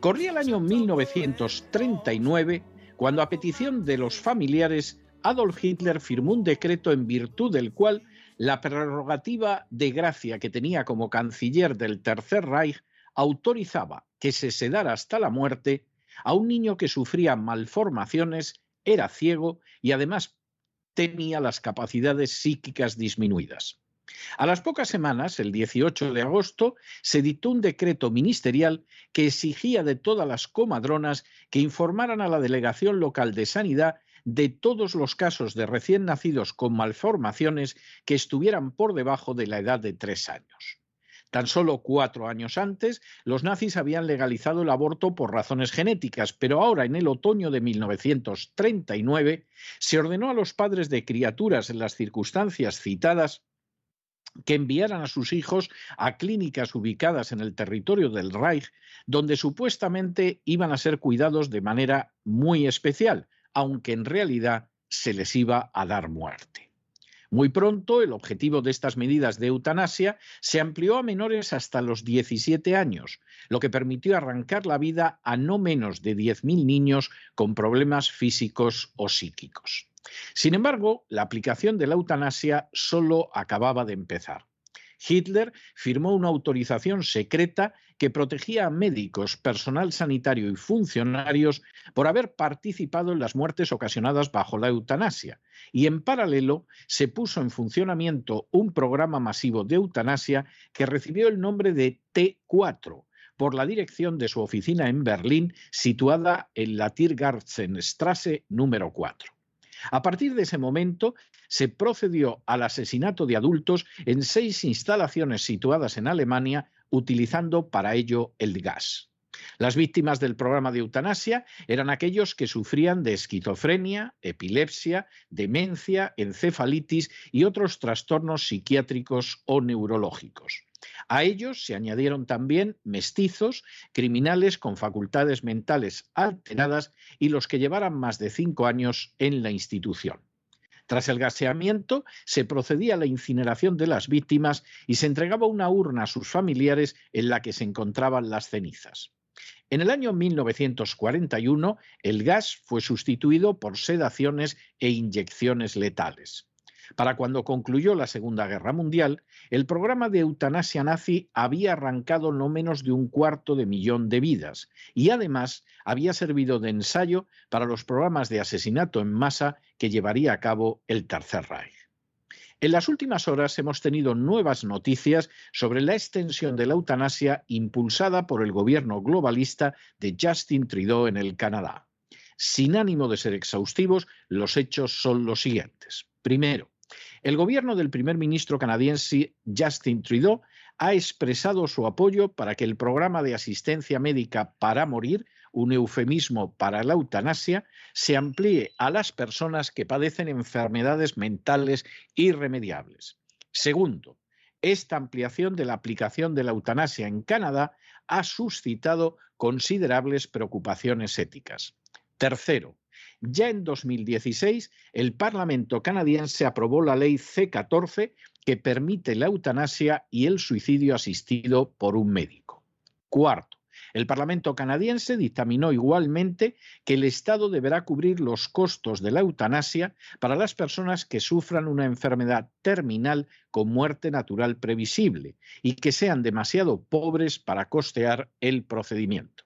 Corría el año 1939 cuando a petición de los familiares Adolf Hitler firmó un decreto en virtud del cual la prerrogativa de gracia que tenía como canciller del Tercer Reich autorizaba que se sedara hasta la muerte a un niño que sufría malformaciones, era ciego y además tenía las capacidades psíquicas disminuidas. A las pocas semanas, el 18 de agosto, se dictó un decreto ministerial que exigía de todas las comadronas que informaran a la delegación local de sanidad de todos los casos de recién nacidos con malformaciones que estuvieran por debajo de la edad de tres años. Tan solo cuatro años antes, los nazis habían legalizado el aborto por razones genéticas, pero ahora, en el otoño de 1939, se ordenó a los padres de criaturas en las circunstancias citadas que enviaran a sus hijos a clínicas ubicadas en el territorio del Reich, donde supuestamente iban a ser cuidados de manera muy especial, aunque en realidad se les iba a dar muerte. Muy pronto el objetivo de estas medidas de eutanasia se amplió a menores hasta los 17 años, lo que permitió arrancar la vida a no menos de 10.000 niños con problemas físicos o psíquicos. Sin embargo, la aplicación de la eutanasia solo acababa de empezar. Hitler firmó una autorización secreta que protegía a médicos, personal sanitario y funcionarios por haber participado en las muertes ocasionadas bajo la eutanasia. Y en paralelo se puso en funcionamiento un programa masivo de eutanasia que recibió el nombre de T4 por la dirección de su oficina en Berlín, situada en la Tiergartenstrasse número 4. A partir de ese momento se procedió al asesinato de adultos en seis instalaciones situadas en Alemania, utilizando para ello el gas. Las víctimas del programa de eutanasia eran aquellos que sufrían de esquizofrenia, epilepsia, demencia, encefalitis y otros trastornos psiquiátricos o neurológicos. A ellos se añadieron también mestizos, criminales con facultades mentales alteradas y los que llevaran más de cinco años en la institución. Tras el gaseamiento, se procedía a la incineración de las víctimas y se entregaba una urna a sus familiares en la que se encontraban las cenizas. En el año 1941, el gas fue sustituido por sedaciones e inyecciones letales. Para cuando concluyó la Segunda Guerra Mundial, el programa de eutanasia nazi había arrancado no menos de un cuarto de millón de vidas y además había servido de ensayo para los programas de asesinato en masa que llevaría a cabo el Tercer Reich. En las últimas horas hemos tenido nuevas noticias sobre la extensión de la eutanasia impulsada por el gobierno globalista de Justin Trudeau en el Canadá. Sin ánimo de ser exhaustivos, los hechos son los siguientes. Primero, el gobierno del primer ministro canadiense Justin Trudeau ha expresado su apoyo para que el programa de asistencia médica para morir, un eufemismo para la eutanasia, se amplíe a las personas que padecen enfermedades mentales irremediables. Segundo, esta ampliación de la aplicación de la eutanasia en Canadá ha suscitado considerables preocupaciones éticas. Tercero, ya en 2016, el Parlamento canadiense aprobó la ley C-14 que permite la eutanasia y el suicidio asistido por un médico. Cuarto, el Parlamento canadiense dictaminó igualmente que el Estado deberá cubrir los costos de la eutanasia para las personas que sufran una enfermedad terminal con muerte natural previsible y que sean demasiado pobres para costear el procedimiento.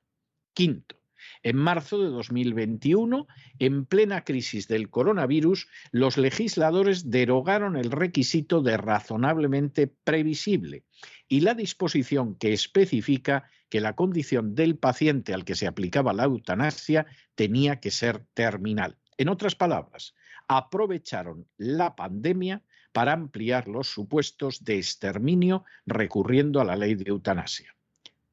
Quinto, en marzo de 2021, en plena crisis del coronavirus, los legisladores derogaron el requisito de razonablemente previsible y la disposición que especifica que la condición del paciente al que se aplicaba la eutanasia tenía que ser terminal. En otras palabras, aprovecharon la pandemia para ampliar los supuestos de exterminio recurriendo a la ley de eutanasia.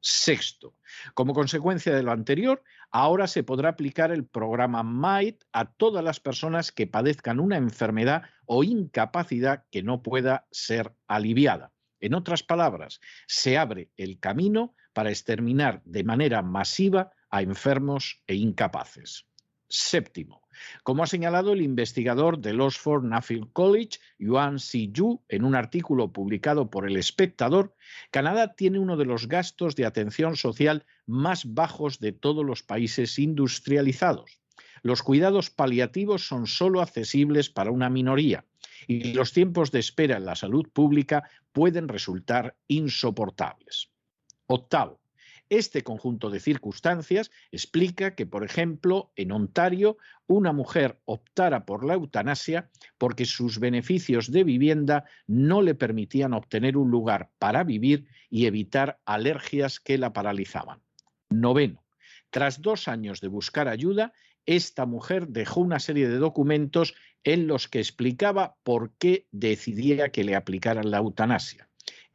Sexto, como consecuencia de lo anterior, ahora se podrá aplicar el programa MIGHT a todas las personas que padezcan una enfermedad o incapacidad que no pueda ser aliviada. En otras palabras, se abre el camino para exterminar de manera masiva a enfermos e incapaces. Séptimo, como ha señalado el investigador del Oxford Nuffield College, Yuan Si Yu, en un artículo publicado por El Espectador, Canadá tiene uno de los gastos de atención social más bajos de todos los países industrializados. Los cuidados paliativos son solo accesibles para una minoría y los tiempos de espera en la salud pública pueden resultar insoportables. Octavo, este conjunto de circunstancias explica que, por ejemplo, en Ontario, una mujer optara por la eutanasia porque sus beneficios de vivienda no le permitían obtener un lugar para vivir y evitar alergias que la paralizaban. Noveno. Tras dos años de buscar ayuda, esta mujer dejó una serie de documentos en los que explicaba por qué decidía que le aplicaran la eutanasia.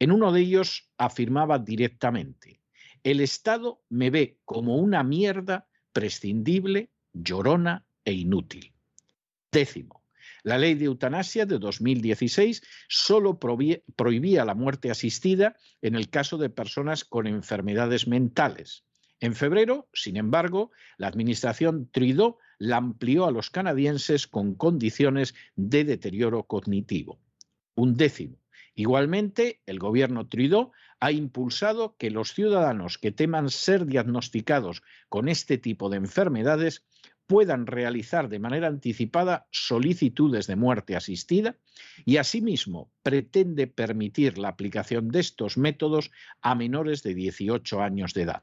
En uno de ellos afirmaba directamente, el Estado me ve como una mierda prescindible, llorona e inútil. Décimo, La ley de eutanasia de 2016 solo prohibía la muerte asistida en el caso de personas con enfermedades mentales. En febrero, sin embargo, la administración Trudeau la amplió a los canadienses con condiciones de deterioro cognitivo. Un décimo. Igualmente, el gobierno Trudeau ha impulsado que los ciudadanos que teman ser diagnosticados con este tipo de enfermedades puedan realizar de manera anticipada solicitudes de muerte asistida y asimismo pretende permitir la aplicación de estos métodos a menores de 18 años de edad.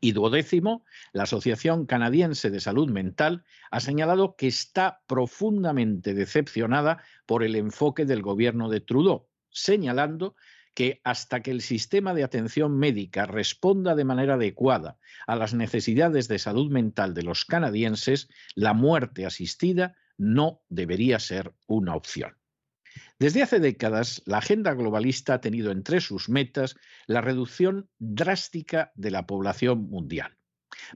Y duodécimo, la Asociación Canadiense de Salud Mental ha señalado que está profundamente decepcionada por el enfoque del gobierno de Trudeau, señalando que hasta que el sistema de atención médica responda de manera adecuada a las necesidades de salud mental de los canadienses, la muerte asistida no debería ser una opción. Desde hace décadas, la agenda globalista ha tenido entre sus metas la reducción drástica de la población mundial.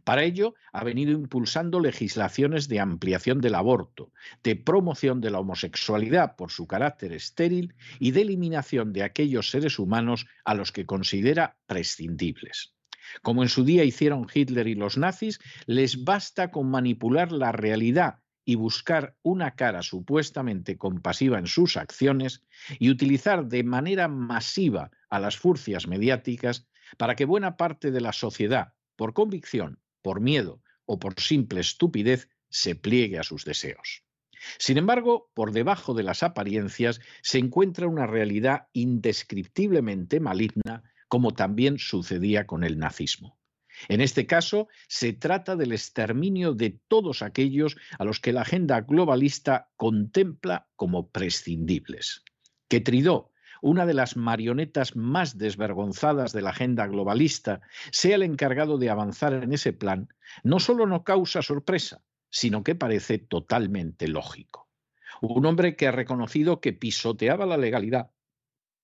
Para ello, ha venido impulsando legislaciones de ampliación del aborto, de promoción de la homosexualidad por su carácter estéril y de eliminación de aquellos seres humanos a los que considera prescindibles. Como en su día hicieron Hitler y los nazis, les basta con manipular la realidad y buscar una cara supuestamente compasiva en sus acciones y utilizar de manera masiva a las furcias mediáticas para que buena parte de la sociedad, por convicción, por miedo o por simple estupidez, se pliegue a sus deseos. Sin embargo, por debajo de las apariencias se encuentra una realidad indescriptiblemente maligna, como también sucedía con el nazismo. En este caso, se trata del exterminio de todos aquellos a los que la agenda globalista contempla como prescindibles. Que Tridó, una de las marionetas más desvergonzadas de la agenda globalista, sea el encargado de avanzar en ese plan, no solo no causa sorpresa, sino que parece totalmente lógico. Un hombre que ha reconocido que pisoteaba la legalidad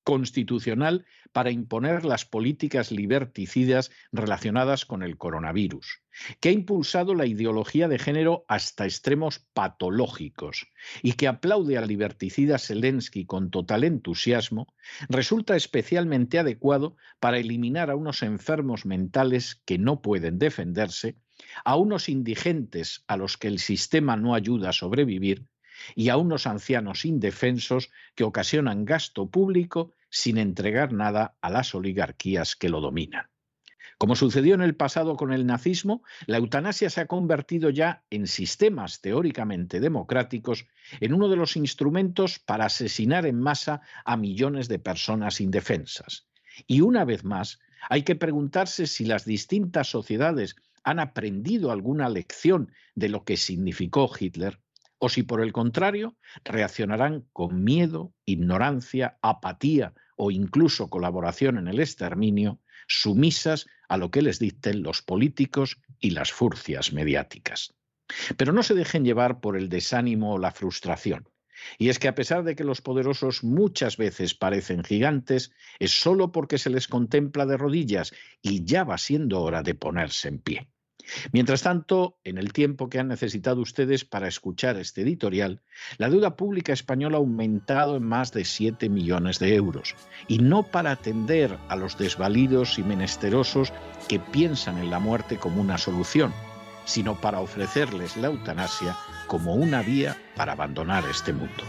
constitucional para imponer las políticas liberticidas relacionadas con el coronavirus, que ha impulsado la ideología de género hasta extremos patológicos y que aplaude al liberticida Zelensky con total entusiasmo, resulta especialmente adecuado para eliminar a unos enfermos mentales que no pueden defenderse, a unos indigentes a los que el sistema no ayuda a sobrevivir y a unos ancianos indefensos que ocasionan gasto público sin entregar nada a las oligarquías que lo dominan. Como sucedió en el pasado con el nazismo, la eutanasia se ha convertido ya en sistemas teóricamente democráticos en uno de los instrumentos para asesinar en masa a millones de personas indefensas. Y una vez más, hay que preguntarse si las distintas sociedades han aprendido alguna lección de lo que significó Hitler o si por el contrario reaccionarán con miedo, ignorancia, apatía o incluso colaboración en el exterminio, sumisas a lo que les dicten los políticos y las furcias mediáticas. Pero no se dejen llevar por el desánimo o la frustración. Y es que a pesar de que los poderosos muchas veces parecen gigantes, es solo porque se les contempla de rodillas y ya va siendo hora de ponerse en pie. Mientras tanto, en el tiempo que han necesitado ustedes para escuchar este editorial, la deuda pública española ha aumentado en más de 7 millones de euros, y no para atender a los desvalidos y menesterosos que piensan en la muerte como una solución, sino para ofrecerles la eutanasia como una vía para abandonar este mundo.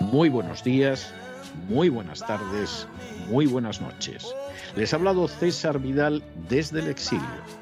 Muy buenos días, muy buenas tardes, muy buenas noches. Les ha hablado César Vidal desde el exilio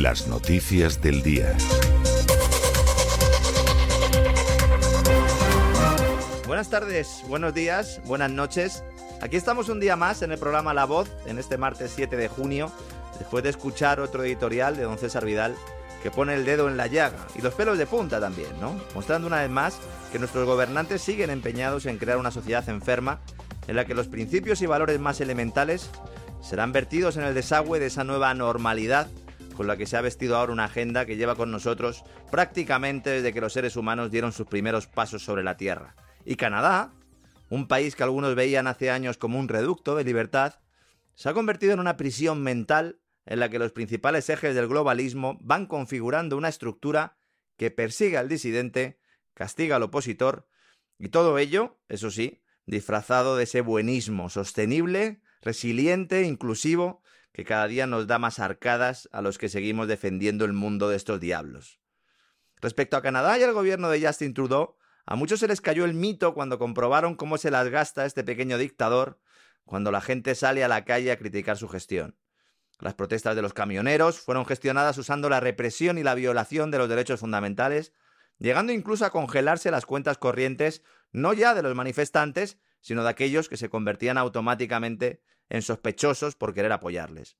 Las noticias del día. Buenas tardes, buenos días, buenas noches. Aquí estamos un día más en el programa La Voz, en este martes 7 de junio, después de escuchar otro editorial de don César Vidal que pone el dedo en la llaga y los pelos de punta también, ¿no? Mostrando una vez más que nuestros gobernantes siguen empeñados en crear una sociedad enferma en la que los principios y valores más elementales serán vertidos en el desagüe de esa nueva normalidad con la que se ha vestido ahora una agenda que lleva con nosotros prácticamente desde que los seres humanos dieron sus primeros pasos sobre la Tierra. Y Canadá, un país que algunos veían hace años como un reducto de libertad, se ha convertido en una prisión mental en la que los principales ejes del globalismo van configurando una estructura que persigue al disidente, castiga al opositor, y todo ello, eso sí, disfrazado de ese buenismo sostenible, resiliente, inclusivo, que cada día nos da más arcadas a los que seguimos defendiendo el mundo de estos diablos. Respecto a Canadá y al gobierno de Justin Trudeau, a muchos se les cayó el mito cuando comprobaron cómo se las gasta este pequeño dictador cuando la gente sale a la calle a criticar su gestión. Las protestas de los camioneros fueron gestionadas usando la represión y la violación de los derechos fundamentales, llegando incluso a congelarse las cuentas corrientes no ya de los manifestantes, sino de aquellos que se convertían automáticamente en sospechosos por querer apoyarles.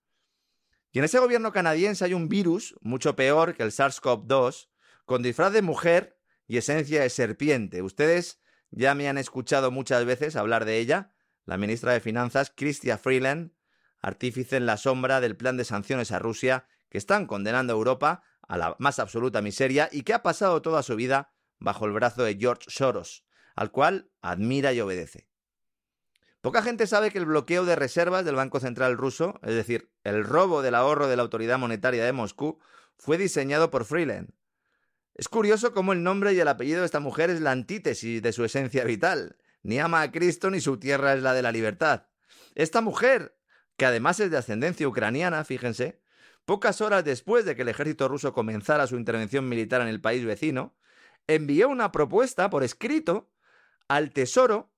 Y en ese gobierno canadiense hay un virus mucho peor que el SARS-CoV-2, con disfraz de mujer y esencia de serpiente. Ustedes ya me han escuchado muchas veces hablar de ella. La ministra de Finanzas, Chrystia Freeland, artífice en la sombra del plan de sanciones a Rusia que están condenando a Europa a la más absoluta miseria y que ha pasado toda su vida bajo el brazo de George Soros, al cual admira y obedece. Poca gente sabe que el bloqueo de reservas del Banco Central ruso, es decir, el robo del ahorro de la Autoridad Monetaria de Moscú, fue diseñado por Freeland. Es curioso cómo el nombre y el apellido de esta mujer es la antítesis de su esencia vital. Ni ama a Cristo ni su tierra es la de la libertad. Esta mujer que además es de ascendencia ucraniana, fíjense, pocas horas después de que el ejército ruso comenzara su intervención militar en el país vecino, envió una propuesta por escrito al Tesoro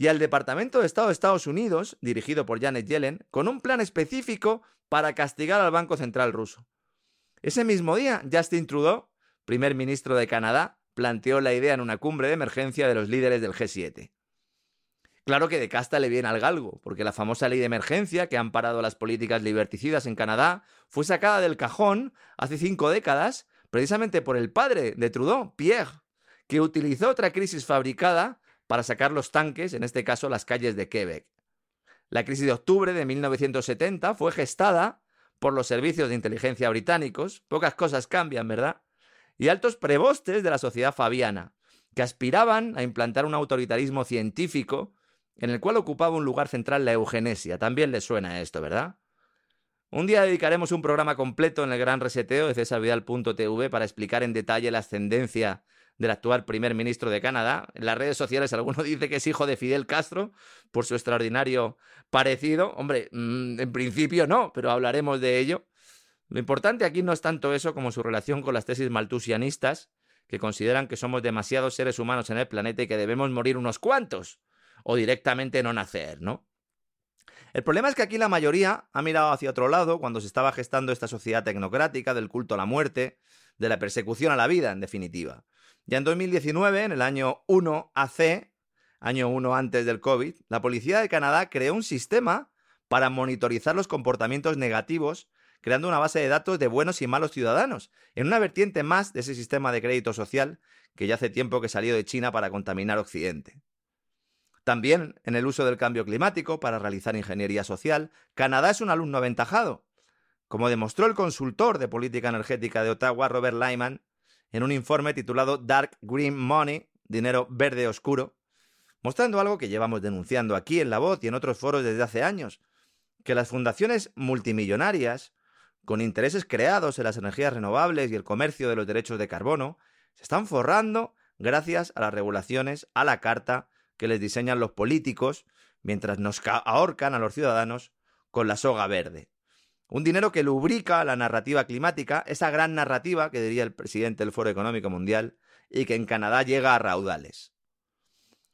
y al Departamento de Estado de Estados Unidos, dirigido por Janet Yellen, con un plan específico para castigar al Banco Central ruso. Ese mismo día, Justin Trudeau, primer ministro de Canadá, planteó la idea en una cumbre de emergencia de los líderes del G7. Claro que de casta le viene al galgo, porque la famosa ley de emergencia que ha amparado las políticas liberticidas en Canadá fue sacada del cajón hace cinco décadas precisamente por el padre de Trudeau, Pierre, que utilizó otra crisis fabricada para sacar los tanques, en este caso las calles de Quebec. La crisis de octubre de 1970 fue gestada por los servicios de inteligencia británicos, pocas cosas cambian, ¿verdad? Y altos prebostes de la sociedad fabiana, que aspiraban a implantar un autoritarismo científico en el cual ocupaba un lugar central la eugenesia. También le suena esto, ¿verdad? Un día dedicaremos un programa completo en el gran reseteo de cesarvidal.tv para explicar en detalle la ascendencia del actual primer ministro de Canadá. En las redes sociales alguno dice que es hijo de Fidel Castro por su extraordinario parecido. Hombre, mm, en principio no, pero hablaremos de ello. Lo importante aquí no es tanto eso como su relación con las tesis maltusianistas, que consideran que somos demasiados seres humanos en el planeta y que debemos morir unos cuantos o directamente no nacer, ¿no? El problema es que aquí la mayoría ha mirado hacia otro lado cuando se estaba gestando esta sociedad tecnocrática del culto a la muerte, de la persecución a la vida, en definitiva. Ya en 2019, en el año 1 AC, año 1 antes del COVID, la Policía de Canadá creó un sistema para monitorizar los comportamientos negativos, creando una base de datos de buenos y malos ciudadanos, en una vertiente más de ese sistema de crédito social que ya hace tiempo que salió de China para contaminar Occidente. También en el uso del cambio climático para realizar ingeniería social, Canadá es un alumno aventajado, como demostró el consultor de política energética de Ottawa, Robert Lyman, en un informe titulado Dark Green Money, dinero verde oscuro, mostrando algo que llevamos denunciando aquí en La Voz y en otros foros desde hace años, que las fundaciones multimillonarias, con intereses creados en las energías renovables y el comercio de los derechos de carbono, se están forrando gracias a las regulaciones a la carta que les diseñan los políticos mientras nos ahorcan a los ciudadanos con la soga verde. Un dinero que lubrica la narrativa climática, esa gran narrativa que diría el presidente del Foro Económico Mundial y que en Canadá llega a raudales.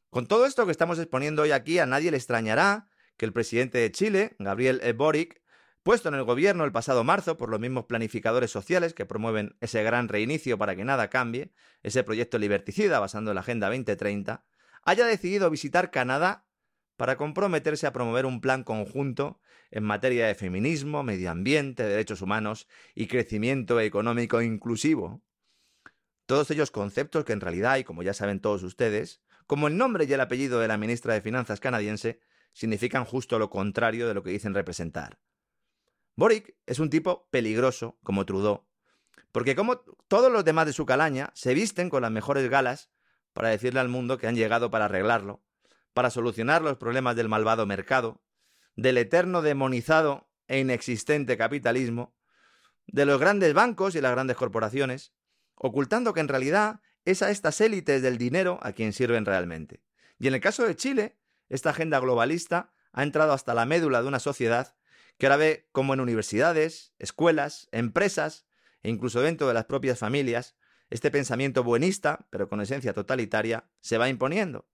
Con todo esto que estamos exponiendo hoy aquí, a nadie le extrañará que el presidente de Chile, Gabriel e. Boric, puesto en el gobierno el pasado marzo por los mismos planificadores sociales que promueven ese gran reinicio para que nada cambie, ese proyecto liberticida basando en la Agenda 2030, haya decidido visitar Canadá para comprometerse a promover un plan conjunto en materia de feminismo, medio ambiente, derechos humanos y crecimiento económico inclusivo. Todos ellos conceptos que en realidad, y como ya saben todos ustedes, como el nombre y el apellido de la ministra de Finanzas canadiense, significan justo lo contrario de lo que dicen representar. Boric es un tipo peligroso, como Trudeau, porque como todos los demás de su calaña, se visten con las mejores galas para decirle al mundo que han llegado para arreglarlo, para solucionar los problemas del malvado mercado, del eterno demonizado e inexistente capitalismo, de los grandes bancos y las grandes corporaciones, ocultando que en realidad es a estas élites del dinero a quien sirven realmente. Y en el caso de Chile, esta agenda globalista ha entrado hasta la médula de una sociedad que ahora ve como en universidades, escuelas, empresas e incluso dentro de las propias familias, este pensamiento buenista, pero con esencia totalitaria, se va imponiendo,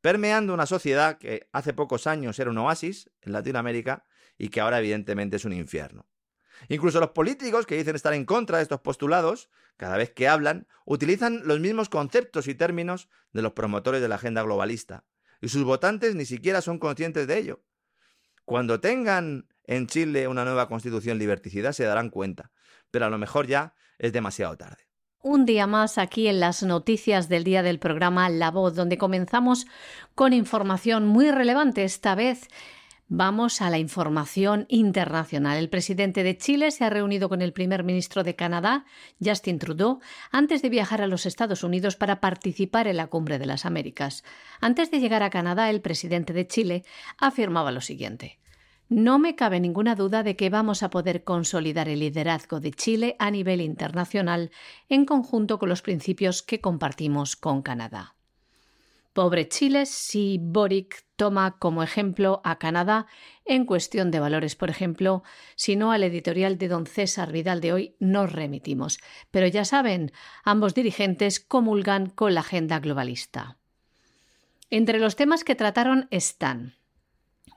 permeando una sociedad que hace pocos años era un oasis en Latinoamérica y que ahora evidentemente es un infierno. Incluso los políticos que dicen estar en contra de estos postulados, cada vez que hablan, utilizan los mismos conceptos y términos de los promotores de la agenda globalista, y sus votantes ni siquiera son conscientes de ello. Cuando tengan en Chile una nueva constitución liberticida se darán cuenta, pero a lo mejor ya es demasiado tarde. Un día más aquí en las noticias del día del programa La Voz, donde comenzamos con información muy relevante esta vez Vamos a la información internacional. El presidente de Chile se ha reunido con el primer ministro de Canadá, Justin Trudeau, antes de viajar a los Estados Unidos para participar en la Cumbre de las Américas. Antes de llegar a Canadá, el presidente de Chile afirmaba lo siguiente. No me cabe ninguna duda de que vamos a poder consolidar el liderazgo de Chile a nivel internacional en conjunto con los principios que compartimos con Canadá. Pobre Chile si Boric toma como ejemplo a Canadá en cuestión de valores, por ejemplo, si no al editorial de don César Vidal de hoy nos remitimos. Pero ya saben, ambos dirigentes comulgan con la agenda globalista. Entre los temas que trataron están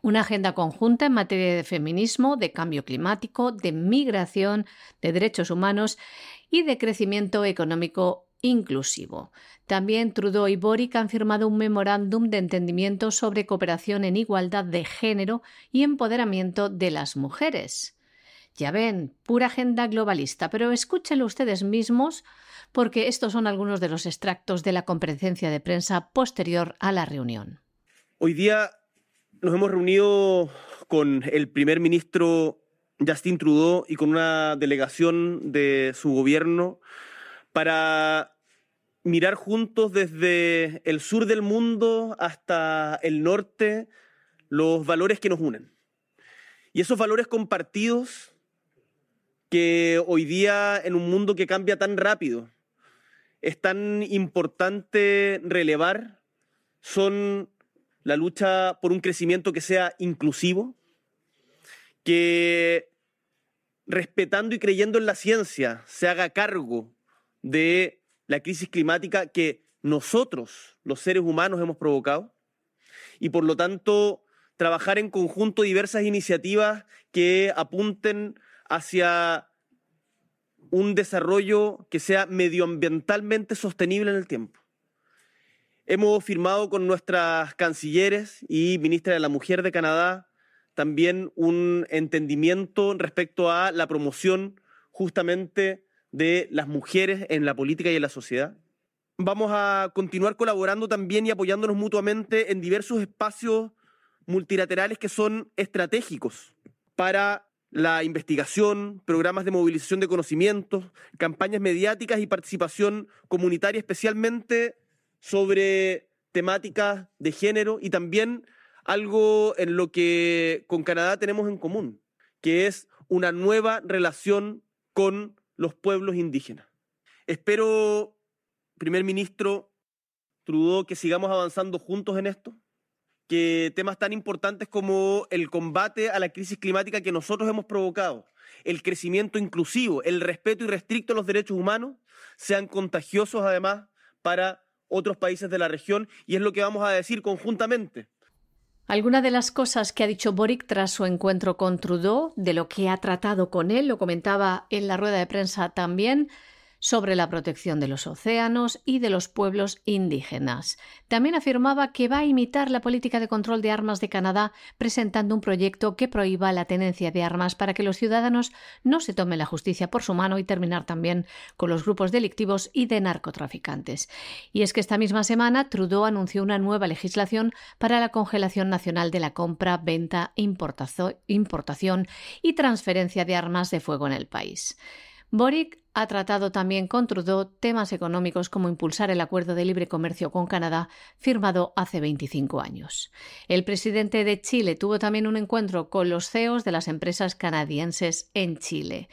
una agenda conjunta en materia de feminismo, de cambio climático, de migración, de derechos humanos y de crecimiento económico inclusivo. También Trudeau y Boric han firmado un memorándum de entendimiento sobre cooperación en igualdad de género y empoderamiento de las mujeres. Ya ven, pura agenda globalista, pero escúchenlo ustedes mismos porque estos son algunos de los extractos de la comparecencia de prensa posterior a la reunión. Hoy día nos hemos reunido con el primer ministro Justin Trudeau y con una delegación de su gobierno para mirar juntos desde el sur del mundo hasta el norte los valores que nos unen. Y esos valores compartidos que hoy día en un mundo que cambia tan rápido es tan importante relevar son la lucha por un crecimiento que sea inclusivo, que respetando y creyendo en la ciencia se haga cargo de la crisis climática que nosotros, los seres humanos, hemos provocado y por lo tanto trabajar en conjunto diversas iniciativas que apunten hacia un desarrollo que sea medioambientalmente sostenible en el tiempo. Hemos firmado con nuestras cancilleres y ministra de la Mujer de Canadá también un entendimiento respecto a la promoción justamente de las mujeres en la política y en la sociedad. Vamos a continuar colaborando también y apoyándonos mutuamente en diversos espacios multilaterales que son estratégicos para la investigación, programas de movilización de conocimientos, campañas mediáticas y participación comunitaria, especialmente sobre temáticas de género y también algo en lo que con Canadá tenemos en común, que es una nueva relación con los pueblos indígenas. Espero, primer ministro Trudeau, que sigamos avanzando juntos en esto, que temas tan importantes como el combate a la crisis climática que nosotros hemos provocado, el crecimiento inclusivo, el respeto irrestricto a los derechos humanos, sean contagiosos además para otros países de la región y es lo que vamos a decir conjuntamente. Alguna de las cosas que ha dicho Boric tras su encuentro con Trudeau, de lo que ha tratado con él, lo comentaba en la rueda de prensa también, sobre la protección de los océanos y de los pueblos indígenas. También afirmaba que va a imitar la política de control de armas de Canadá presentando un proyecto que prohíba la tenencia de armas para que los ciudadanos no se tomen la justicia por su mano y terminar también con los grupos delictivos y de narcotraficantes. Y es que esta misma semana Trudeau anunció una nueva legislación para la congelación nacional de la compra, venta, importación y transferencia de armas de fuego en el país. Boric ha tratado también con Trudeau temas económicos como impulsar el acuerdo de libre comercio con Canadá firmado hace 25 años. El presidente de Chile tuvo también un encuentro con los CEOs de las empresas canadienses en Chile.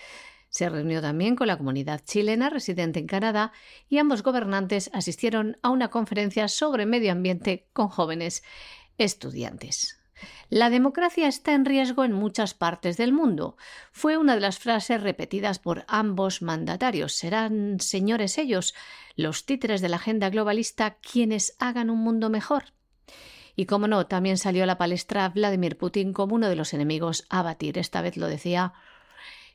Se reunió también con la comunidad chilena residente en Canadá y ambos gobernantes asistieron a una conferencia sobre medio ambiente con jóvenes estudiantes. La democracia está en riesgo en muchas partes del mundo. Fue una de las frases repetidas por ambos mandatarios. Serán, señores ellos, los títeres de la agenda globalista quienes hagan un mundo mejor. Y como no, también salió a la palestra Vladimir Putin como uno de los enemigos a batir. Esta vez lo decía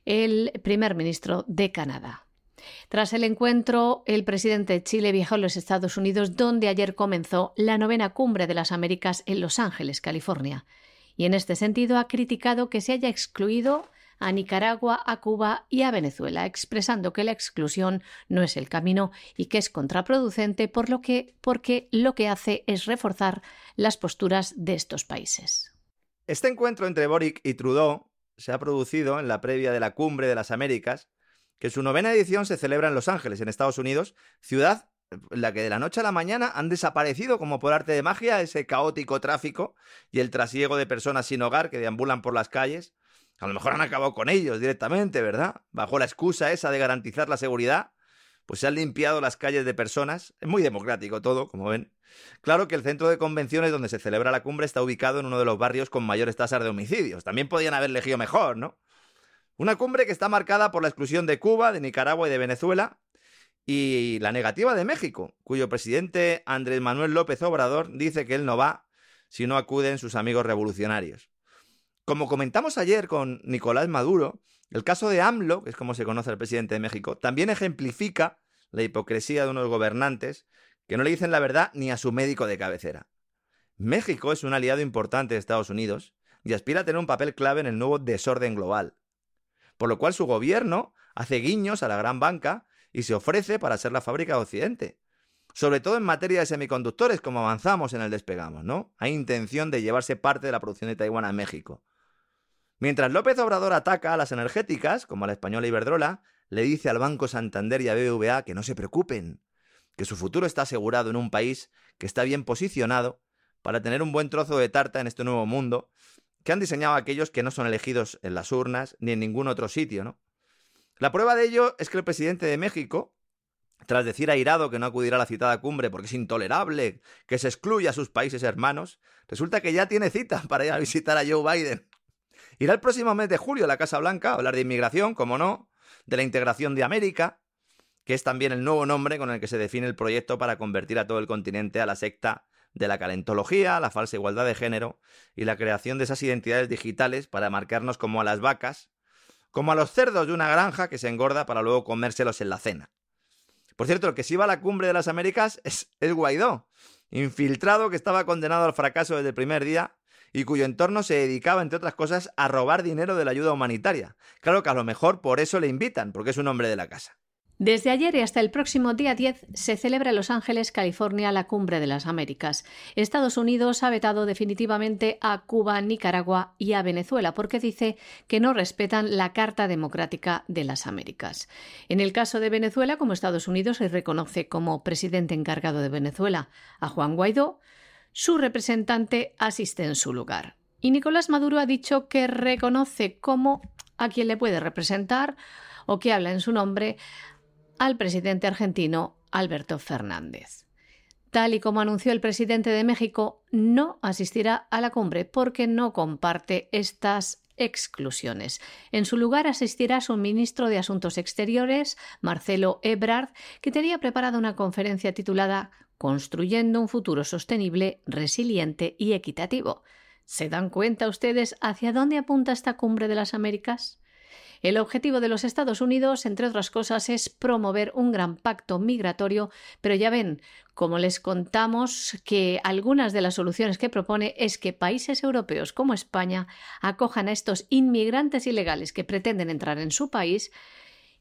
el primer ministro de Canadá. Tras el encuentro, el presidente de Chile viajó a los Estados Unidos, donde ayer comenzó la novena cumbre de las Américas en Los Ángeles, California. Y en este sentido ha criticado que se haya excluido a Nicaragua, a Cuba y a Venezuela, expresando que la exclusión no es el camino y que es contraproducente por lo que, porque lo que hace es reforzar las posturas de estos países. Este encuentro entre Boric y Trudeau se ha producido en la previa de la Cumbre de las Américas, que su novena edición se celebra en Los Ángeles, en Estados Unidos, ciudad en la que de la noche a la mañana han desaparecido como por arte de magia ese caótico tráfico y el trasiego de personas sin hogar que deambulan por las calles. A lo mejor han acabado con ellos directamente, ¿verdad? Bajo la excusa esa de garantizar la seguridad, pues se han limpiado las calles de personas. Es muy democrático todo, como ven. Claro que el centro de convenciones donde se celebra la cumbre está ubicado en uno de los barrios con mayores tasas de homicidios. También podían haber elegido mejor, ¿no? Una cumbre que está marcada por la exclusión de Cuba, de Nicaragua y de Venezuela, y la negativa de México, cuyo presidente Andrés Manuel López Obrador dice que él no va si no acuden sus amigos revolucionarios. Como comentamos ayer con Nicolás Maduro, el caso de AMLO, que es como se conoce al presidente de México, también ejemplifica la hipocresía de unos gobernantes que no le dicen la verdad ni a su médico de cabecera. México es un aliado importante de Estados Unidos y aspira a tener un papel clave en el nuevo desorden global por lo cual su gobierno hace guiños a la gran banca y se ofrece para ser la fábrica de Occidente. Sobre todo en materia de semiconductores, como avanzamos en el despegamos, ¿no? Hay intención de llevarse parte de la producción de Taiwán a México. Mientras López Obrador ataca a las energéticas, como a la española Iberdrola, le dice al Banco Santander y a BBVA que no se preocupen, que su futuro está asegurado en un país que está bien posicionado para tener un buen trozo de tarta en este nuevo mundo que han diseñado aquellos que no son elegidos en las urnas ni en ningún otro sitio, ¿no? La prueba de ello es que el presidente de México, tras decir airado que no acudirá a la citada cumbre porque es intolerable que se excluya a sus países hermanos, resulta que ya tiene cita para ir a visitar a Joe Biden. Irá el próximo mes de julio a la Casa Blanca a hablar de inmigración, como no, de la integración de América, que es también el nuevo nombre con el que se define el proyecto para convertir a todo el continente a la secta de la calentología, la falsa igualdad de género y la creación de esas identidades digitales para marcarnos como a las vacas, como a los cerdos de una granja que se engorda para luego comérselos en la cena. Por cierto, el que sí va a la cumbre de las Américas es el Guaidó, infiltrado que estaba condenado al fracaso desde el primer día y cuyo entorno se dedicaba, entre otras cosas, a robar dinero de la ayuda humanitaria. Claro que a lo mejor por eso le invitan, porque es un hombre de la casa. Desde ayer y hasta el próximo día 10 se celebra en Los Ángeles, California, la Cumbre de las Américas. Estados Unidos ha vetado definitivamente a Cuba, Nicaragua y a Venezuela porque dice que no respetan la Carta Democrática de las Américas. En el caso de Venezuela, como Estados Unidos se reconoce como presidente encargado de Venezuela a Juan Guaidó, su representante asiste en su lugar. Y Nicolás Maduro ha dicho que reconoce como a quien le puede representar o que habla en su nombre al presidente argentino Alberto Fernández. Tal y como anunció el presidente de México, no asistirá a la cumbre porque no comparte estas exclusiones. En su lugar asistirá su ministro de Asuntos Exteriores, Marcelo Ebrard, que tenía preparada una conferencia titulada Construyendo un futuro sostenible, resiliente y equitativo. ¿Se dan cuenta ustedes hacia dónde apunta esta cumbre de las Américas? El objetivo de los Estados Unidos, entre otras cosas, es promover un gran pacto migratorio, pero ya ven, como les contamos, que algunas de las soluciones que propone es que países europeos como España acojan a estos inmigrantes ilegales que pretenden entrar en su país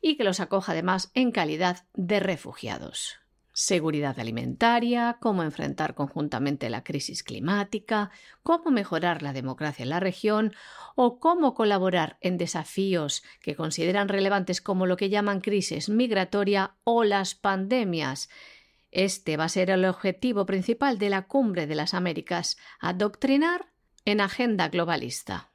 y que los acoja además en calidad de refugiados seguridad alimentaria, cómo enfrentar conjuntamente la crisis climática, cómo mejorar la democracia en la región o cómo colaborar en desafíos que consideran relevantes como lo que llaman crisis migratoria o las pandemias. Este va a ser el objetivo principal de la Cumbre de las Américas, adoctrinar en agenda globalista.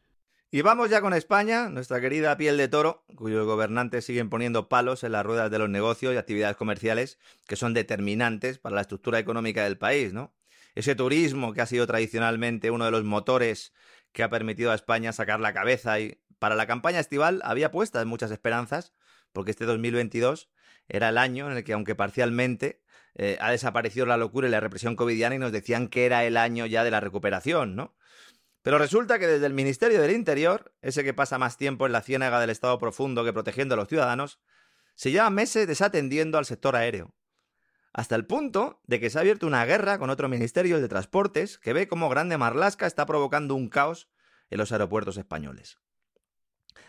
Y vamos ya con España, nuestra querida piel de toro, cuyos gobernantes siguen poniendo palos en las ruedas de los negocios y actividades comerciales que son determinantes para la estructura económica del país, ¿no? Ese turismo que ha sido tradicionalmente uno de los motores que ha permitido a España sacar la cabeza y para la campaña estival había puestas muchas esperanzas, porque este 2022 era el año en el que, aunque parcialmente, eh, ha desaparecido la locura y la represión covidiana y nos decían que era el año ya de la recuperación, ¿no? Pero resulta que desde el Ministerio del Interior, ese que pasa más tiempo en la ciénaga del Estado profundo que protegiendo a los ciudadanos, se lleva meses desatendiendo al sector aéreo. Hasta el punto de que se ha abierto una guerra con otro ministerio de Transportes que ve cómo Grande Marlasca está provocando un caos en los aeropuertos españoles.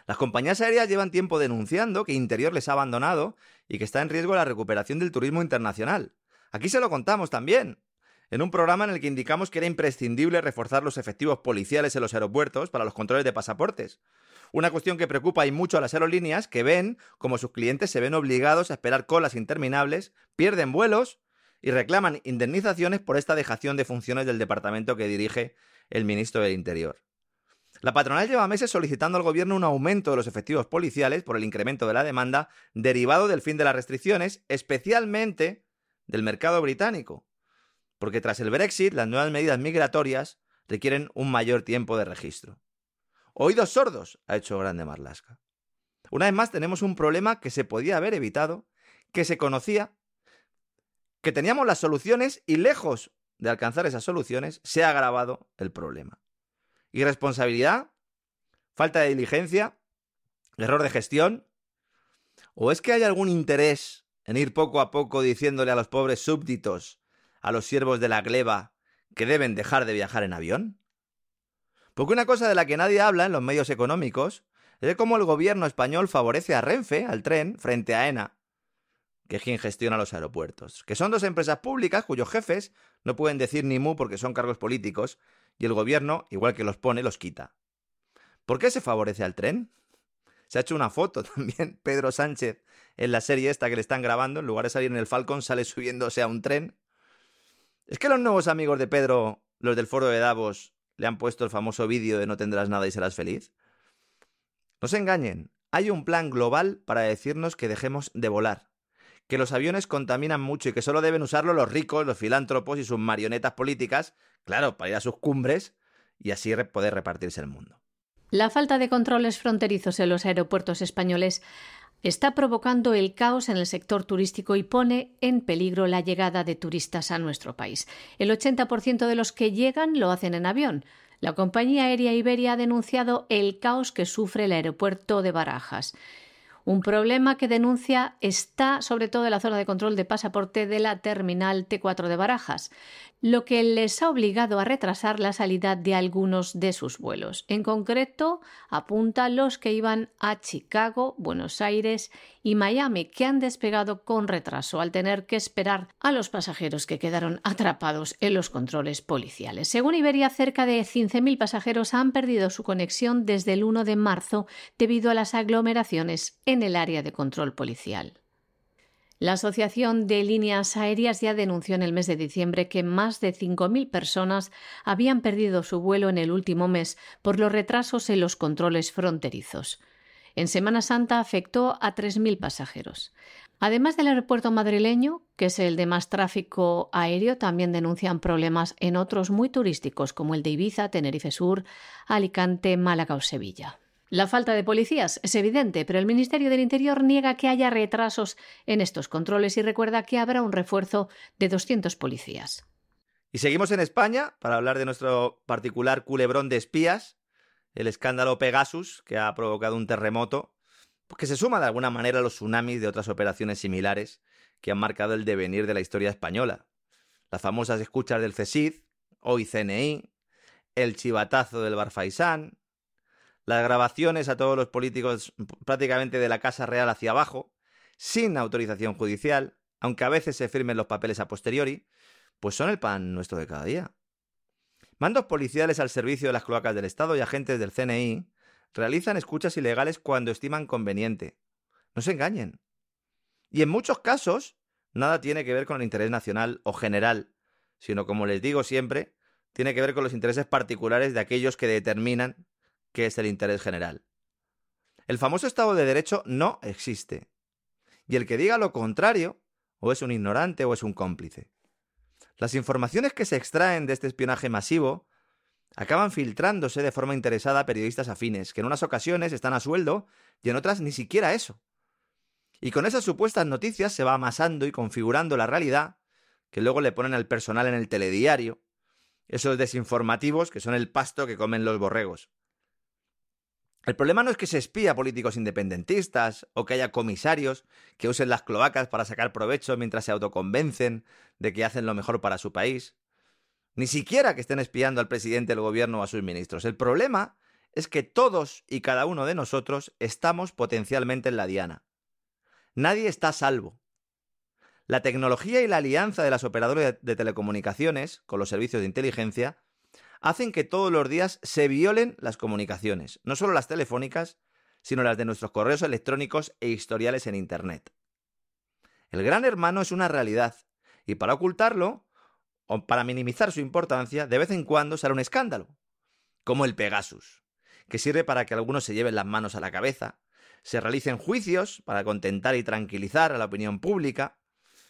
Las compañías aéreas llevan tiempo denunciando que Interior les ha abandonado y que está en riesgo la recuperación del turismo internacional. Aquí se lo contamos también en un programa en el que indicamos que era imprescindible reforzar los efectivos policiales en los aeropuertos para los controles de pasaportes. Una cuestión que preocupa y mucho a las aerolíneas que ven como sus clientes se ven obligados a esperar colas interminables, pierden vuelos y reclaman indemnizaciones por esta dejación de funciones del departamento que dirige el ministro del Interior. La patronal lleva meses solicitando al gobierno un aumento de los efectivos policiales por el incremento de la demanda derivado del fin de las restricciones, especialmente del mercado británico porque tras el Brexit las nuevas medidas migratorias requieren un mayor tiempo de registro. Oídos sordos, ha hecho Grande Marlasca. Una vez más tenemos un problema que se podía haber evitado, que se conocía, que teníamos las soluciones y lejos de alcanzar esas soluciones se ha agravado el problema. Irresponsabilidad, falta de diligencia, error de gestión, o es que hay algún interés en ir poco a poco diciéndole a los pobres súbditos a los siervos de la gleba que deben dejar de viajar en avión? Porque una cosa de la que nadie habla en los medios económicos es cómo el gobierno español favorece a Renfe, al tren, frente a ENA, que es quien gestiona los aeropuertos, que son dos empresas públicas cuyos jefes no pueden decir ni mu porque son cargos políticos y el gobierno, igual que los pone, los quita. ¿Por qué se favorece al tren? Se ha hecho una foto también, Pedro Sánchez, en la serie esta que le están grabando, en lugar de salir en el Falcon, sale subiéndose a un tren ¿Es que los nuevos amigos de Pedro, los del foro de Davos, le han puesto el famoso vídeo de no tendrás nada y serás feliz? No se engañen, hay un plan global para decirnos que dejemos de volar, que los aviones contaminan mucho y que solo deben usarlo los ricos, los filántropos y sus marionetas políticas, claro, para ir a sus cumbres y así poder repartirse el mundo. La falta de controles fronterizos en los aeropuertos españoles está provocando el caos en el sector turístico y pone en peligro la llegada de turistas a nuestro país. El 80% de los que llegan lo hacen en avión. La compañía aérea Iberia ha denunciado el caos que sufre el aeropuerto de Barajas. Un problema que denuncia está sobre todo en la zona de control de pasaporte de la terminal T4 de Barajas, lo que les ha obligado a retrasar la salida de algunos de sus vuelos. En concreto, apunta los que iban a Chicago, Buenos Aires y Miami, que han despegado con retraso al tener que esperar a los pasajeros que quedaron atrapados en los controles policiales. Según Iberia, cerca de 15.000 pasajeros han perdido su conexión desde el 1 de marzo debido a las aglomeraciones en el área de control policial. La Asociación de Líneas Aéreas ya denunció en el mes de diciembre que más de 5.000 personas habían perdido su vuelo en el último mes por los retrasos en los controles fronterizos. En Semana Santa afectó a 3.000 pasajeros. Además del aeropuerto madrileño, que es el de más tráfico aéreo, también denuncian problemas en otros muy turísticos como el de Ibiza, Tenerife Sur, Alicante, Málaga o Sevilla. La falta de policías es evidente, pero el Ministerio del Interior niega que haya retrasos en estos controles y recuerda que habrá un refuerzo de 200 policías. Y seguimos en España para hablar de nuestro particular culebrón de espías, el escándalo Pegasus, que ha provocado un terremoto porque se suma de alguna manera a los tsunamis de otras operaciones similares que han marcado el devenir de la historia española. Las famosas escuchas del CESID, hoy CNI, el chivatazo del Barfaisán, las grabaciones a todos los políticos prácticamente de la Casa Real hacia abajo, sin autorización judicial, aunque a veces se firmen los papeles a posteriori, pues son el pan nuestro de cada día. Mandos policiales al servicio de las cloacas del Estado y agentes del CNI realizan escuchas ilegales cuando estiman conveniente. No se engañen. Y en muchos casos, nada tiene que ver con el interés nacional o general, sino, como les digo siempre, tiene que ver con los intereses particulares de aquellos que determinan qué es el interés general. El famoso Estado de Derecho no existe. Y el que diga lo contrario, o es un ignorante o es un cómplice. Las informaciones que se extraen de este espionaje masivo acaban filtrándose de forma interesada a periodistas afines, que en unas ocasiones están a sueldo y en otras ni siquiera eso. Y con esas supuestas noticias se va amasando y configurando la realidad que luego le ponen al personal en el telediario, esos desinformativos que son el pasto que comen los borregos. El problema no es que se espía a políticos independentistas o que haya comisarios que usen las cloacas para sacar provecho mientras se autoconvencen de que hacen lo mejor para su país. Ni siquiera que estén espiando al presidente del gobierno o a sus ministros. El problema es que todos y cada uno de nosotros estamos potencialmente en la diana. Nadie está a salvo. La tecnología y la alianza de las operadoras de telecomunicaciones con los servicios de inteligencia hacen que todos los días se violen las comunicaciones, no solo las telefónicas, sino las de nuestros correos electrónicos e historiales en Internet. El gran hermano es una realidad, y para ocultarlo, o para minimizar su importancia, de vez en cuando sale un escándalo, como el Pegasus, que sirve para que algunos se lleven las manos a la cabeza, se realicen juicios para contentar y tranquilizar a la opinión pública,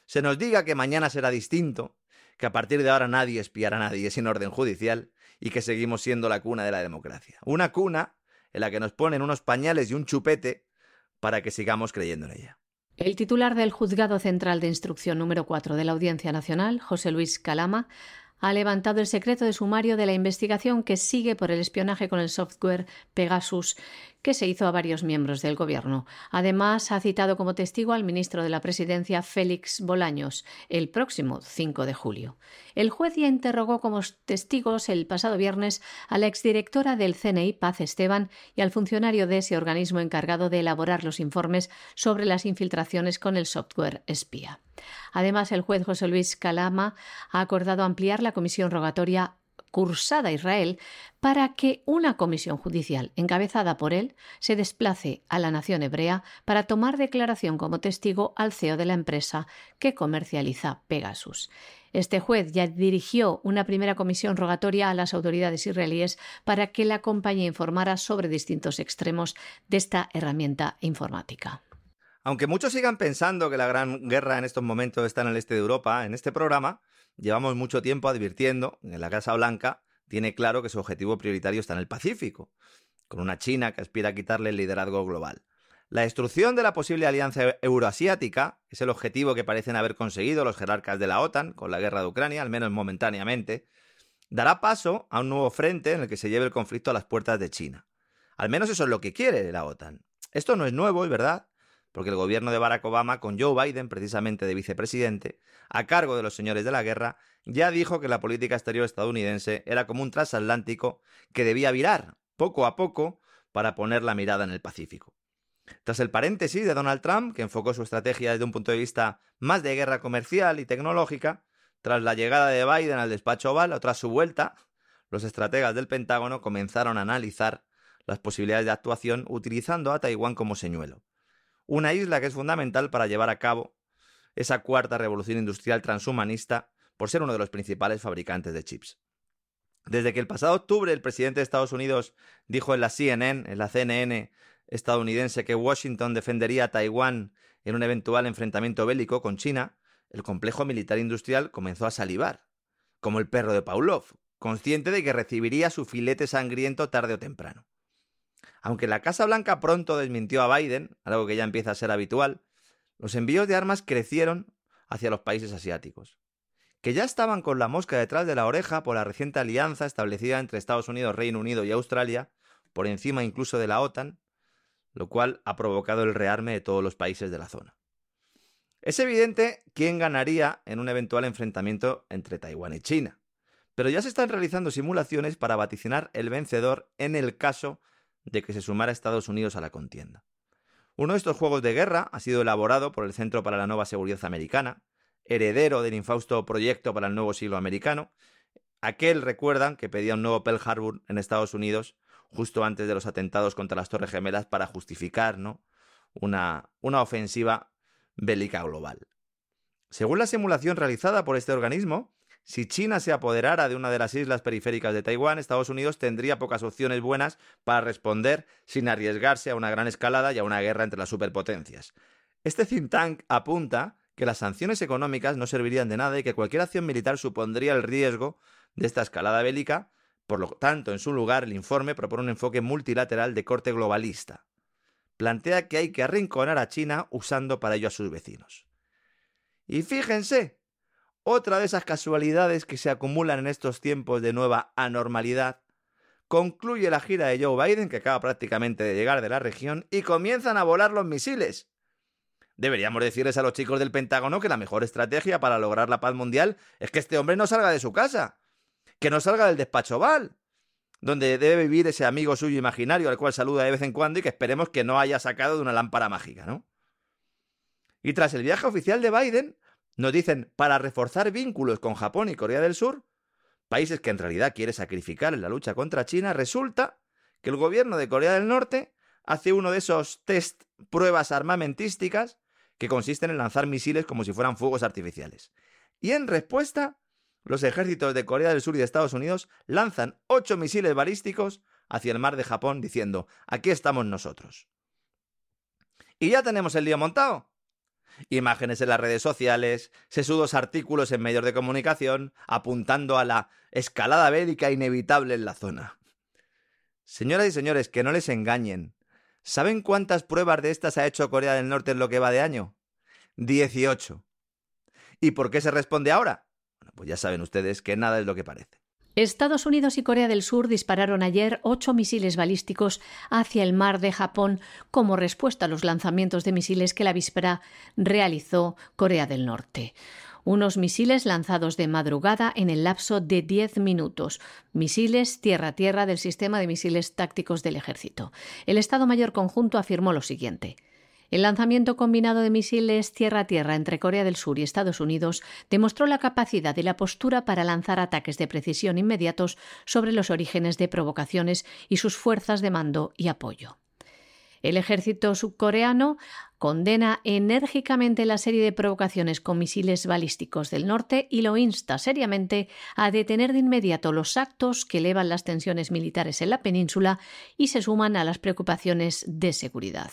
se nos diga que mañana será distinto, que a partir de ahora nadie espiará a nadie sin orden judicial y que seguimos siendo la cuna de la democracia. Una cuna en la que nos ponen unos pañales y un chupete para que sigamos creyendo en ella. El titular del Juzgado Central de Instrucción número 4 de la Audiencia Nacional, José Luis Calama, ha levantado el secreto de sumario de la investigación que sigue por el espionaje con el software Pegasus que se hizo a varios miembros del Gobierno. Además, ha citado como testigo al ministro de la Presidencia, Félix Bolaños, el próximo 5 de julio. El juez ya interrogó como testigos el pasado viernes a la exdirectora del CNI, Paz Esteban, y al funcionario de ese organismo encargado de elaborar los informes sobre las infiltraciones con el software espía. Además, el juez José Luis Calama ha acordado ampliar la comisión rogatoria cursada a Israel para que una comisión judicial encabezada por él se desplace a la nación hebrea para tomar declaración como testigo al CEO de la empresa que comercializa Pegasus. Este juez ya dirigió una primera comisión rogatoria a las autoridades israelíes para que la compañía informara sobre distintos extremos de esta herramienta informática. Aunque muchos sigan pensando que la gran guerra en estos momentos está en el este de Europa, en este programa llevamos mucho tiempo advirtiendo que la Casa Blanca tiene claro que su objetivo prioritario está en el Pacífico, con una China que aspira a quitarle el liderazgo global. La destrucción de la posible alianza euroasiática es el objetivo que parecen haber conseguido los jerarcas de la OTAN con la guerra de Ucrania, al menos momentáneamente, dará paso a un nuevo frente en el que se lleve el conflicto a las puertas de China. Al menos eso es lo que quiere la OTAN. Esto no es nuevo, es verdad, porque el gobierno de Barack Obama, con Joe Biden precisamente de vicepresidente, a cargo de los señores de la guerra, ya dijo que la política exterior estadounidense era como un transatlántico que debía virar poco a poco para poner la mirada en el Pacífico. Tras el paréntesis de Donald Trump, que enfocó su estrategia desde un punto de vista más de guerra comercial y tecnológica, tras la llegada de Biden al despacho oval o tras su vuelta, los estrategas del Pentágono comenzaron a analizar las posibilidades de actuación utilizando a Taiwán como señuelo una isla que es fundamental para llevar a cabo esa cuarta revolución industrial transhumanista por ser uno de los principales fabricantes de chips. Desde que el pasado octubre el presidente de Estados Unidos dijo en la CNN, en la CNN estadounidense, que Washington defendería a Taiwán en un eventual enfrentamiento bélico con China, el complejo militar industrial comenzó a salivar, como el perro de Pavlov, consciente de que recibiría su filete sangriento tarde o temprano. Aunque la Casa Blanca pronto desmintió a Biden, algo que ya empieza a ser habitual, los envíos de armas crecieron hacia los países asiáticos, que ya estaban con la mosca detrás de la oreja por la reciente alianza establecida entre Estados Unidos, Reino Unido y Australia, por encima incluso de la OTAN, lo cual ha provocado el rearme de todos los países de la zona. Es evidente quién ganaría en un eventual enfrentamiento entre Taiwán y China, pero ya se están realizando simulaciones para vaticinar el vencedor en el caso de que se sumara Estados Unidos a la contienda. Uno de estos juegos de guerra ha sido elaborado por el Centro para la Nueva Seguridad Americana, heredero del infausto proyecto para el nuevo siglo americano. Aquel, recuerdan, que pedía un nuevo Pearl Harbor en Estados Unidos justo antes de los atentados contra las Torres Gemelas para justificar una, una ofensiva bélica global. Según la simulación realizada por este organismo, si China se apoderara de una de las islas periféricas de Taiwán, Estados Unidos tendría pocas opciones buenas para responder sin arriesgarse a una gran escalada y a una guerra entre las superpotencias. Este think tank apunta que las sanciones económicas no servirían de nada y que cualquier acción militar supondría el riesgo de esta escalada bélica. Por lo tanto, en su lugar, el informe propone un enfoque multilateral de corte globalista. Plantea que hay que arrinconar a China usando para ello a sus vecinos. Y fíjense, otra de esas casualidades que se acumulan en estos tiempos de nueva anormalidad, concluye la gira de Joe Biden, que acaba prácticamente de llegar de la región, y comienzan a volar los misiles. Deberíamos decirles a los chicos del Pentágono que la mejor estrategia para lograr la paz mundial es que este hombre no salga de su casa, que no salga del despacho Val, donde debe vivir ese amigo suyo imaginario al cual saluda de vez en cuando y que esperemos que no haya sacado de una lámpara mágica, ¿no? Y tras el viaje oficial de Biden, nos dicen, para reforzar vínculos con Japón y Corea del Sur, países que en realidad quiere sacrificar en la lucha contra China, resulta que el gobierno de Corea del Norte hace uno de esos test pruebas armamentísticas que consisten en lanzar misiles como si fueran fuegos artificiales. Y en respuesta, los ejércitos de Corea del Sur y de Estados Unidos lanzan ocho misiles balísticos hacia el mar de Japón diciendo, aquí estamos nosotros. Y ya tenemos el lío montado imágenes en las redes sociales, sesudos artículos en medios de comunicación, apuntando a la escalada bélica inevitable en la zona. Señoras y señores, que no les engañen. ¿Saben cuántas pruebas de estas ha hecho Corea del Norte en lo que va de año? 18. ¿Y por qué se responde ahora? Bueno, pues ya saben ustedes que nada es lo que parece. Estados Unidos y Corea del Sur dispararon ayer ocho misiles balísticos hacia el mar de Japón como respuesta a los lanzamientos de misiles que la víspera realizó Corea del Norte. Unos misiles lanzados de madrugada en el lapso de diez minutos. Misiles tierra-tierra del sistema de misiles tácticos del ejército. El Estado Mayor Conjunto afirmó lo siguiente. El lanzamiento combinado de misiles tierra-tierra entre Corea del Sur y Estados Unidos demostró la capacidad y la postura para lanzar ataques de precisión inmediatos sobre los orígenes de provocaciones y sus fuerzas de mando y apoyo. El ejército subcoreano condena enérgicamente la serie de provocaciones con misiles balísticos del norte y lo insta seriamente a detener de inmediato los actos que elevan las tensiones militares en la península y se suman a las preocupaciones de seguridad.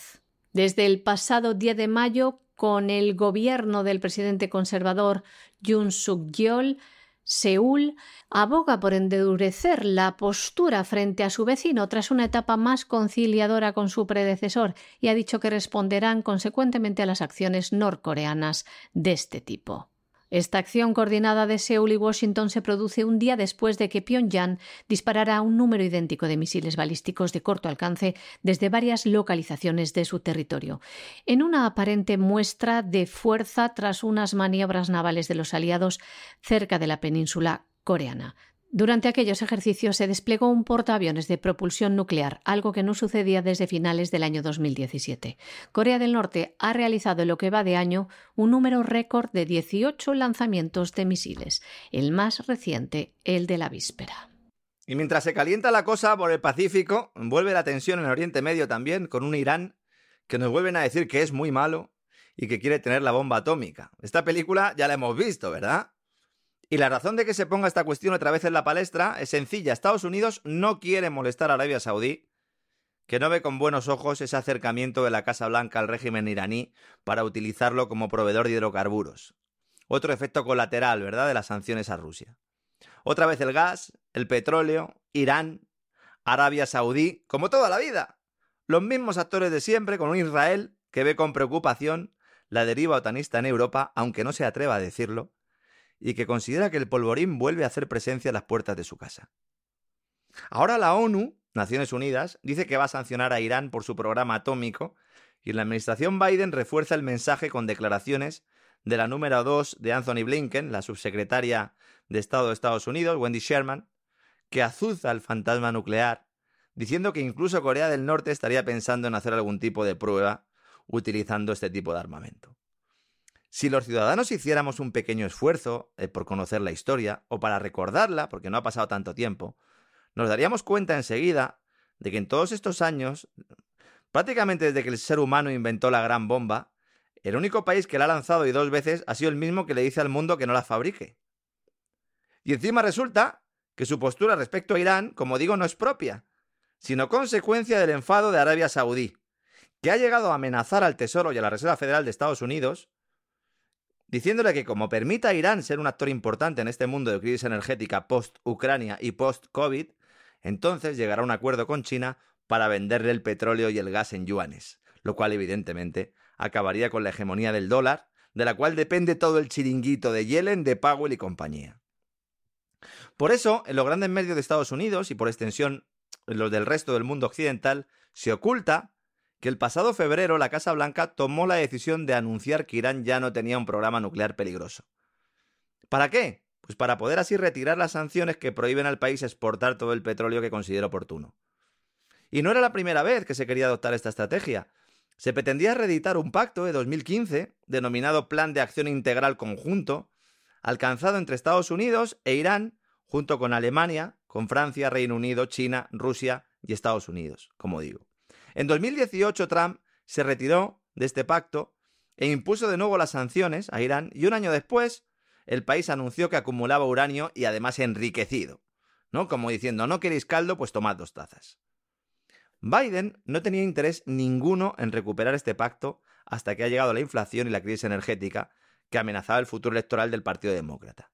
Desde el pasado 10 de mayo, con el gobierno del presidente conservador Yoon Suk-yeol, Seúl aboga por endurecer la postura frente a su vecino tras una etapa más conciliadora con su predecesor y ha dicho que responderán consecuentemente a las acciones norcoreanas de este tipo. Esta acción coordinada de Seúl y Washington se produce un día después de que Pyongyang disparara un número idéntico de misiles balísticos de corto alcance desde varias localizaciones de su territorio, en una aparente muestra de fuerza tras unas maniobras navales de los aliados cerca de la península coreana. Durante aquellos ejercicios se desplegó un portaaviones de propulsión nuclear, algo que no sucedía desde finales del año 2017. Corea del Norte ha realizado en lo que va de año un número récord de 18 lanzamientos de misiles, el más reciente, el de la víspera. Y mientras se calienta la cosa por el Pacífico, vuelve la tensión en Oriente Medio también, con un Irán que nos vuelven a decir que es muy malo y que quiere tener la bomba atómica. Esta película ya la hemos visto, ¿verdad? Y la razón de que se ponga esta cuestión otra vez en la palestra es sencilla. Estados Unidos no quiere molestar a Arabia Saudí, que no ve con buenos ojos ese acercamiento de la Casa Blanca al régimen iraní para utilizarlo como proveedor de hidrocarburos. Otro efecto colateral, ¿verdad?, de las sanciones a Rusia. Otra vez el gas, el petróleo, Irán, Arabia Saudí, como toda la vida. Los mismos actores de siempre, con un Israel que ve con preocupación la deriva otanista en Europa, aunque no se atreva a decirlo, y que considera que el polvorín vuelve a hacer presencia a las puertas de su casa. Ahora la ONU Naciones Unidas, dice que va a sancionar a Irán por su programa atómico y la administración Biden refuerza el mensaje con declaraciones de la número 2 de Anthony Blinken, la subsecretaria de Estado de Estados Unidos, Wendy Sherman, que azuza el fantasma nuclear, diciendo que incluso Corea del Norte estaría pensando en hacer algún tipo de prueba utilizando este tipo de armamento. Si los ciudadanos hiciéramos un pequeño esfuerzo eh, por conocer la historia o para recordarla, porque no ha pasado tanto tiempo, nos daríamos cuenta enseguida de que en todos estos años, prácticamente desde que el ser humano inventó la gran bomba, el único país que la ha lanzado y dos veces ha sido el mismo que le dice al mundo que no la fabrique. Y encima resulta que su postura respecto a Irán, como digo, no es propia, sino consecuencia del enfado de Arabia Saudí, que ha llegado a amenazar al Tesoro y a la Reserva Federal de Estados Unidos, diciéndole que como permita a Irán ser un actor importante en este mundo de crisis energética post-Ucrania y post-COVID, entonces llegará a un acuerdo con China para venderle el petróleo y el gas en yuanes, lo cual evidentemente acabaría con la hegemonía del dólar, de la cual depende todo el chiringuito de Yellen, de Powell y compañía. Por eso, en los grandes medios de Estados Unidos y por extensión en los del resto del mundo occidental, se oculta que el pasado febrero la Casa Blanca tomó la decisión de anunciar que Irán ya no tenía un programa nuclear peligroso. ¿Para qué? Pues para poder así retirar las sanciones que prohíben al país exportar todo el petróleo que considera oportuno. Y no era la primera vez que se quería adoptar esta estrategia. Se pretendía reeditar un pacto de 2015, denominado Plan de Acción Integral Conjunto, alcanzado entre Estados Unidos e Irán, junto con Alemania, con Francia, Reino Unido, China, Rusia y Estados Unidos, como digo. En 2018 Trump se retiró de este pacto e impuso de nuevo las sanciones a Irán y un año después el país anunció que acumulaba uranio y además enriquecido, ¿no? Como diciendo, no queréis caldo, pues tomad dos tazas. Biden no tenía interés ninguno en recuperar este pacto hasta que ha llegado la inflación y la crisis energética que amenazaba el futuro electoral del Partido Demócrata.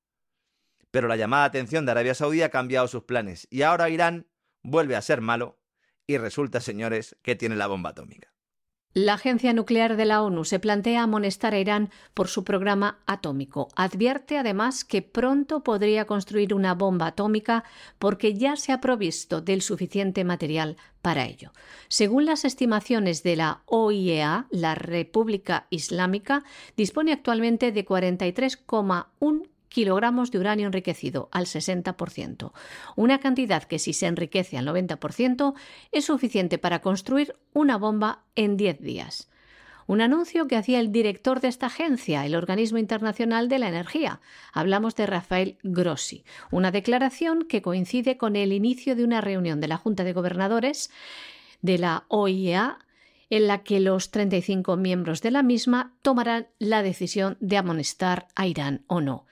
Pero la llamada atención de Arabia Saudí ha cambiado sus planes y ahora Irán vuelve a ser malo y resulta, señores, que tiene la bomba atómica. La Agencia Nuclear de la ONU se plantea amonestar a Irán por su programa atómico. Advierte además que pronto podría construir una bomba atómica porque ya se ha provisto del suficiente material para ello. Según las estimaciones de la OIEA, la República Islámica dispone actualmente de 43,1 kilogramos de uranio enriquecido al 60%, una cantidad que si se enriquece al 90% es suficiente para construir una bomba en 10 días. Un anuncio que hacía el director de esta agencia, el Organismo Internacional de la Energía. Hablamos de Rafael Grossi. Una declaración que coincide con el inicio de una reunión de la Junta de Gobernadores de la OIEA en la que los 35 miembros de la misma tomarán la decisión de amonestar a Irán o no.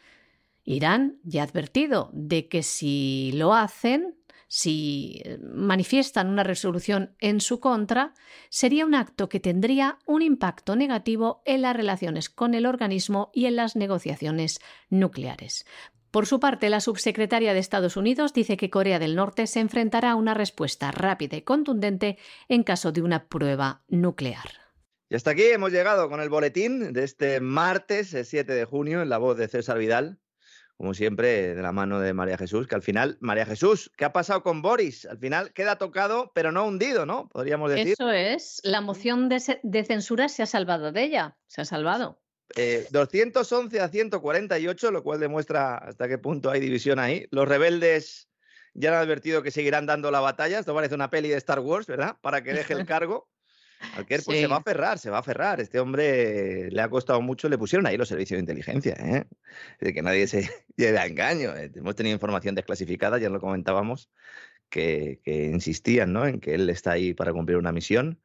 Irán ya ha advertido de que si lo hacen, si eh, manifiestan una resolución en su contra, sería un acto que tendría un impacto negativo en las relaciones con el organismo y en las negociaciones nucleares. Por su parte, la subsecretaria de Estados Unidos dice que Corea del Norte se enfrentará a una respuesta rápida y contundente en caso de una prueba nuclear. Y hasta aquí hemos llegado con el boletín de este martes 7 de junio en la voz de César Vidal como siempre, de la mano de María Jesús, que al final, María Jesús, ¿qué ha pasado con Boris? Al final queda tocado, pero no hundido, ¿no? Podríamos decir. Eso es, la moción de, censura se ha salvado de ella, se ha salvado. 211 eh, a 148, lo cual demuestra hasta qué punto hay división ahí. Los rebeldes ya han advertido que seguirán dando la batalla. Esto parece una peli de Star Wars, ¿verdad? Para que deje el cargo. Alquer pues se va a aferrar, se va a aferrar. Este hombre le ha costado mucho, le pusieron ahí los servicios de inteligencia, ¿eh? de que nadie se lleve a engaño. Eh, hemos tenido información desclasificada, ya lo comentábamos, que, insistían ¿no? en que él está ahí para cumplir una misión.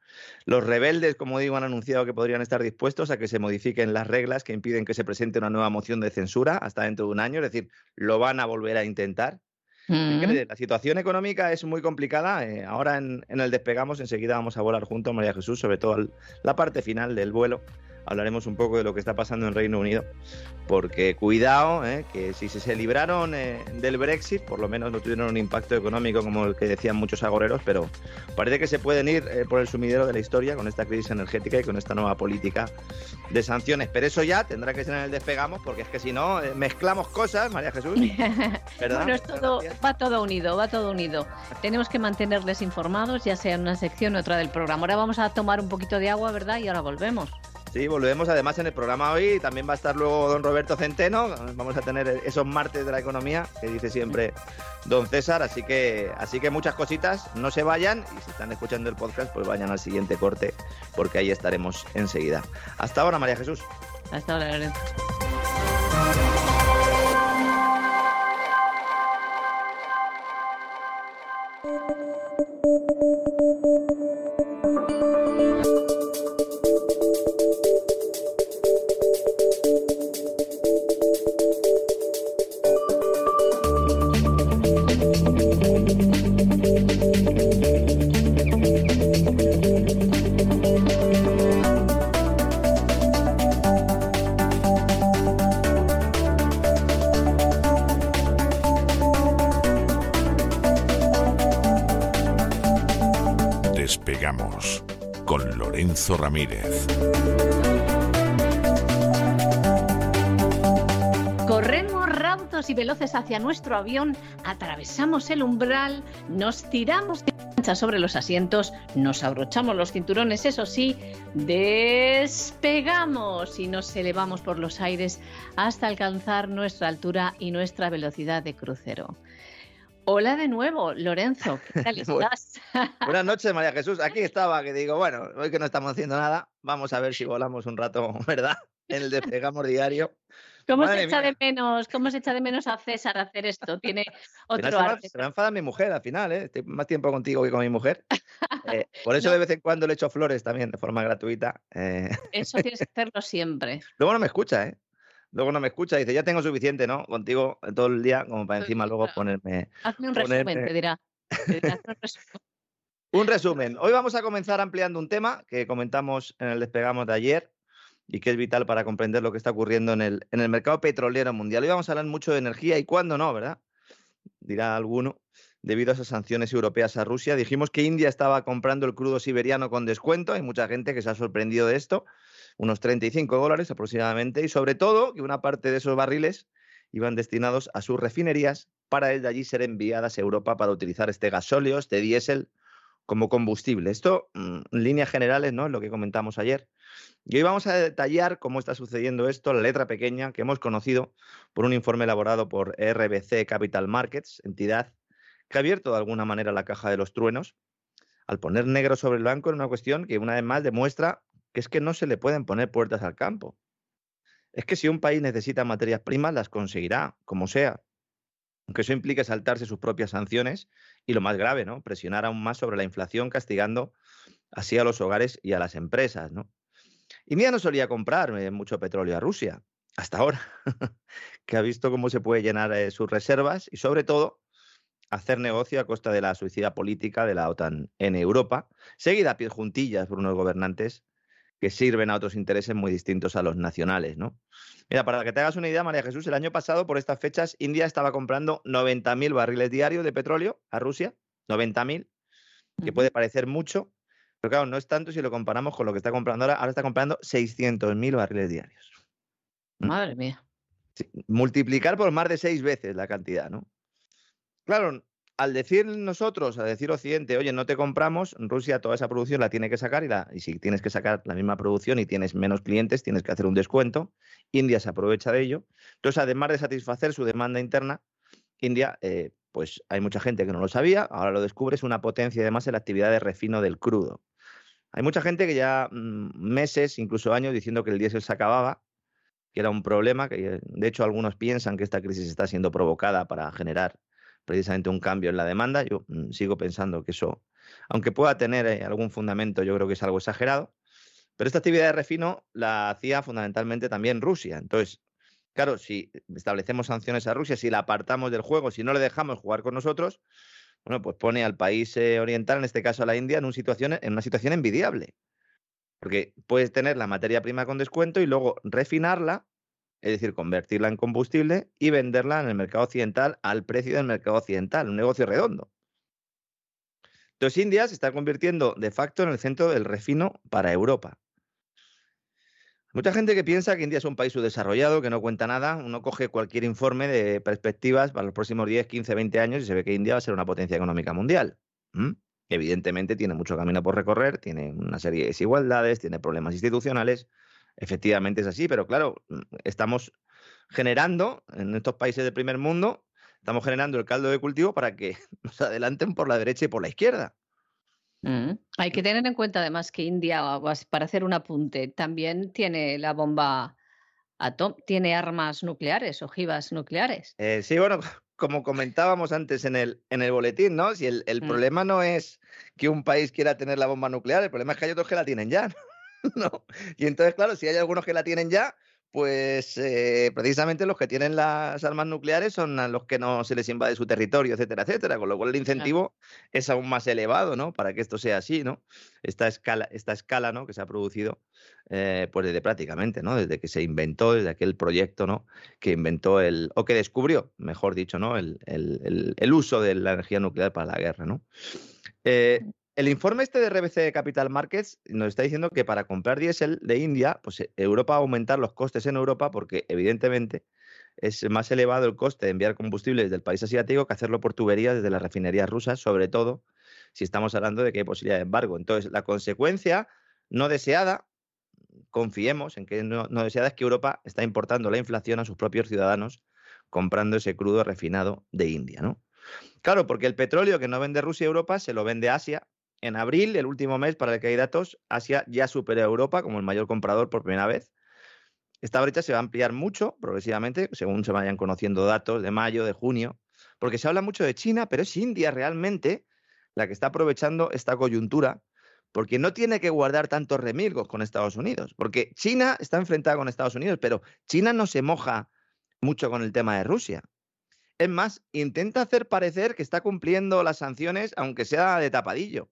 Los rebeldes, como digo, han anunciado que podrían estar dispuestos a que se modifiquen las reglas que impiden que se presente una nueva moción de censura hasta dentro de un año, es decir, lo van a volver a intentar. Mm. La situación económica es muy complicada. Eh, ahora en, el despegamos, enseguida vamos a volar juntos, María Jesús, sobre todo la parte final del vuelo, hablaremos un poco de lo que está pasando en Reino Unido, porque cuidado, ¿eh? que si se libraron eh, del Brexit, por lo menos no tuvieron un impacto económico como el que decían muchos agoreros, pero parece que se pueden ir eh, por el sumidero de la historia con esta crisis energética y con esta nueva política de sanciones. Pero eso ya tendrá que ser en el despegamos, porque es que si no, mezclamos cosas, María Jesús. ¿verdad? bueno, todo, va todo unido, va todo unido. Tenemos que mantenerles informados, ya sea en una sección u otra del programa. Ahora vamos a tomar un poquito de agua, ¿verdad? Y ahora volvemos. Sí, volvemos además en el programa hoy. También va a estar luego don Roberto Centeno. Vamos a tener esos martes de la economía que dice siempre don César. Así que, así que muchas cositas. No se vayan y si están escuchando el podcast, pues vayan al siguiente corte porque ahí estaremos enseguida. Hasta ahora, María Jesús. Hasta ahora, Lorenzo. Ramírez. Corremos raudos y veloces hacia nuestro avión, atravesamos el umbral, nos tiramos de sobre los asientos, nos abrochamos los cinturones, eso sí, despegamos y nos elevamos por los aires hasta alcanzar nuestra altura y nuestra velocidad de crucero. Hola de nuevo, Lorenzo, ¿qué tal estás? Buenas noches, María Jesús. Aquí estaba, que digo, bueno, hoy que no estamos haciendo nada, vamos a ver si volamos un rato, ¿verdad? En el despegamos diario. ¿Cómo se echa de menos, cómo se echa de menos a César hacer esto? Tiene otro arte. Se me enfada mi mujer al final, ¿eh? Estoy más tiempo contigo que con mi mujer. Eh, por eso de vez en cuando le echo flores también de forma gratuita. Eh. Eso tienes que hacerlo siempre. Luego no me escucha, ¿eh? Luego no me escucha, dice, ya tengo suficiente, ¿no? Contigo todo el día, como para encima luego ponerme... Hazme un resumen, te dirá. un resumen. Hoy vamos a comenzar ampliando un tema que comentamos en el despegamos de ayer y que es vital para comprender lo que está ocurriendo en el, en el mercado petrolero mundial. Hoy vamos a hablar mucho de energía y cuándo no, ¿verdad? Dirá alguno. Debido a esas sanciones europeas a Rusia, dijimos que India estaba comprando el crudo siberiano con descuento. Hay mucha gente que se ha sorprendido de esto unos 35 dólares aproximadamente, y sobre todo que una parte de esos barriles iban destinados a sus refinerías para el de allí ser enviadas a Europa para utilizar este gasóleo, este diésel como combustible. Esto, mm, en líneas generales, ¿no? Es lo que comentamos ayer. Y hoy vamos a detallar cómo está sucediendo esto, la letra pequeña que hemos conocido por un informe elaborado por RBC Capital Markets, entidad que ha abierto de alguna manera la caja de los truenos, al poner negro sobre el blanco en una cuestión que una vez más demuestra que es que no se le pueden poner puertas al campo. Es que si un país necesita materias primas, las conseguirá, como sea. Aunque eso implique saltarse sus propias sanciones y lo más grave, ¿no? Presionar aún más sobre la inflación, castigando así a los hogares y a las empresas, ¿no? India no solía comprar eh, mucho petróleo a Rusia, hasta ahora, que ha visto cómo se puede llenar eh, sus reservas y sobre todo hacer negocio a costa de la suicida política de la OTAN en Europa, seguida a pies juntillas por unos gobernantes que sirven a otros intereses muy distintos a los nacionales, ¿no? Mira, para que te hagas una idea, María Jesús, el año pasado, por estas fechas, India estaba comprando 90.000 barriles diarios de petróleo a Rusia, 90.000, que puede parecer mucho, pero claro, no es tanto si lo comparamos con lo que está comprando ahora. Ahora está comprando 600.000 barriles diarios. ¿Mm? Madre mía. multiplicar por más de seis veces la cantidad, ¿no? Claro, al decir nosotros, al decir Occidente, oye, no te compramos, Rusia toda esa producción la tiene que sacar y, y, si tienes que sacar la misma producción y tienes menos clientes, tienes que hacer un descuento. India se aprovecha de ello. Entonces, además de satisfacer su demanda interna, India, eh, pues hay mucha gente que no lo sabía, ahora lo descubre, es una potencia además en la actividad de refino del crudo. Hay mucha gente que ya mm, meses, incluso años, diciendo que el diésel se acababa, que era un problema, que de hecho algunos piensan que esta crisis está siendo provocada para generar precisamente un cambio en la demanda. Yo mm, sigo pensando que eso, aunque pueda tener eh, algún fundamento, yo creo que es algo exagerado. Pero esta actividad de refino la hacía fundamentalmente también Rusia. Entonces, claro, si establecemos sanciones a Rusia, si la apartamos del juego, si no le dejamos jugar con nosotros, bueno, pues pone al país eh, oriental, en este caso a la India, en, en una situación envidiable. Porque puedes tener la materia prima con descuento y luego refinarla, es decir, convertirla en combustible y venderla en el mercado occidental al precio del mercado occidental, un negocio redondo. Entonces India se está convirtiendo de facto en el centro del refino para Europa. Mucha gente que piensa que India es un país subdesarrollado, que no cuenta nada, uno coge cualquier informe de perspectivas para los próximos 10, 15, 20 años y se ve que India va a ser una potencia económica mundial. Evidentemente tiene mucho camino por recorrer, tiene una serie de desigualdades, tiene problemas institucionales. Efectivamente es así, pero claro, mm, estamos generando en estos países del primer mundo, estamos generando el caldo de cultivo para que nos adelanten por la derecha y por la izquierda. Mm. Hay que tener en cuenta además que India, para hacer un apunte, también tiene la bomba atom tiene armas nucleares, ojivas nucleares. Eh, sí, bueno, como comentábamos antes en el, en el boletín, ¿no? Si el, el mm. problema no es que un país quiera tener la bomba nuclear, el problema es que hay otros que la tienen ya, ¿no? Y entonces, claro, si hay algunos que la tienen ya, pues eh, precisamente los que tienen las armas nucleares son a los que no se les invade su territorio, etcétera, etcétera, con lo cual el incentivo es aún más elevado, ¿no? Para que esto sea así, ¿no? Esta escala, esta escala, ¿no? Que se ha producido, eh, pues desde prácticamente, ¿no? Desde que se inventó, desde aquel proyecto, ¿no? Que inventó el, o que descubrió, mejor dicho, ¿no? El, el, el uso de la energía nuclear para la guerra, ¿no? Eh, el informe este de RBC Capital Markets nos está diciendo que para comprar diésel de India, pues eh, Europa va a aumentar los costes en Europa porque evidentemente es más elevado el coste de enviar combustible desde el país asiático que hacerlo por tuberías desde las refinerías rusas, sobre todo si estamos hablando de que hay posibilidad de embargo. Entonces, la consecuencia no deseada, confiemos en que no, deseada, es que Europa está importando la inflación a sus propios ciudadanos comprando ese crudo refinado de India, ¿no? Claro, porque el petróleo que no vende Rusia a Europa se lo vende Asia en abril, el último mes para el que hay datos, Asia ya superó a Europa como el mayor comprador por primera vez. Esta brecha se va a ampliar mucho progresivamente, según se vayan conociendo datos de mayo, de junio, porque se habla mucho de China, pero es India realmente la que está aprovechando esta coyuntura, porque no tiene que guardar tantos remilgos con Estados Unidos, porque China está enfrentada con Estados Unidos, pero China no se moja mucho con el tema de Rusia. Es más, intenta hacer parecer que está cumpliendo las sanciones, aunque sea de tapadillo.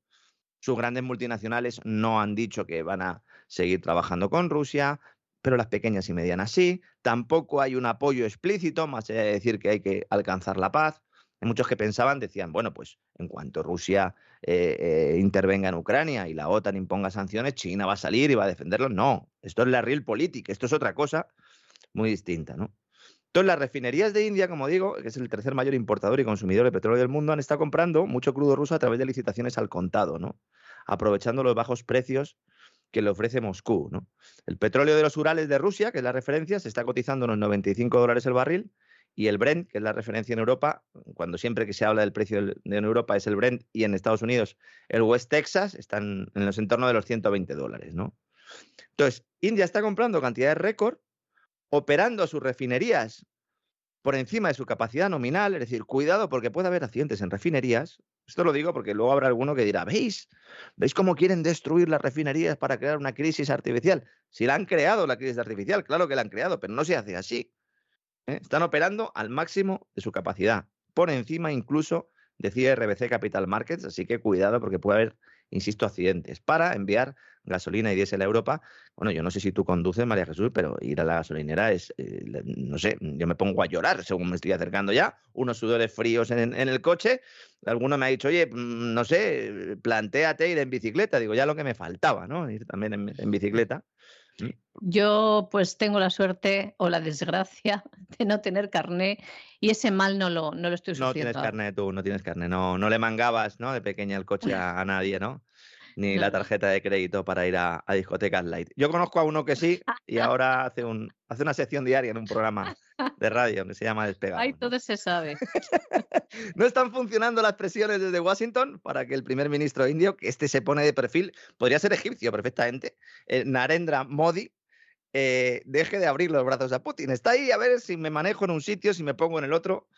Sus grandes multinacionales no han dicho que van a seguir trabajando con Rusia, pero las pequeñas y medianas sí. Tampoco hay un apoyo explícito, más allá de decir que hay que alcanzar la paz. Hay muchos que pensaban, decían, bueno, pues en cuanto Rusia eh, eh, intervenga en Ucrania y la OTAN imponga sanciones, China va a salir y va a defenderlo. No, esto es la real política, esto es otra cosa muy distinta, ¿no? Entonces, las refinerías de India, como digo, que es el tercer mayor importador y consumidor de petróleo del mundo, han estado comprando mucho crudo ruso a través de licitaciones al contado, ¿no? Aprovechando los bajos precios que le ofrece Moscú. El petróleo de los Urales de Rusia, que es la referencia, se está cotizando unos 95 dólares el barril, y el Brent, que es la referencia en Europa, cuando siempre que se habla del precio en Europa es el Brent y en Estados Unidos el West Texas, están en los entornos de los 120 dólares. Entonces, India está comprando cantidades récord operando sus refinerías por encima de su capacidad nominal, es decir, cuidado porque puede haber accidentes en refinerías. Esto lo digo porque luego habrá alguno que dirá, ¿veis? ¿Veis cómo quieren destruir las refinerías para crear una crisis artificial? Si la han creado la crisis artificial, claro que la han creado, pero no se hace así. ¿eh? Están operando al máximo de su capacidad, por encima incluso, decía RBC Capital Markets, así que cuidado porque puede haber insisto, accidentes, para enviar gasolina y diésel a Europa. Bueno, yo no sé si tú conduces, María Jesús, pero ir a la gasolinera es, eh, no sé, yo me pongo a llorar según me estoy acercando ya, unos sudores fríos en, el coche. Alguno me ha dicho, oye, mm, no sé, plantéate ir en bicicleta. Digo, ya lo que me faltaba, ¿no? Ir también en, bicicleta. Mm. Yo pues tengo la suerte o la desgracia de no tener carné y ese mal no lo, no lo estoy sufriendo. No tienes carné tú, no tienes carné, no, no le mangabas ¿no? de pequeña el coche a, nadie, ¿no? Ni la tarjeta de crédito para ir a, discotecas light. Yo conozco a uno que sí y ahora hace, un, hace una sección diaria en un programa de radio que se llama Despegado. Ay, todo se sabe. no están funcionando las presiones desde Washington para que el primer ministro indio, que este se pone de perfil, podría ser egipcio perfectamente, eh, Narendra Modi, eh, deje de abrir los brazos a Putin. Está ahí a ver si me manejo en un sitio, si me pongo en el otro.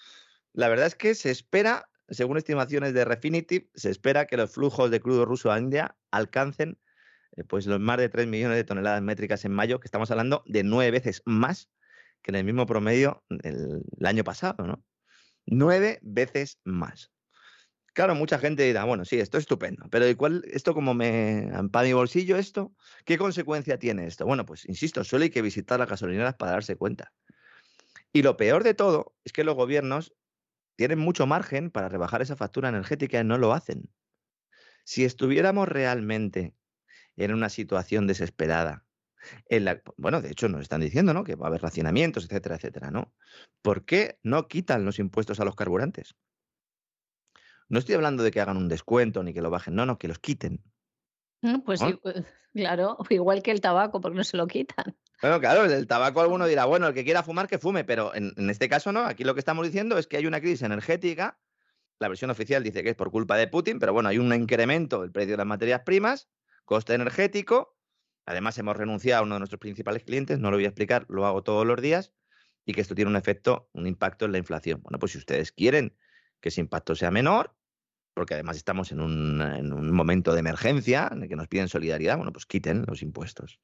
La verdad es que se espera, según estimaciones de Refinitiv, se espera que los flujos de crudo ruso a India alcancen eh, pues los más de 3 millones de toneladas métricas en mayo, que estamos hablando de nueve veces más que en el mismo promedio el, año pasado, ¿no? Nueve veces más. Claro, mucha gente dirá, bueno, sí, esto es estupendo, pero ¿y cuál, esto como me, para mi bolsillo esto, qué consecuencia tiene esto? Bueno, pues insisto, solo hay que visitar las gasolineras para darse cuenta. Y lo peor de todo es que los gobiernos tienen mucho margen para rebajar esa factura energética y no lo hacen. Si estuviéramos realmente en una situación desesperada, en la, bueno, de hecho nos están diciendo, ¿no? Que va a haber racionamientos, etcétera, etcétera, ¿no? ¿Por qué no quitan los impuestos a los carburantes? No estoy hablando de que hagan un descuento ni que lo bajen, no, no, que los quiten. Mm, pues pues, claro, igual que el tabaco, porque no se lo quitan. Bueno, claro, el tabaco alguno dirá, bueno, el que quiera fumar, que fume, pero en, en, este caso no, aquí lo que estamos diciendo es que hay una crisis energética, la versión oficial dice que es por culpa de Putin, pero bueno, hay un incremento del precio de las materias primas, coste energético, además hemos renunciado a uno de nuestros principales clientes, no lo voy a explicar, lo hago todos los días, y que esto tiene un efecto, un impacto en la inflación. Bueno, pues si ustedes quieren que ese impacto sea menor, porque además estamos en un, en un momento de emergencia en el que nos piden solidaridad, bueno, pues quiten los impuestos.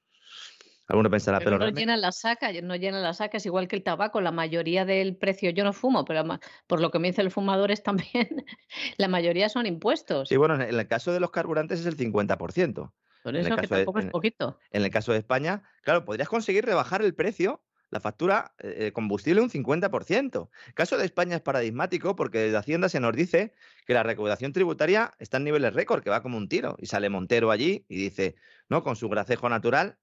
Alguno pensará, pero, pero no llenan la saca, no llenan la saca, es igual que el tabaco, la mayoría del precio, yo no fumo, pero por lo que me dice el fumador es también, la mayoría son impuestos. Sí, bueno, en el caso de los carburantes es el 50%. Por eso que tampoco de, es poquito. En, en el caso de España, claro, podrías conseguir rebajar el precio la factura eh, combustible un 50%. El caso de España es paradigmático porque desde Hacienda se nos dice que la recaudación tributaria está en niveles récord, que va como un tiro. Y sale Montero allí y dice, no, con su gracejo natural,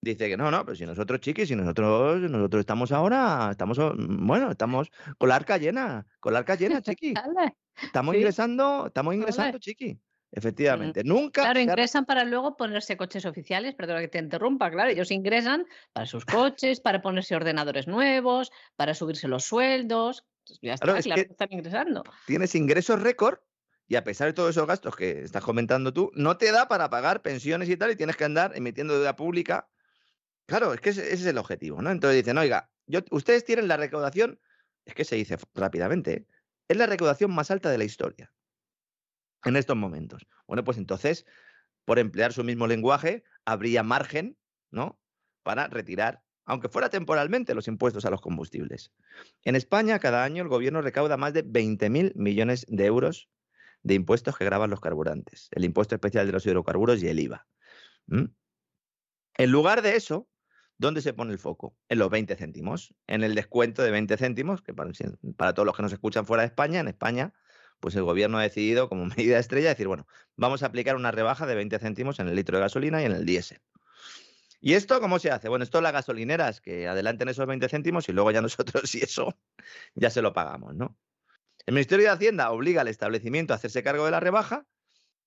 dice que no, no, pero si nosotros, chiquis, si nosotros, nosotros estamos ahora, estamos, bueno, estamos con la arca llena, con la arca llena, chiqui. Estamos Sí. ingresando, estamos ingresando, chiqui. Efectivamente. Nunca. Claro, ingresan para luego ponerse coches oficiales, perdona que te interrumpa, claro, ellos ingresan para sus coches, para ponerse ordenadores nuevos, para subirse los sueldos. Ya está, Claro, es que están ingresando. tienes ingresos récord y a pesar de todos esos gastos que estás comentando tú, no te da para pagar pensiones y tal y tienes que andar emitiendo deuda pública. Claro, es que ese, es el objetivo, ¿no? Entonces dicen, oiga, yo, ustedes tienen la recaudación, es que se dice rápidamente, ¿eh? es la recaudación más alta de la historia en estos momentos. Bueno, pues entonces, por emplear su mismo lenguaje, habría margen, ¿no? Para retirar, aunque fuera temporalmente, los impuestos a los combustibles. En España, cada año el gobierno recauda más de 20.000 millones de euros de impuestos que graban los carburantes, el impuesto especial de los hidrocarburos y el IVA. En lugar de eso, ¿dónde se pone el foco? En los 20 céntimos, en el descuento de 20 céntimos, que para, todos los que nos escuchan fuera de España, en España, pues el gobierno ha decidido como medida estrella decir, bueno, vamos a aplicar una rebaja de 20 céntimos en el litro de gasolina y en el diésel. ¿Y esto cómo se hace? Bueno, esto las gasolineras que adelanten esos 20 céntimos y luego ya nosotros, si eso, ya se lo pagamos, ¿no? El Ministerio de Hacienda obliga al establecimiento a hacerse cargo de la rebaja,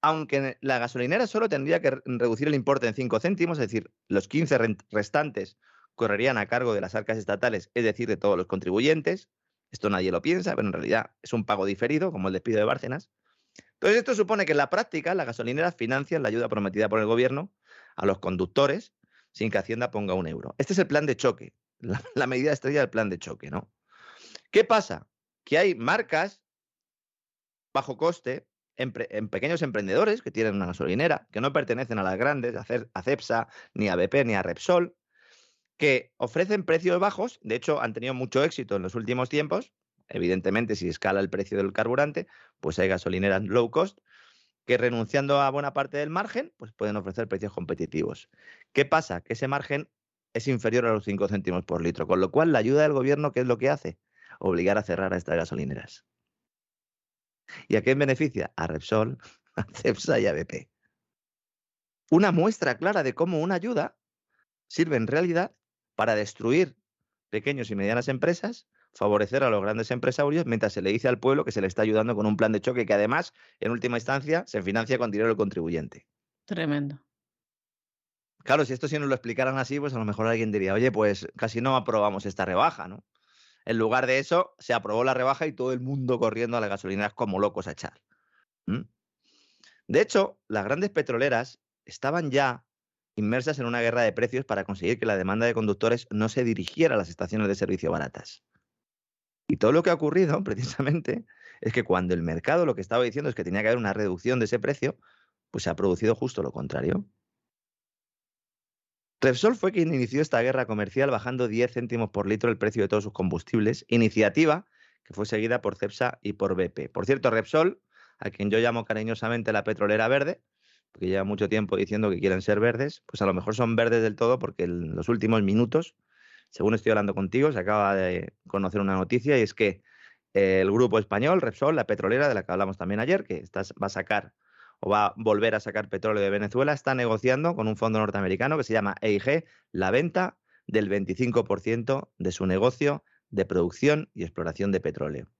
aunque la gasolinera solo tendría que re- reducir el importe en 5 céntimos, es decir, los 15 ren- restantes correrían a cargo de las arcas estatales, es decir, de todos los contribuyentes. Esto nadie lo piensa, pero en realidad es un pago diferido, como el despido de Bárcenas. Entonces, esto supone que en la práctica las gasolineras financian la ayuda prometida por el gobierno a los conductores sin que Hacienda ponga un euro. Este es el plan de choque, la, la medida estrella del plan de choque, ¿no? ¿Qué pasa? Que hay marcas bajo coste en, pequeños emprendedores que tienen una gasolinera, que no pertenecen a las grandes, a Cepsa, ni a BP, ni a Repsol, que ofrecen precios bajos, de hecho han tenido mucho éxito en los últimos tiempos, evidentemente si escala el precio del carburante, pues hay gasolineras low cost, que renunciando a buena parte del margen, pues pueden ofrecer precios competitivos. ¿Qué pasa? Que ese margen es inferior a los 5 céntimos por litro, con lo cual la ayuda del gobierno, ¿qué es lo que hace? Obligar a cerrar a estas gasolineras. ¿Y a quién beneficia? A Repsol, a Cepsa y a BP. Una muestra clara de cómo una ayuda sirve en realidad para destruir pequeños y medianas empresas, favorecer a los grandes empresarios, mientras se le dice al pueblo que se le está ayudando con un plan de choque que además, en última instancia, se financia con dinero del contribuyente. Tremendo. Claro, si esto si nos lo explicaran así, pues a lo mejor alguien diría, oye, pues casi no aprobamos esta rebaja, ¿no? En lugar de eso, se aprobó la rebaja y todo el mundo corriendo a las gasolineras como locos a echar. De hecho, las grandes petroleras estaban ya inmersas en una guerra de precios para conseguir que la demanda de conductores no se dirigiera a las estaciones de servicio baratas. Y todo lo que ha ocurrido, precisamente, es que cuando el mercado lo que estaba diciendo es que tenía que haber una reducción de ese precio, pues se ha producido justo lo contrario. Repsol fue quien inició esta guerra comercial bajando 10 céntimos por litro el precio de todos sus combustibles, iniciativa que fue seguida por Cepsa y por BP. Por cierto, Repsol a quien yo llamo cariñosamente la petrolera verde, porque lleva mucho tiempo diciendo que quieren ser verdes, pues a lo mejor son verdes del todo porque en los últimos minutos, según estoy hablando contigo, se acaba de conocer una noticia y es que el grupo español, Repsol, la petrolera de la que hablamos también ayer, que va a sacar o va a volver a sacar petróleo de Venezuela, está negociando con un fondo norteamericano que se llama EIG la venta del 25% de su negocio de producción y exploración de petróleo.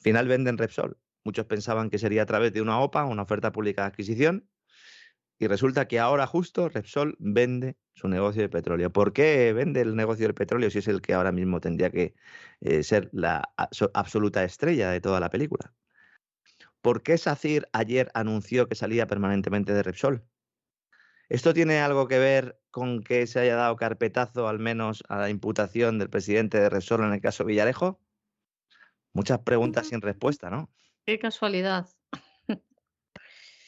Final venden Repsol. Muchos pensaban que sería a través de una OPA, una oferta pública de adquisición, y resulta que ahora justo Repsol vende su negocio de petróleo. ¿Por qué vende el negocio del petróleo si es el que ahora mismo tendría que eh, ser la absoluta estrella de toda la película? ¿Por qué SACIR ayer anunció que salía permanentemente de Repsol? ¿Esto tiene algo que ver con que se haya dado carpetazo al menos a la imputación del presidente de Repsol en el caso Villarejo? Muchas preguntas sin respuesta, ¿no? Qué casualidad.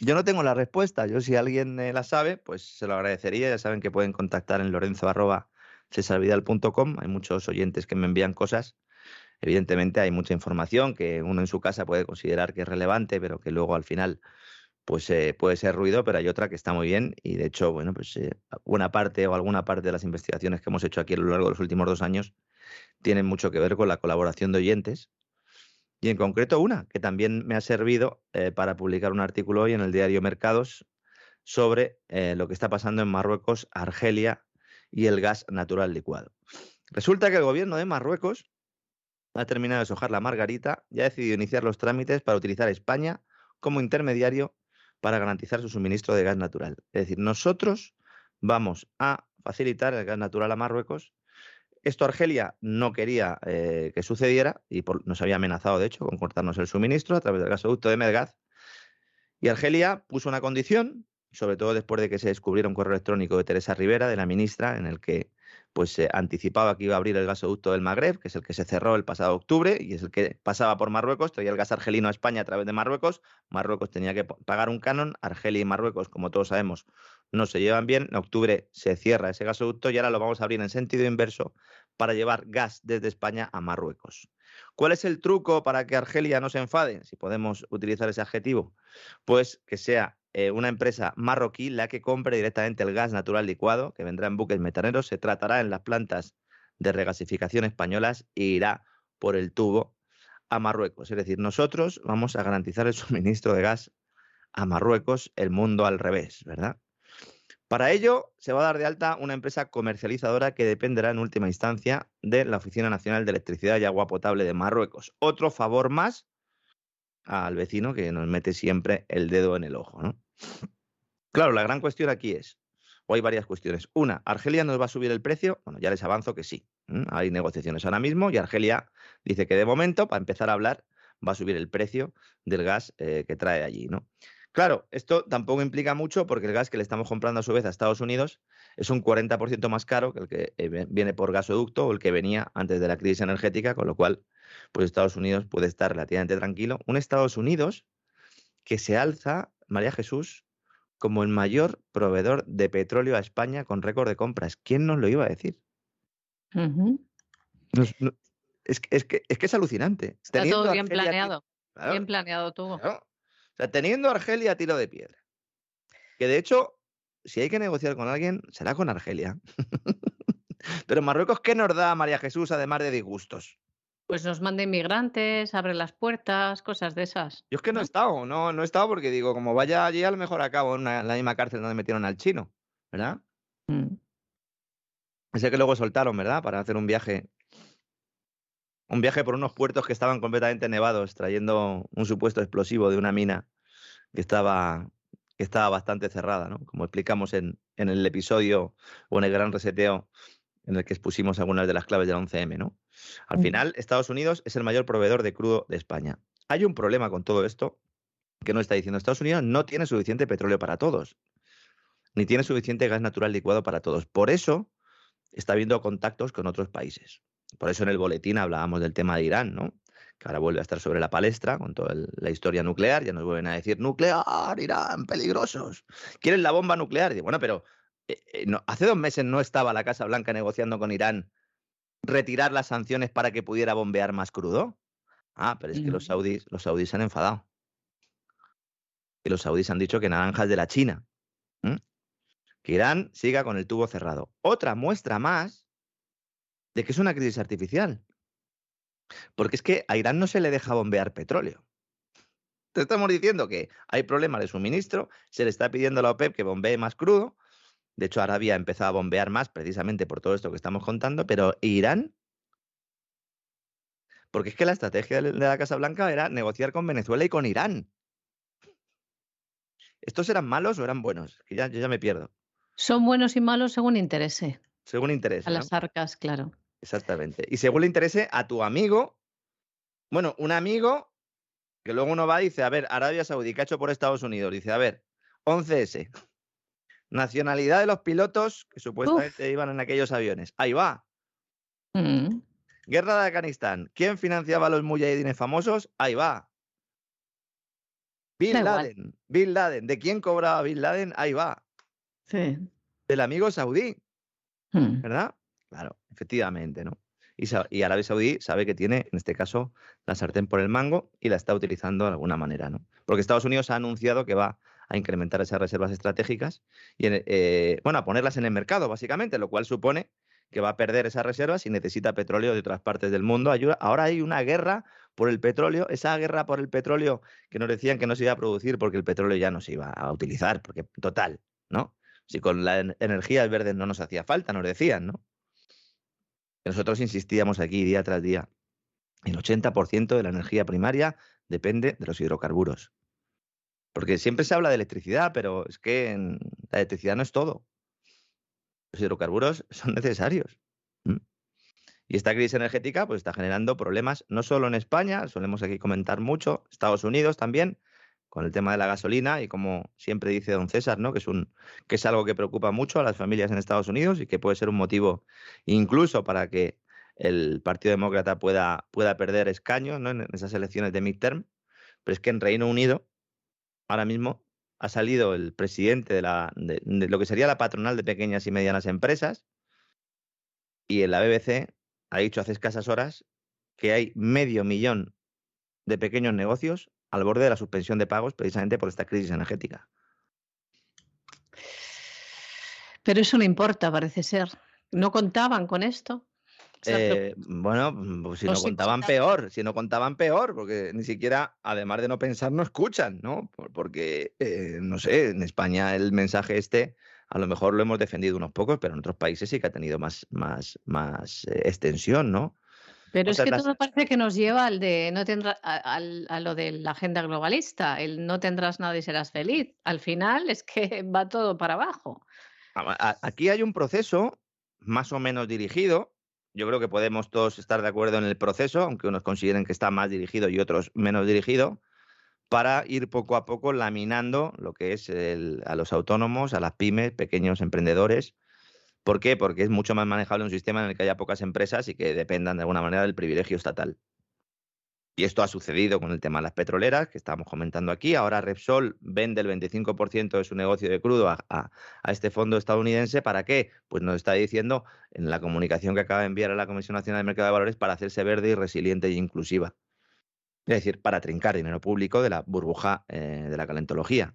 Yo no tengo la respuesta. Yo, si alguien eh, la sabe, pues se lo agradecería. Ya saben que pueden contactar en lorenzo.cesarvidal.com. Hay muchos oyentes que me envían cosas Evidentemente hay mucha información que uno en su casa puede considerar que es relevante, pero que luego al final pues eh, puede ser ruido, pero hay otra que está muy bien y de hecho, bueno, pues eh, una parte o alguna parte de las investigaciones que hemos hecho aquí a lo largo de los últimos dos años tienen mucho que ver con la colaboración de oyentes y en concreto una que también me ha servido eh, para publicar un artículo hoy en el diario Mercados sobre lo que está pasando en Marruecos, Argelia y el gas natural licuado. Resulta que el gobierno de Marruecos ha terminado de sojar la margarita y ha decidido iniciar los trámites para utilizar España como intermediario para garantizar su suministro de gas natural. Es decir, nosotros vamos a facilitar el gas natural a Marruecos. Esto Argelia no quería eh, que sucediera y nos había amenazado, de hecho, con cortarnos el suministro a través del gasoducto de Medgaz. Y Argelia puso una condición, sobre todo después de que se descubriera un correo electrónico de Teresa Rivera, de la ministra, en el que pues se anticipaba que iba a abrir el gasoducto del Magreb, que es el que se cerró el pasado octubre y es el que pasaba por Marruecos, traía el gas argelino a España a través de Marruecos, Marruecos tenía que pagar un canon, Argelia y Marruecos, como todos sabemos, no se llevan bien, en octubre se cierra ese gasoducto y ahora lo vamos a abrir en sentido inverso para llevar gas desde España a Marruecos. ¿Cuál es el truco para que Argelia no se enfade, si podemos utilizar ese adjetivo? Pues que sea eh, una empresa marroquí la que compre directamente el gas natural licuado, que vendrá en buques metaneros, se tratará en las plantas de regasificación españolas e irá por el tubo a Marruecos. Es decir, nosotros vamos a garantizar el suministro de gas a Marruecos, el mundo al revés, ¿verdad? Para ello, se va a dar de alta una empresa comercializadora que dependerá en última instancia de la Oficina Nacional de Electricidad y Agua Potable de Marruecos. Otro favor más al vecino que nos mete siempre el dedo en el ojo, ¿no? Claro, la gran cuestión aquí es, o hay varias cuestiones. Una, ¿Argelia nos va a subir el precio? Bueno, ya les avanzo que sí. Hay negociaciones ahora mismo y Argelia dice que de momento, para empezar a hablar, va a subir el precio del gas eh, que trae allí, ¿no? Claro, esto tampoco implica mucho porque el gas que le estamos comprando a su vez a Estados Unidos es un 40% más caro que el que eh, viene por gasoducto o el que venía antes de la crisis energética, con lo cual, pues Estados Unidos puede estar relativamente tranquilo. Un Estados Unidos que se alza María Jesús como el mayor proveedor de petróleo a España con récord de compras. ¿Quién nos lo iba a decir? es, que, es, alucinante. Está todo bien planeado. bien planeado todo. Sea, teniendo Argelia a tiro de piedra. Que de hecho, si hay que negociar con alguien, será con Argelia. Pero Marruecos, ¿qué nos da María Jesús además de disgustos? Pues nos manda inmigrantes, abre las puertas, cosas de esas. Yo es que no he estado, no, no he estado porque digo, como vaya allí, a lo mejor acabo en, la misma cárcel donde metieron al chino, ¿verdad? Mm. Ese que luego soltaron, ¿verdad? Para hacer un viaje. Un viaje por unos puertos que estaban completamente nevados, trayendo un supuesto explosivo de una mina que estaba, que estaba bastante cerrada, ¿no? Como explicamos en, en el episodio o en el gran reseteo en el que expusimos algunas de las claves del 11M, ¿no? Al final, Estados Unidos es el mayor proveedor de crudo de España. Hay un problema con todo esto que no está diciendo Estados Unidos, no tiene suficiente petróleo para todos, ni tiene suficiente gas natural licuado para todos. Por eso está habiendo contactos con otros países. Por eso en el boletín hablábamos del tema de Irán, ¿no? Que ahora vuelve a estar sobre la palestra con toda la historia nuclear. Ya nos vuelven a decir, nuclear, Irán, peligrosos. Quieren la bomba nuclear. Y bueno, pero eh, eh, hace dos meses no estaba la Casa Blanca negociando con Irán retirar las sanciones para que pudiera bombear más crudo. Ah, pero es que los saudíes, los saudíes se han enfadado. Y los saudíes han dicho que naranjas de la China. Que Irán siga con el tubo cerrado. Otra muestra más de que es una crisis artificial. Porque es que a Irán no se le deja bombear petróleo. Te estamos diciendo que hay problemas de suministro, se le está pidiendo a la OPEP que bombee más crudo. De hecho, Arabia ha empezado a bombear más precisamente por todo esto que estamos contando, pero Irán porque es que la estrategia de la Casa Blanca era negociar con Venezuela y con Irán. ¿Estos eran malos o eran buenos? Que ya, yo ya me pierdo. Son buenos y malos según interese. Según interese. A las arcas, claro. Exactamente. Y según le interese a tu amigo, bueno, un amigo que luego uno va y dice, a ver, Arabia Saudí, ¿qué ha hecho por Estados Unidos? Dice, a ver, 11S. Nacionalidad de los pilotos que supuestamente iban en aquellos aviones. Ahí va. Mm. Guerra de Afganistán. ¿Quién financiaba a los mujahidines famosos? Ahí va. Bin Laden. Bin Laden. ¿De quién cobraba Bin Laden? Ahí va. Sí. Del amigo saudí. Hmm. ¿Verdad? Claro, efectivamente, ¿no? Y, y, Arabia Saudí sabe que tiene, en este caso, la sartén por el mango y la está utilizando de alguna manera, ¿no? Porque Estados Unidos ha anunciado que va a incrementar esas reservas estratégicas y, eh, bueno, a ponerlas en el mercado, básicamente, lo cual supone que va a perder esas reservas y necesita petróleo de otras partes del mundo. Ahora hay una guerra por el petróleo, esa guerra por el petróleo que nos decían que no se iba a producir porque el petróleo ya no se iba a utilizar, porque total, ¿no? Si con la energía verde no nos hacía falta, nos decían, ¿no? Nosotros insistíamos aquí día tras día. El 80% de la energía primaria depende de los hidrocarburos. Porque siempre se habla de electricidad, pero es que la electricidad no es todo los hidrocarburos son necesarios. Y esta crisis energética pues, está generando problemas no solo en España, solemos aquí comentar mucho, Estados Unidos también, con el tema de la gasolina y como siempre dice don César, ¿no? que, es un, que es algo que preocupa mucho a las familias en Estados Unidos y que puede ser un motivo incluso para que el Partido Demócrata pueda, pueda perder escaños en esas elecciones de midterm. Pero es que en Reino Unido ahora mismo ha salido el presidente de, la, de, lo que sería la patronal de pequeñas y medianas empresas y en la BBC ha dicho hace escasas horas que hay medio millón de pequeños negocios al borde de la suspensión de pagos precisamente por esta crisis energética. Pero eso no importa, parece ser. ¿No contaban con esto? Eh, bueno, pues si no, contaban peor, si no contaban peor, porque ni siquiera, además de no pensar, no escuchan, ¿no? Porque, eh, no sé, en España el mensaje este a lo mejor lo hemos defendido unos pocos, pero en otros países sí que ha tenido más, más, más eh, extensión, ¿no? Pero es que todo parece que nos lleva al de no tendrá, a, lo de la agenda globalista, el no tendrás nada y serás feliz. Al final es que va todo para abajo. Aquí hay un proceso más o menos dirigido, yo creo que podemos todos estar de acuerdo en el proceso, aunque unos consideren que está más dirigido y otros menos dirigido, para ir poco a poco laminando lo que es a los autónomos, a las pymes, pequeños emprendedores. ¿Por qué? Porque es mucho más manejable un sistema en el que haya pocas empresas y que dependan de alguna manera del privilegio estatal. Y esto ha sucedido con el tema de las petroleras, que estábamos comentando aquí. Ahora Repsol vende el 25% de su negocio de crudo a, este fondo estadounidense. ¿Para qué? Pues nos está diciendo en la comunicación que acaba de enviar a la Comisión Nacional de Mercado de Valores para hacerse verde y resiliente e inclusiva. Es decir, para trincar dinero público de la burbuja eh, de la calentología.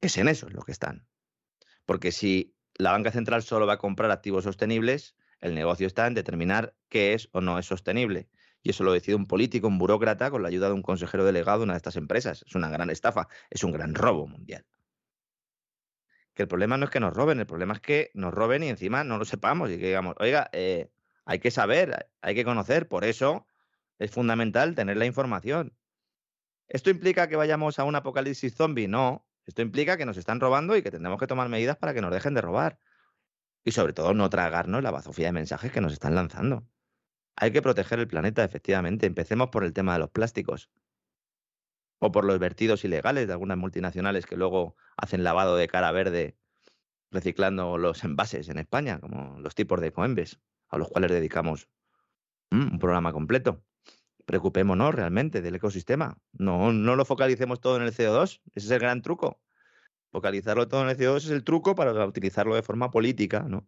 Es en eso lo que están. Porque si la banca central solo va a comprar activos sostenibles, el negocio está en determinar qué es o no es sostenible y eso lo decide un político, un burócrata, con la ayuda de un consejero delegado de una de estas empresas. Es una gran estafa, es un gran robo mundial. Que el problema no es que nos roben, el problema es que nos roben y encima no lo sepamos y que digamos, oiga, eh, hay que saber, hay que conocer, por eso es fundamental tener la información. ¿Esto implica que vayamos a un apocalipsis zombie? No, esto implica que nos están robando y que tendremos que tomar medidas para que nos dejen de robar. Y sobre todo no tragarnos la bazofía de mensajes que nos están lanzando. Hay que proteger el planeta, efectivamente. Empecemos por el tema de los plásticos. O por los vertidos ilegales de algunas multinacionales que luego hacen lavado de cara verde reciclando los envases en España, como los tipos de Coembes, a los cuales dedicamos mm, un programa completo. Preocupémonos realmente del ecosistema. No, no lo focalicemos todo en el CO2. Ese es el gran truco. Focalizarlo todo en el CO2 es el truco para utilizarlo de forma política, ¿no?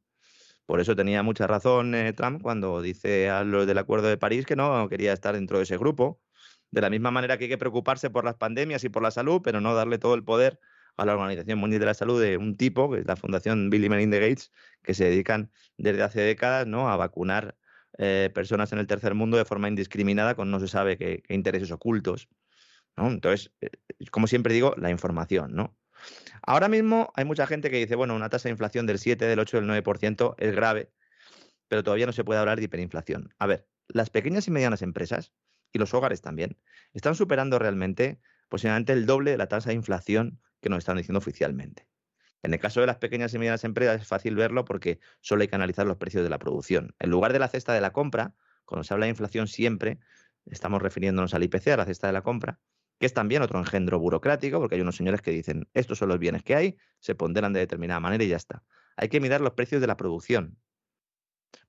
Por eso tenía mucha razón eh, Trump cuando dice a los del Acuerdo de París que no quería estar dentro de ese grupo, De la misma manera que hay que preocuparse por las pandemias y por la salud, pero no darle todo el poder a la Organización Mundial de la Salud de un tipo, que es la Fundación Bill y Melinda Gates, que se dedican desde hace décadas ¿no? a vacunar eh, personas en el tercer mundo de forma indiscriminada con no se sabe qué, intereses ocultos. ¿no? Entonces, eh, como siempre digo, la información, ¿no? Ahora mismo hay mucha gente que dice, bueno, una tasa de inflación del 7, del 8, del 9% es grave, pero todavía no se puede hablar de hiperinflación. A ver, las pequeñas y medianas empresas, y los hogares también, están superando realmente posiblemente el doble de la tasa de inflación que nos están diciendo oficialmente. En el caso de las pequeñas y medianas empresas es fácil verlo porque solo hay que analizar los precios de la producción. En lugar de la cesta de la compra, cuando se habla de inflación siempre estamos refiriéndonos al IPC, a la cesta de la compra, que es también otro engendro burocrático, porque hay unos señores que dicen, estos son los bienes que hay, se ponderan de determinada manera y ya está. Hay que mirar los precios de la producción.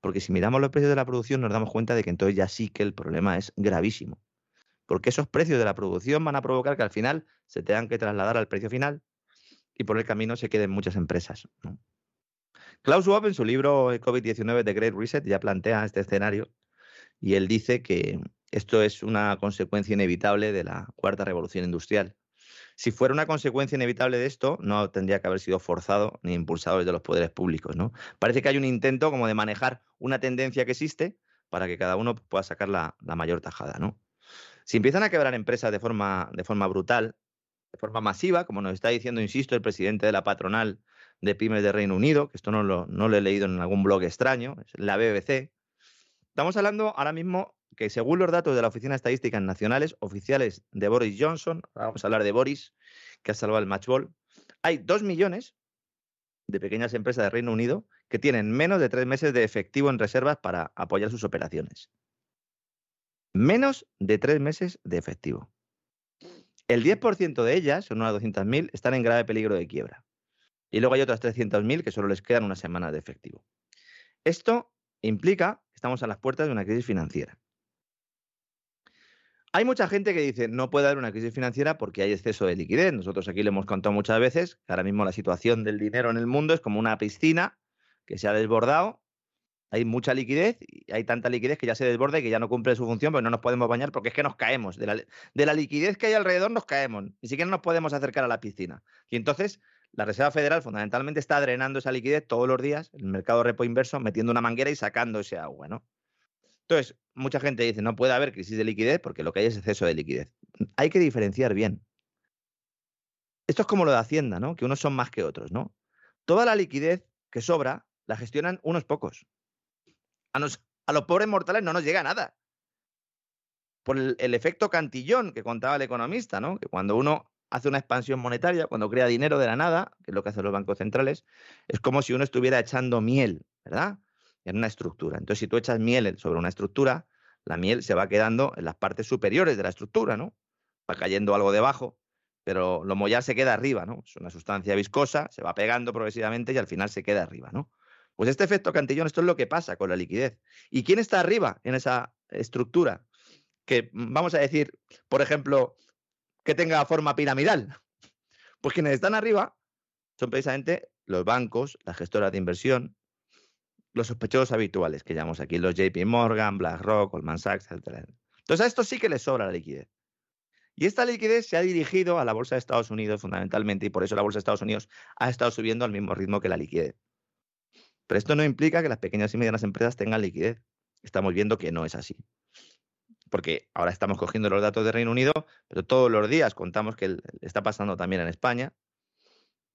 Porque si miramos los precios de la producción nos damos cuenta de que entonces ya sí que el problema es gravísimo. Porque esos precios de la producción van a provocar que al final se tengan que trasladar al precio final y por el camino se queden muchas empresas. Klaus Schwab en su libro COVID-19 The Great Reset ya plantea este escenario y él dice que esto es una consecuencia inevitable de la cuarta revolución industrial. Si fuera una consecuencia inevitable de esto, no tendría que haber sido forzado ni impulsado desde los poderes públicos. Parece que hay un intento como de manejar una tendencia que existe para que cada uno pueda sacar la, mayor tajada. Si empiezan a quebrar empresas de forma, de forma brutal, de forma masiva, como nos está diciendo, insisto, el presidente de la patronal de pymes de Reino Unido, que esto no lo, he leído en algún blog extraño, es la BBC, estamos hablando ahora mismo que según los datos de la Oficina de Estadísticas Nacionales oficiales de Boris Johnson, vamos a hablar de Boris, que ha salvado el matchball, hay dos millones de pequeñas empresas de Reino Unido que tienen menos de tres meses de efectivo en reservas para apoyar sus operaciones. Menos de tres meses de efectivo. El 10% de ellas, son unas 200.000, están en grave peligro de quiebra. Y luego hay otras 300.000 que solo les quedan una semana de efectivo. Esto implica que estamos a las puertas de una crisis financiera. Hay mucha gente que dice no puede haber una crisis financiera porque hay exceso de liquidez. Nosotros aquí le hemos contado muchas veces que ahora mismo la situación del dinero en el mundo es como una piscina que se ha desbordado. Hay mucha liquidez y hay tanta liquidez que ya se desborda y que ya no cumple su función, pero no nos podemos bañar porque es que nos caemos. De la, de la liquidez que hay alrededor nos caemos. Ni siquiera nos podemos acercar a la piscina. Y entonces la Reserva Federal fundamentalmente está drenando esa liquidez todos los días, el mercado repo inverso, metiendo una manguera y sacando ese agua, ¿no? Entonces, mucha gente dice, no puede haber crisis de liquidez porque lo que hay es exceso de liquidez. Hay que diferenciar bien. Esto es como lo de Hacienda, ¿no? Que unos son más que otros, ¿no? Toda la liquidez que sobra la gestionan unos pocos. A, los pobres mortales no nos llega nada. Por el, el, efecto cantillón que contaba el economista, ¿no? Que cuando uno hace una expansión monetaria, cuando crea dinero de la nada, que es lo que hacen los bancos centrales, es como si uno estuviera echando miel, ¿verdad? en una estructura. Entonces, si tú echas miel sobre una estructura, la miel se va quedando en las partes superiores de la estructura, ¿no? Va cayendo algo debajo, pero lo mollar se queda arriba, ¿no? Es una sustancia viscosa, se va pegando progresivamente y al final se queda arriba, ¿no? Pues este efecto cantillón, esto es lo que pasa con la liquidez. ¿Y quién está arriba en esa estructura? Que mm, vamos a decir, por ejemplo, que tenga forma piramidal. Pues quienes están arriba son precisamente los bancos, las gestoras de inversión, los sospechosos habituales que llamamos aquí, los JP Morgan, BlackRock, Goldman Sachs, etc. Entonces a esto sí que les sobra la liquidez. Y esta liquidez se ha dirigido a la bolsa de Estados Unidos fundamentalmente y por eso la bolsa de Estados Unidos ha estado subiendo al mismo ritmo que la liquidez. Pero esto no implica que las pequeñas y medianas empresas tengan liquidez. Estamos viendo que no es así. Porque ahora estamos cogiendo los datos de Reino Unido, pero todos los días contamos que está pasando también en España.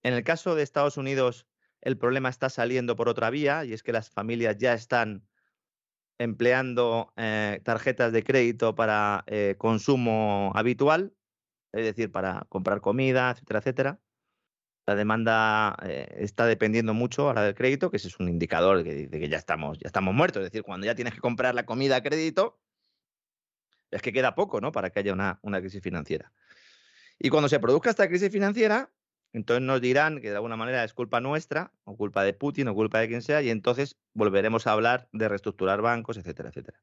En el caso de Estados Unidos, el problema está saliendo por otra vía y es que las familias ya están empleando eh, tarjetas de crédito para eh, consumo habitual, es decir, para comprar comida, etcétera, etcétera. La demanda eh, está dependiendo mucho ahora del crédito, que ese es un indicador de que, ya, estamos, ya estamos muertos. Es decir, cuando ya tienes que comprar la comida a crédito, es que queda poco ¿no? para que haya una, una crisis financiera. Y cuando se produzca esta crisis financiera, entonces nos dirán que de alguna manera es culpa nuestra, o culpa de Putin, o culpa de quien sea, y entonces volveremos a hablar de reestructurar bancos, etcétera, etcétera.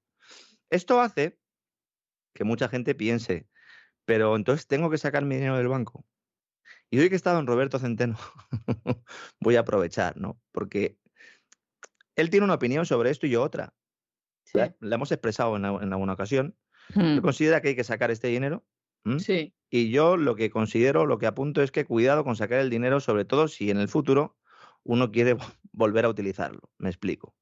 Esto hace que mucha gente piense, pero entonces tengo que sacar mi dinero del banco. Y hoy que he estado en Roberto Centeno, voy a aprovechar, ¿no? Porque él tiene una opinión sobre esto y yo otra. La, hemos expresado en, en, alguna ocasión. Él considera que hay que sacar este dinero. Sí. Y yo lo que considero, lo que apunto es que cuidado con sacar el dinero, sobre todo si en el futuro uno quiere vo- volver a utilizarlo. Me explico.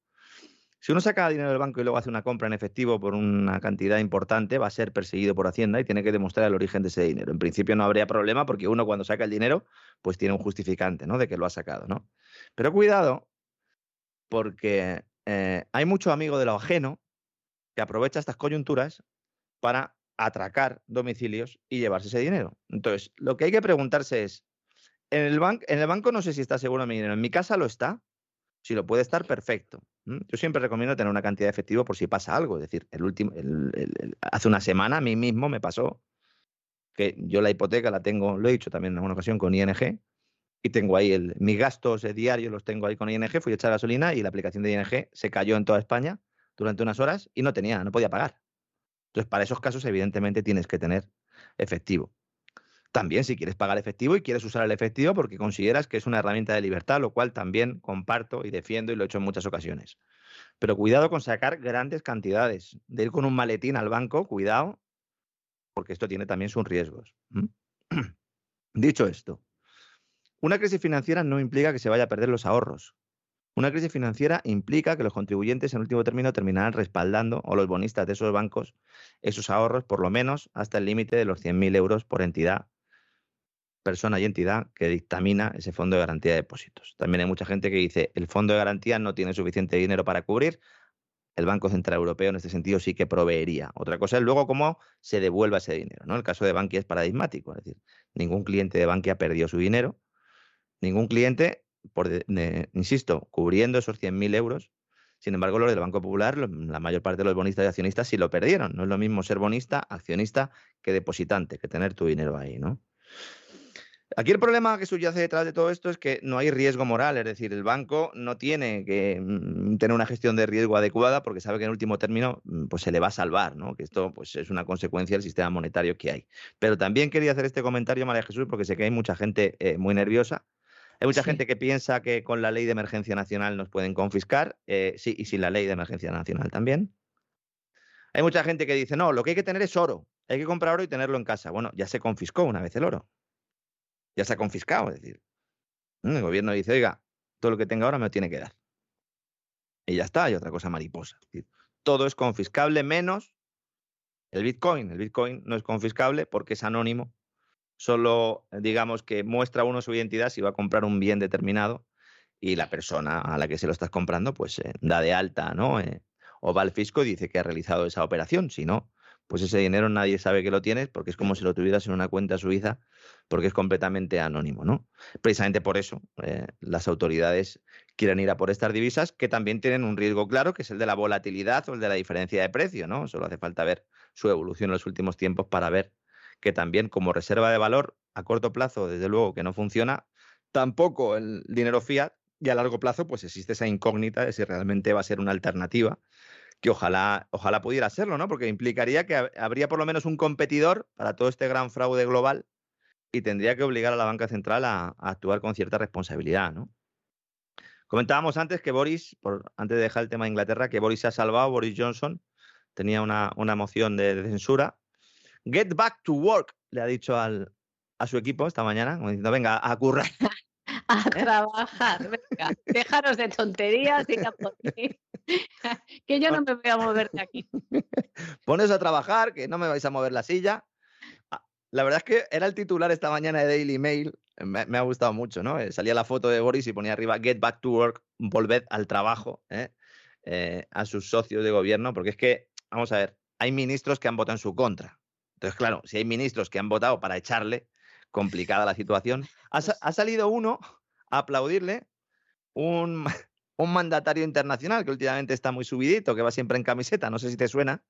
Si uno saca dinero del banco y luego hace una compra en efectivo por una cantidad importante, va a ser perseguido por Hacienda y tiene que demostrar el origen de ese dinero. En principio no habría problema porque uno cuando saca el dinero, pues tiene un justificante, ¿no? De que lo ha sacado, ¿no? Pero cuidado, porque eh, hay mucho amigo de lo ajeno que aprovecha estas coyunturas para atracar domicilios y llevarse ese dinero. Entonces, lo que hay que preguntarse es, en el, en el banco no sé si está seguro mi dinero, en mi casa lo está, si lo puede estar, perfecto. Yo siempre recomiendo tener una cantidad de efectivo por si pasa algo. Es decir, el último, hace una semana a mí mismo me pasó que yo la hipoteca la tengo, lo he dicho también en alguna ocasión con ING, y tengo ahí el, mis gastos eh, diarios los tengo ahí con ING, fui a echar gasolina y la aplicación de ING se cayó en toda España durante unas horas y no tenía, no podía pagar. Entonces, para esos casos, evidentemente, tienes que tener efectivo. También si quieres pagar efectivo y quieres usar el efectivo porque consideras que es una herramienta de libertad, lo cual también comparto y defiendo y lo he hecho en muchas ocasiones. Pero cuidado con sacar grandes cantidades. De ir con un maletín al banco, cuidado, porque esto tiene también sus riesgos. Dicho esto, una crisis financiera no implica que se vaya a perder los ahorros. Una crisis financiera implica que los contribuyentes en último término terminarán respaldando, o los bonistas de esos bancos, esos ahorros por lo menos hasta el límite de los 100.000 euros por entidad, persona y entidad que dictamina ese fondo de garantía de depósitos. También hay mucha gente que dice el fondo de garantía no tiene suficiente dinero para cubrir. El Banco Central Europeo en este sentido sí que proveería. Otra cosa es luego cómo se devuelva ese dinero. ¿no? El caso de Bankia es paradigmático. Es decir, ningún cliente de Bankia perdió su dinero. Ningún cliente por, insisto, cubriendo esos 100.000 euros. Sin embargo, los del Banco Popular, la mayor parte de los bonistas y accionistas sí lo perdieron. No es lo mismo ser bonista, accionista, que depositante, que tener tu dinero ahí, ¿no? Aquí el problema que subyace detrás de todo esto es que no hay riesgo moral, es decir, el banco no tiene que mm, tener una gestión de riesgo adecuada porque sabe que en último término mm, pues se le va a salvar, ¿no? Que esto pues es una consecuencia del sistema monetario que hay. Pero también quería hacer este comentario, María Jesús, porque sé que hay mucha gente eh, muy nerviosa. Hay mucha Sí. gente que piensa que con la ley de emergencia nacional nos pueden confiscar, eh, sí, y sin la ley de emergencia nacional también. Hay mucha gente que dice, no, lo que hay que tener es oro, hay que comprar oro y tenerlo en casa. Bueno, ya se confiscó una vez el oro. Ya se ha confiscado, es decir. mm, El gobierno dice, oiga, todo lo que tenga ahora me lo tiene que dar. Y ya está, hay otra cosa mariposa. Es decir, todo es confiscable menos el Bitcoin. El Bitcoin no es confiscable porque es anónimo. Solo, eh, digamos, que muestra uno su identidad si va a comprar un bien determinado y la persona a la que se lo estás comprando, pues eh, da de alta, ¿no? Eh, o va al fisco y dice que ha realizado esa operación. Si no, pues ese dinero nadie sabe que lo tienes porque es como si lo tuvieras en una cuenta suiza porque es completamente anónimo, ¿no? Precisamente por eso eh, las autoridades quieren ir a por estas divisas que también tienen un riesgo claro, que es el de la volatilidad o el de la diferencia de precio, ¿no? Solo hace falta ver su evolución en los últimos tiempos para ver que también como reserva de valor a corto plazo, desde luego que no funciona, tampoco el dinero fiat y a largo plazo pues existe esa incógnita de si realmente va a ser una alternativa que ojalá, ojalá pudiera serlo, ¿no? Porque implicaría que hab- habría por lo menos un competidor para todo este gran fraude global y tendría que obligar a la banca central a, actuar con cierta responsabilidad, ¿no? Comentábamos antes que Boris, antes de dejar el tema de Inglaterra, que Boris se ha salvado, Boris Johnson tenía una, una moción de, de censura. Get back to work, le ha dicho al, a su equipo esta mañana, como diciendo, venga, a currar. A trabajar, venga, déjanos de tonterías y por que yo no me voy a mover de aquí. Poneos a trabajar, que no me vais a mover la silla. Ah, La verdad es que era el titular esta mañana de Daily Mail. Me, me ha gustado mucho, ¿no? Eh, Salía la foto de Boris y ponía arriba Get back to work, volved al trabajo, ¿eh? Eh, a sus socios de gobierno, porque es que, vamos a ver, hay ministros que han votado en su contra. Entonces, claro, si hay ministros que han votado para echarle, complicada la situación. Ha, sa- ha salido uno a aplaudirle, un, un mandatario internacional que últimamente está muy subidito, que va siempre en camiseta, no sé si te suena.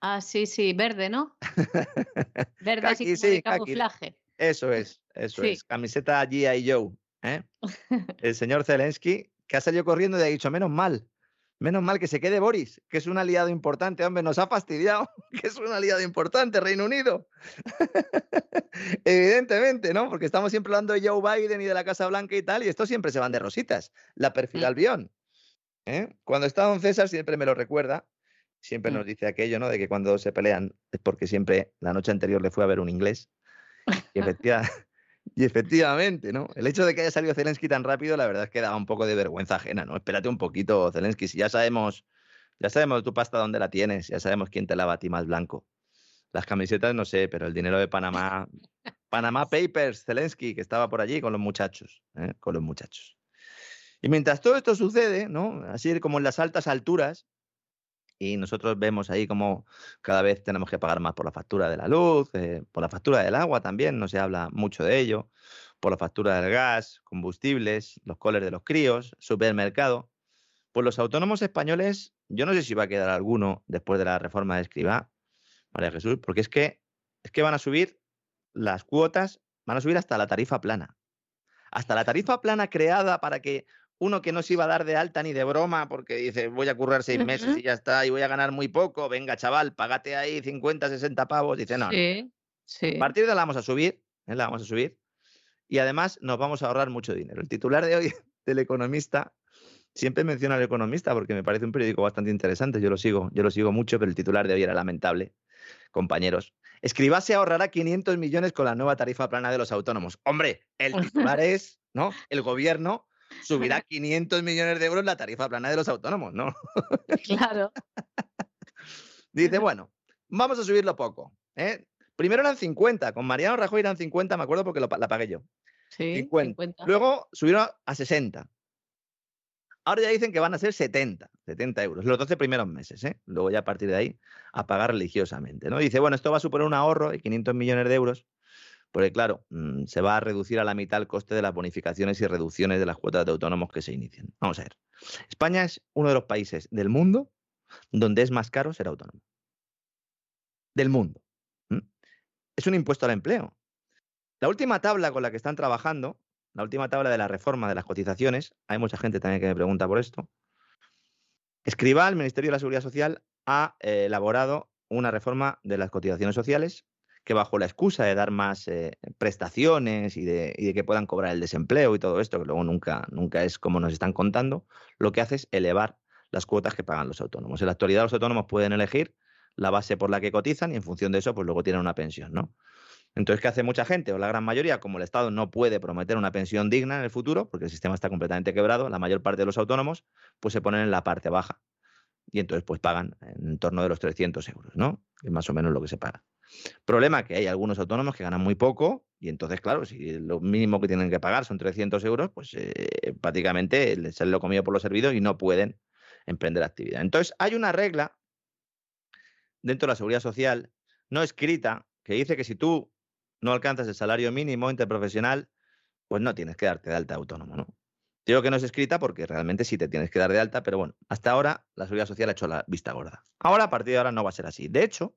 Ah, sí, sí, verde, ¿no? Verde así como de sí, kaki. camuflaje. Eso es, eso Sí. es. Camiseta G.I. Joe. ¿eh? El señor Zelensky, que ha salido corriendo y ha dicho, menos mal, menos mal que se quede Boris, que es un aliado importante, hombre, nos ha fastidiado, que es un aliado importante, Reino Unido. Evidentemente, ¿no? Porque estamos siempre hablando de Joe Biden y de la Casa Blanca y tal, y estos siempre se van de rositas. La perfil Mm. Albión. ¿eh? Cuando está don César siempre me lo recuerda. siempre Mm. nos dice aquello, ¿no? De que cuando se pelean es porque siempre la noche anterior le fue a ver un inglés. Y, efectiva- y efectivamente, ¿no? El hecho de que haya salido Zelensky tan rápido, la verdad es que da un poco de vergüenza ajena, ¿no? Espérate un poquito, Zelensky, si ya sabemos, ya sabemos tu pasta dónde la tienes, ya sabemos quién te lava a ti más blanco. Las camisetas no sé, pero el dinero de Panamá, Panamá Papers, Zelensky, que estaba por allí con los muchachos, ¿eh? con los muchachos. Y mientras todo esto sucede, ¿no? Así como en las altas alturas, y nosotros vemos ahí como cada vez tenemos que pagar más por la factura de la luz, eh, por la factura del agua también, no se habla mucho de ello, por la factura del gas, combustibles, los coles de los críos, supermercado. Pues los autónomos españoles, yo no sé si va a quedar alguno después de la reforma de Escribá, María Jesús, porque es que, es que van a subir las cuotas, van a subir hasta la tarifa plana. Hasta la tarifa plana creada para que uno que no se iba a dar de alta ni de broma porque dice voy a currar seis meses y ya está y voy a ganar muy poco, venga chaval, págate ahí 50, 60 pavos, dice no, sí. a partir de ahora la vamos a subir, ¿eh? la vamos a subir y además nos vamos a ahorrar mucho dinero. El titular de hoy del Economista siempre menciona al Economista porque me parece un periódico bastante interesante, yo lo sigo, yo lo sigo mucho, pero el titular de hoy era lamentable, compañeros. Escribá se ahorrará 500 millones con la nueva tarifa plana de los autónomos. Hombre, el titular es, ¿no? El gobierno subirá 500 millones de euros la tarifa plana de los autónomos, ¿no? Claro. Dice, bueno, vamos a subirlo poco. ¿eh? Primero eran 50, con Mariano Rajoy eran 50, me acuerdo porque lo la pagué yo. Sí, 50. 50. Luego subieron a 60. Ahora ya dicen que van a ser 70, 70 euros, los 12 primeros meses. ¿eh? Luego ya a partir de ahí a pagar religiosamente. ¿no? Dice, bueno, esto va a suponer un ahorro de 500 millones de euros, porque claro, mm, se va a reducir a la mitad el coste de las bonificaciones y reducciones de las cuotas de autónomos que se inician. Vamos a ver. España es uno de los países del mundo donde es más caro ser autónomo. Del mundo. Es un impuesto al empleo. La última tabla con la que están trabajando, la última tabla de la reforma de las cotizaciones, hay mucha gente también que me pregunta por esto. Escriba, el Ministerio de la Seguridad Social ha eh, elaborado una reforma de las cotizaciones sociales que bajo la excusa de dar más eh, prestaciones y de, y de que puedan cobrar el desempleo y todo esto, que luego nunca, nunca es como nos están contando, lo que hace es elevar las cuotas que pagan los autónomos. En la actualidad los autónomos pueden elegir la base por la que cotizan y en función de eso, pues luego tienen una pensión, ¿no? Entonces, ¿qué hace mucha gente? O la gran mayoría, como el Estado no puede prometer una pensión digna en el futuro, porque el sistema está completamente quebrado, la mayor parte de los autónomos, pues se ponen en la parte baja. Y entonces, pues pagan en torno de los 300 euros, ¿no? Es más o menos lo que se paga. Problema que hay algunos autónomos que ganan muy poco y entonces, claro, si lo mínimo que tienen que pagar son 300 euros, pues eh, prácticamente les sale lo comido por lo servido y no pueden emprender actividad. Entonces, hay una regla dentro de la seguridad social no escrita que dice que si tú no alcanzas el salario mínimo interprofesional, pues no tienes que darte de alta autónomo, ¿no? Digo que no es escrita porque realmente sí te tienes que dar de alta, pero bueno, hasta ahora la seguridad social ha hecho la vista gorda. Ahora, a partir de ahora, no va a ser así. De hecho,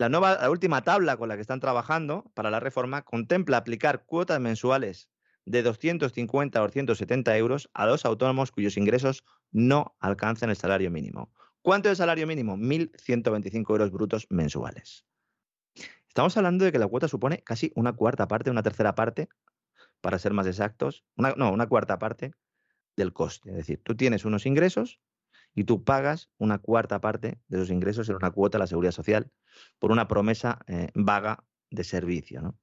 la, nueva, la última tabla con la que están trabajando para la reforma contempla aplicar cuotas mensuales de 250 a 270 euros a los autónomos cuyos ingresos no alcancen el salario mínimo. ¿Cuánto es el salario mínimo? 1.125 euros brutos mensuales. Estamos hablando de que la cuota supone casi una cuarta parte, una tercera parte, para ser más exactos, no, una cuarta parte del coste. Es decir, tú tienes unos ingresos y tú pagas una cuarta parte de esos ingresos en una cuota a la seguridad social por una promesa eh, vaga de servicio. ¿no?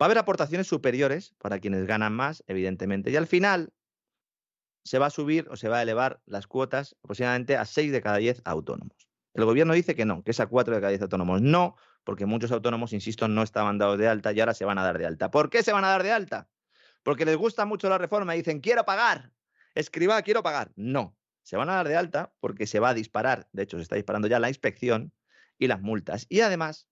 Va a haber aportaciones superiores para quienes ganan más, evidentemente, y al final se va a subir o se va a elevar las cuotas aproximadamente a 6 de cada 10 autónomos. El gobierno dice que no, que es a 4 de cada 10 autónomos. No, porque muchos autónomos, insisto, no estaban dados de alta y ahora se van a dar de alta. ¿Por qué se van a dar de alta? Porque les gusta mucho la reforma y dicen, quiero pagar, escriba, quiero pagar. No, se van a dar de alta porque se va a disparar, de hecho se está disparando ya la inspección y las multas. Y además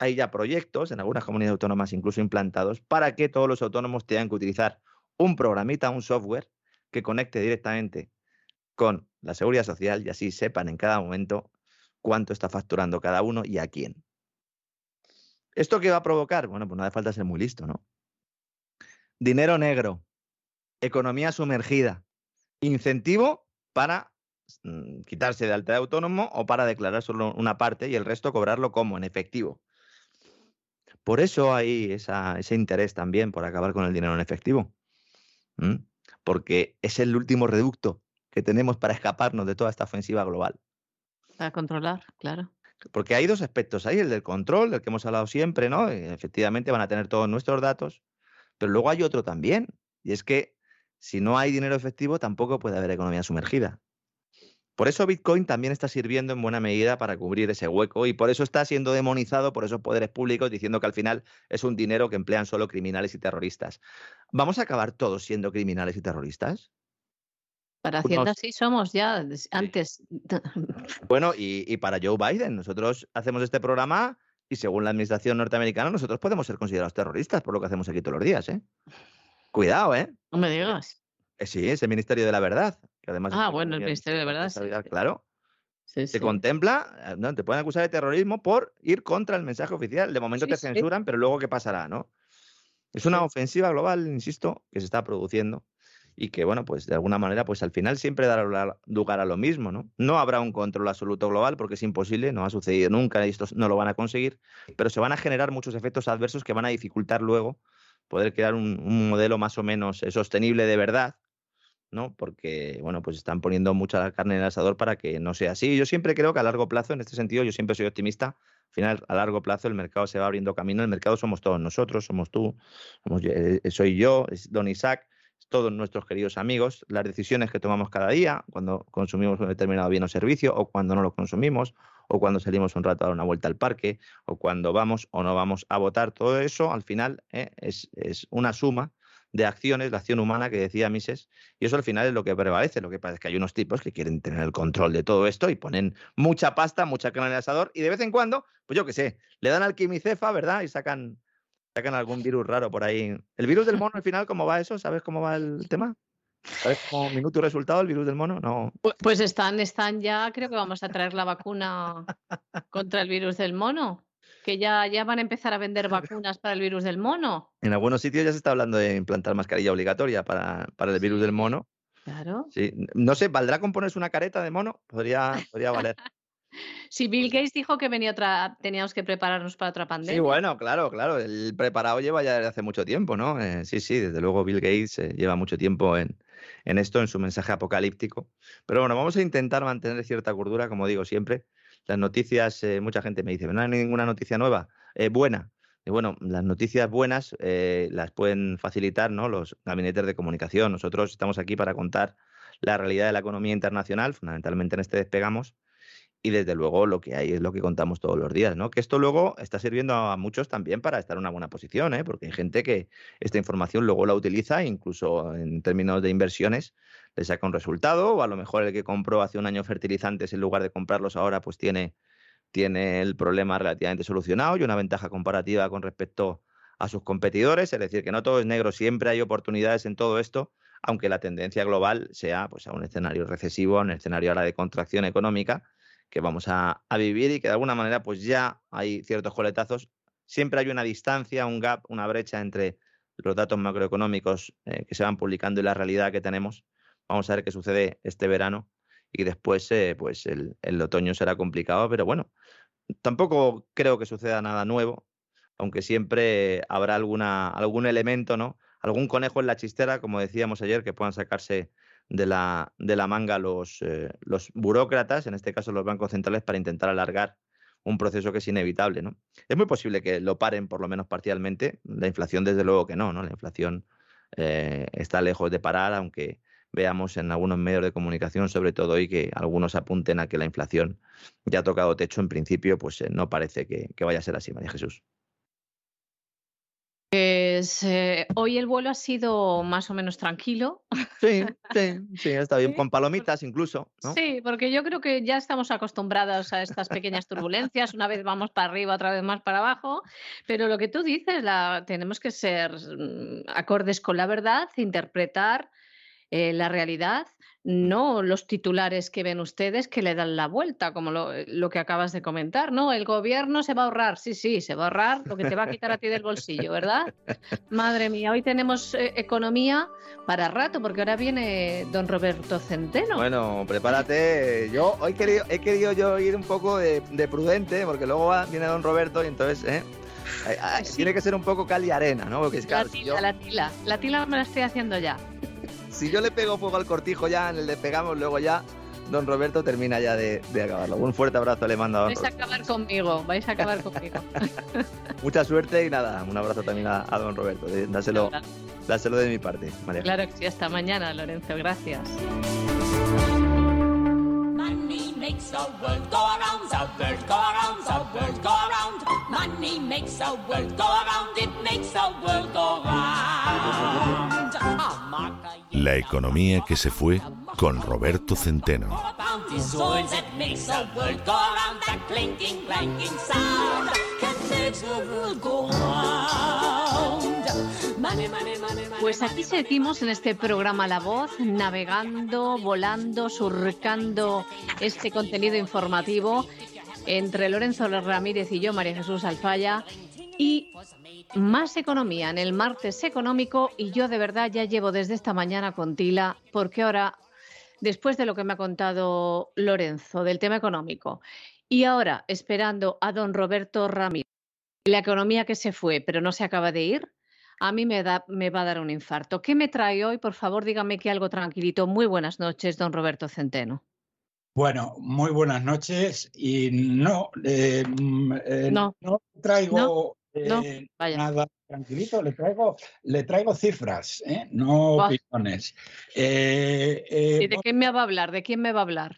hay ya proyectos en algunas comunidades autónomas incluso implantados para que todos los autónomos tengan que utilizar un programita, un software que conecte directamente con la seguridad social y así sepan en cada momento cuánto está facturando cada uno y a quién. ¿Esto qué va a provocar? Bueno, pues no hace falta ser muy listo, ¿no? Dinero negro, economía sumergida, incentivo para mm, quitarse de alta de autónomo o para declarar solo una parte y el resto cobrarlo como en efectivo. Por eso hay esa, ese interés también por acabar con el dinero en efectivo. Porque es el último reducto que tenemos para escaparnos de toda esta ofensiva global. Para controlar, claro. Porque hay dos aspectos ahí, el del control, del que hemos hablado siempre, ¿no? Efectivamente van a tener todos nuestros datos, pero luego hay otro también, y es que si no hay dinero efectivo tampoco puede haber economía sumergida. Por eso Bitcoin también está sirviendo en buena medida para cubrir ese hueco y por eso está siendo demonizado por esos poderes públicos diciendo que al final es un dinero que emplean solo criminales y terroristas. ¿Vamos a acabar todos siendo criminales y terroristas? Para Hacienda sí somos ya antes. Bueno, y, para Joe Biden, nosotros hacemos este programa y según la administración norteamericana nosotros podemos ser considerados terroristas por lo que hacemos aquí todos los días, ¿eh? Cuidado, ¿eh? No me digas. Eh, sí, es el Ministerio de la Verdad. Que además ah, bueno, el Ministerio de Verdad. Claro. se contempla, eh, no, te pueden acusar de terrorismo por ir contra el mensaje oficial. De momento te censuran, pero luego qué pasará, ¿no? Es una ofensiva global, insisto, que se está produciendo y que, bueno, pues de alguna manera, pues al final siempre dará lugar a lo mismo, ¿no? No habrá un control absoluto global porque es imposible, no ha sucedido nunca y estos no lo van a conseguir, pero se van a generar muchos efectos adversos que van a dificultar luego poder crear un, modelo más o menos eh, sostenible de verdad, ¿no? Porque, bueno, pues están poniendo mucha carne en el asador para que no sea así. Yo siempre creo que a largo plazo, en este sentido, yo siempre soy optimista. Al final, a largo plazo, el mercado se va abriendo camino. El mercado somos todos nosotros, somos tú, eh, soy yo, es Don Isaac todos nuestros queridos amigos, las decisiones que tomamos cada día, cuando consumimos un determinado bien o servicio, o cuando no lo consumimos, o cuando salimos un rato a dar una vuelta al parque, o cuando vamos o no vamos a votar, todo eso al final ¿eh? es, una suma de acciones, la acción humana que decía Mises, y eso al final es lo que prevalece. Lo que pasa es que hay unos tipos que quieren tener el control de todo esto y ponen mucha pasta, mucha carne en el asador, y de vez en cuando, pues yo qué sé, le dan al quimicefa, ¿verdad? Y sacan sacan algún virus raro por ahí. ¿El virus del mono al final cómo va eso? ¿Sabes cómo va el tema? ¿Sabes cómo minuto y resultado el virus del mono? No. Pues están, están ya, creo que vamos a traer la vacuna contra el virus del mono. Que ya, ya van a empezar a vender vacunas para el virus del mono. En algunos sitios ya se está hablando de implantar mascarilla obligatoria para, para el virus del mono. Claro. Sí. No sé, ¿valdrá con ponerse una careta de mono? Podría, podría valer. Si Bill Gates dijo que venía otra, teníamos que prepararnos para otra pandemia. Sí, bueno, claro, claro. El preparado lleva ya desde hace mucho tiempo, ¿no? Eh, sí, sí, desde luego Bill Gates eh, lleva mucho tiempo en, esto, en su mensaje apocalíptico. Pero bueno, vamos a intentar mantener cierta cordura, como digo siempre. Las noticias, eh, mucha gente me dice, no hay ninguna noticia nueva, buena. Y bueno, las noticias buenas las pueden facilitar ¿no? los gabinetes de comunicación. Nosotros estamos aquí para contar la realidad de la economía internacional, fundamentalmente en este despegamos y desde luego lo que hay es lo que contamos todos los días, ¿no? Que esto luego está sirviendo a muchos también para estar en una buena posición, ¿eh? Porque hay gente que esta información luego la utiliza, incluso en términos de inversiones, le saca un resultado, o a lo mejor el que compró hace un año fertilizantes en lugar de comprarlos ahora, pues tiene, tiene el problema relativamente solucionado y una ventaja comparativa con respecto a sus competidores, es decir, que no todo es negro, siempre hay oportunidades en todo esto, aunque la tendencia global sea pues, a un escenario recesivo, a un escenario ahora de contracción económica, que vamos a, vivir y que de alguna manera pues ya hay ciertos coletazos. Siempre hay una distancia, un gap, una brecha entre los datos macroeconómicos eh, que se van publicando y la realidad que tenemos. Vamos a ver qué sucede este verano y después eh, pues el, el, otoño será complicado, pero bueno, tampoco creo que suceda nada nuevo, aunque siempre habrá alguna, algún elemento, ¿no? Algún conejo en la chistera, como decíamos ayer, que puedan sacarse de la, de la manga los, eh, los burócratas, en este caso los bancos centrales, para intentar alargar un proceso que es inevitable. ¿no? Es muy posible que lo paren, por lo menos parcialmente. La inflación, desde luego que no, ¿no? La inflación eh, está lejos de parar, aunque veamos en algunos medios de comunicación, sobre todo hoy, que algunos apunten a que la inflación ya ha tocado techo, en principio, pues eh, no parece que, que vaya a ser así, María Jesús. Pues eh, hoy el vuelo ha sido más o menos tranquilo. Sí, sí, sí, está bien, con palomitas incluso. Sí, porque yo creo que ya estamos acostumbrados a estas pequeñas turbulencias, una vez vamos para arriba, otra vez más para abajo, pero lo que tú dices, la, tenemos que ser mm, acordes con la verdad, interpretar eh, la realidad no los titulares que ven ustedes que le dan la vuelta, como lo, eh, que acabas de comentar, ¿no? El gobierno se va a ahorrar, sí, sí, se va a ahorrar lo que te va a quitar a ti del bolsillo, ¿verdad? Madre mía, hoy tenemos eh, economía para rato, porque ahora viene don Roberto Centeno. Bueno, prepárate, yo hoy querido, he querido yo ir un poco de, prudente, porque luego viene don Roberto y entonces, ¿eh? Tiene que ser un poco cal y arena, ¿no? Porque es la tila, la tila, la tila me la estoy haciendo ya. Si yo le pego fuego al cortijo ya en el de pegamos, luego ya don Roberto termina ya de, acabarlo. Un fuerte abrazo le mando a don Vais a acabar conmigo, vais a acabar conmigo. Mucha suerte y nada, un abrazo también a, don Roberto. Dáselo, dáselo de mi parte, María. Claro que sí, hasta mañana, Lorenzo, gracias. Makes the world go around, the world go around, the world go around. Money makes the world go around, it makes the world go round. La economía que se fue con Roberto Centeno. Pues aquí seguimos en este programa La Voz, navegando, volando, surcando este contenido informativo entre Lorenzo Ramírez y yo, María Jesús Alfaya, y más economía en el martes económico. Y yo de verdad ya llevo desde esta mañana con Tila, porque ahora, después de lo que me ha contado Lorenzo del tema económico, y ahora esperando a don Roberto Ramírez, la economía que se fue, pero no se acaba de ir, a mí me, da, me va a dar un infarto. ¿Qué me trae hoy? Por favor, dígame que algo tranquilito. Muy buenas noches, don Roberto Centeno. Bueno, muy buenas noches y no, eh, mm, eh, no. traigo eh, nada tranquilito, le traigo, le traigo cifras, no opiniones. ¿Y de quién me va a hablar? ¿De quién me va a hablar?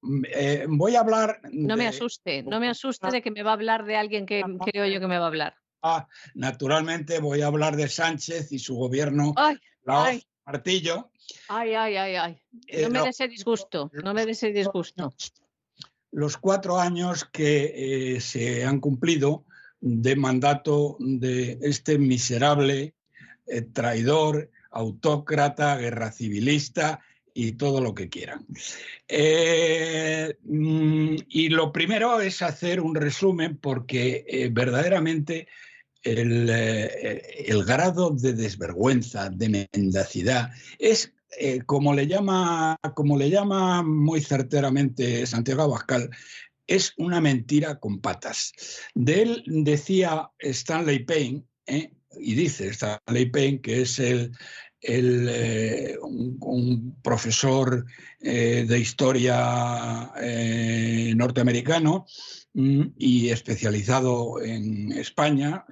Mm, voy a hablar. No me asuste, no me asuste de que me va a hablar de alguien que creo yo que me va a hablar. Ah, naturalmente voy a hablar de Sánchez y su gobierno, ay, martillo. Ay, ay, ay, ay. No me des ese disgusto, no me des ese disgusto. Los cuatro años que eh, se han cumplido de mandato de este miserable eh, traidor, autócrata, guerra civilista y todo lo que quieran. Eh, mm, y lo primero es hacer un resumen porque verdaderamente el, grado de desvergüenza, de mendacidad, es eh, como, le llama, como le llama muy certeramente Santiago Abascal, es una mentira con patas. De él decía Stanley Payne, ¿eh? y dice Stanley Payne, que es el, eh, un, profesor de historia norteamericano mm, y especializado en España,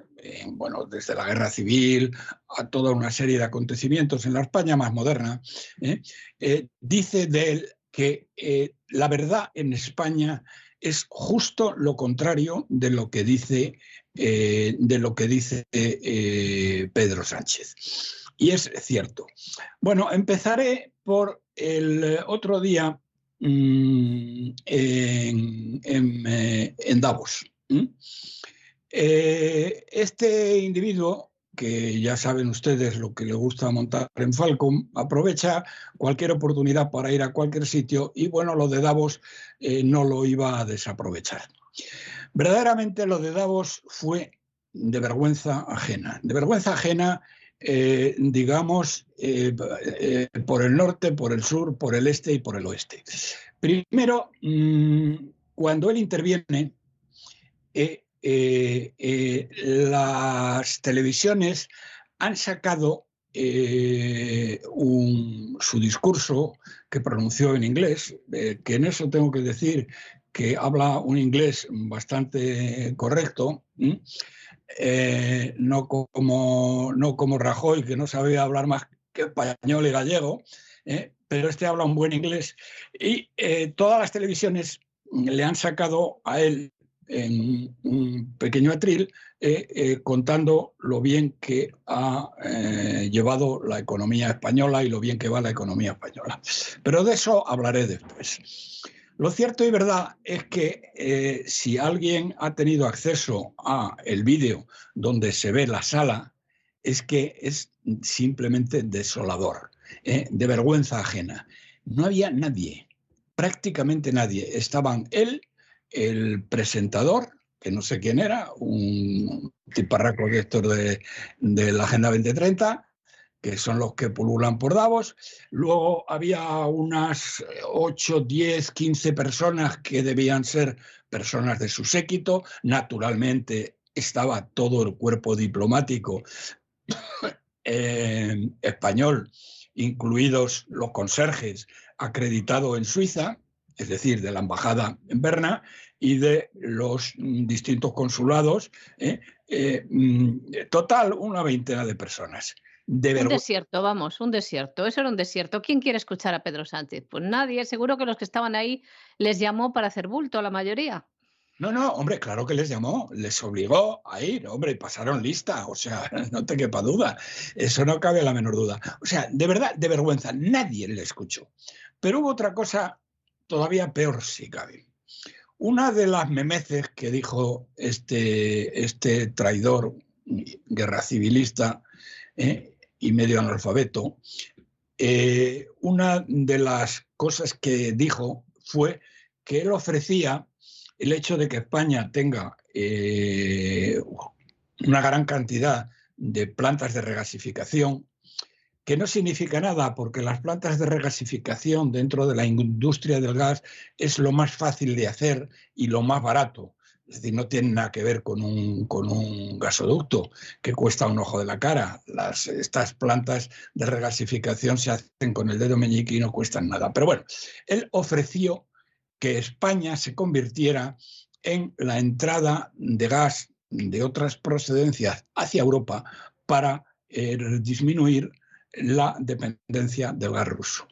bueno, desde la guerra civil a toda una serie de acontecimientos en la España más moderna, ¿eh? Eh, dice de él que eh, la verdad en España es justo lo contrario de lo que dice, de lo que dice Pedro Sánchez. Y es cierto. Bueno, empezaré por el otro día mm, en, Davos. Eh, este individuo, que ya saben ustedes lo que le gusta montar en Falcon, aprovecha cualquier oportunidad para ir a cualquier sitio y bueno, lo de Davos eh, no lo iba a desaprovechar. Verdaderamente lo de Davos fue de vergüenza ajena, de vergüenza ajena, eh, digamos, por el norte, por el sur, por el este y por el oeste. Primero, mm, cuando él interviene, eh, eh, las televisiones han sacado eh, su discurso que pronunció en inglés, que en eso tengo que decir que habla un inglés bastante correcto, no, como, no como Rajoy, que no sabía hablar más que español y gallego, pero este habla un buen inglés. Y todas las televisiones le han sacado a él en un pequeño atril eh, eh, contando lo bien que ha eh, llevado la economía española y lo bien que va la economía española. Pero de eso hablaré después. Lo cierto y verdad es que si alguien ha tenido acceso a el vídeo donde se ve la sala, es que es simplemente desolador, de vergüenza ajena. No había nadie, prácticamente nadie. Estaban él el presentador, que no sé quién era, un tiparraco de de, la Agenda 2030, que son los que pululan por Davos. Luego había unas 8, 10, 15 personas que debían ser personas de su séquito. Naturalmente estaba todo el cuerpo diplomático eh, español incluidos los conserjes acreditados en Suiza, es decir, de la embajada en Berna y de los distintos consulados. ¿eh? Eh, mm, total, una veintena de personas. De un desierto, vamos, un desierto. Eso era un desierto. ¿Quién quiere escuchar a Pedro Sánchez? Pues nadie. Seguro que los que estaban ahí les llamó para hacer bulto a la mayoría. No, no, hombre, claro que les llamó, les obligó a ir, hombre, pasaron lista, o sea, no te quepa duda, eso no cabe la menor duda. O sea, de verdad, de vergüenza, nadie le escuchó. Pero hubo otra cosa todavía peor, si cabe. Una de las memeces que dijo este, este traidor, guerra civilista eh, y medio analfabeto, eh, una de las cosas que dijo fue que él ofrecía el hecho de que España tenga eh, una gran cantidad de plantas de regasificación, que no significa nada porque las plantas de regasificación dentro de la industria del gas es lo más fácil de hacer y lo más barato. Es decir, no tiene nada que ver con un, con un gasoducto que cuesta un ojo de la cara. Las, estas plantas de regasificación se hacen con el dedo meñique y no cuestan nada. Pero bueno, él ofreció que España se convirtiera en la entrada de gas de otras procedencias hacia Europa para eh, disminuir la dependencia del gas ruso.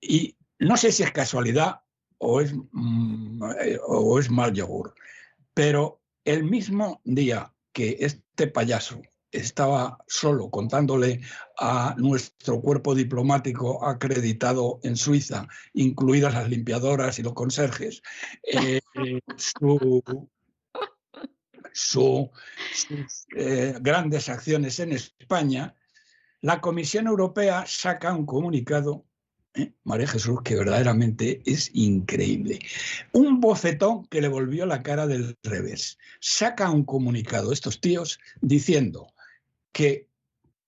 Y no sé si es casualidad o es, mm, eh, o es mal yogur, pero el mismo día que este payaso estaba solo contándole a nuestro cuerpo diplomático acreditado en Suiza, incluidas las limpiadoras y los conserjes, eh, sus eh, grandes acciones en España, la Comisión Europea saca un comunicado ¿eh? María Jesús, que verdaderamente es increíble. Un bofetón que le volvió la cara del revés. Saca un comunicado estos tíos diciendo que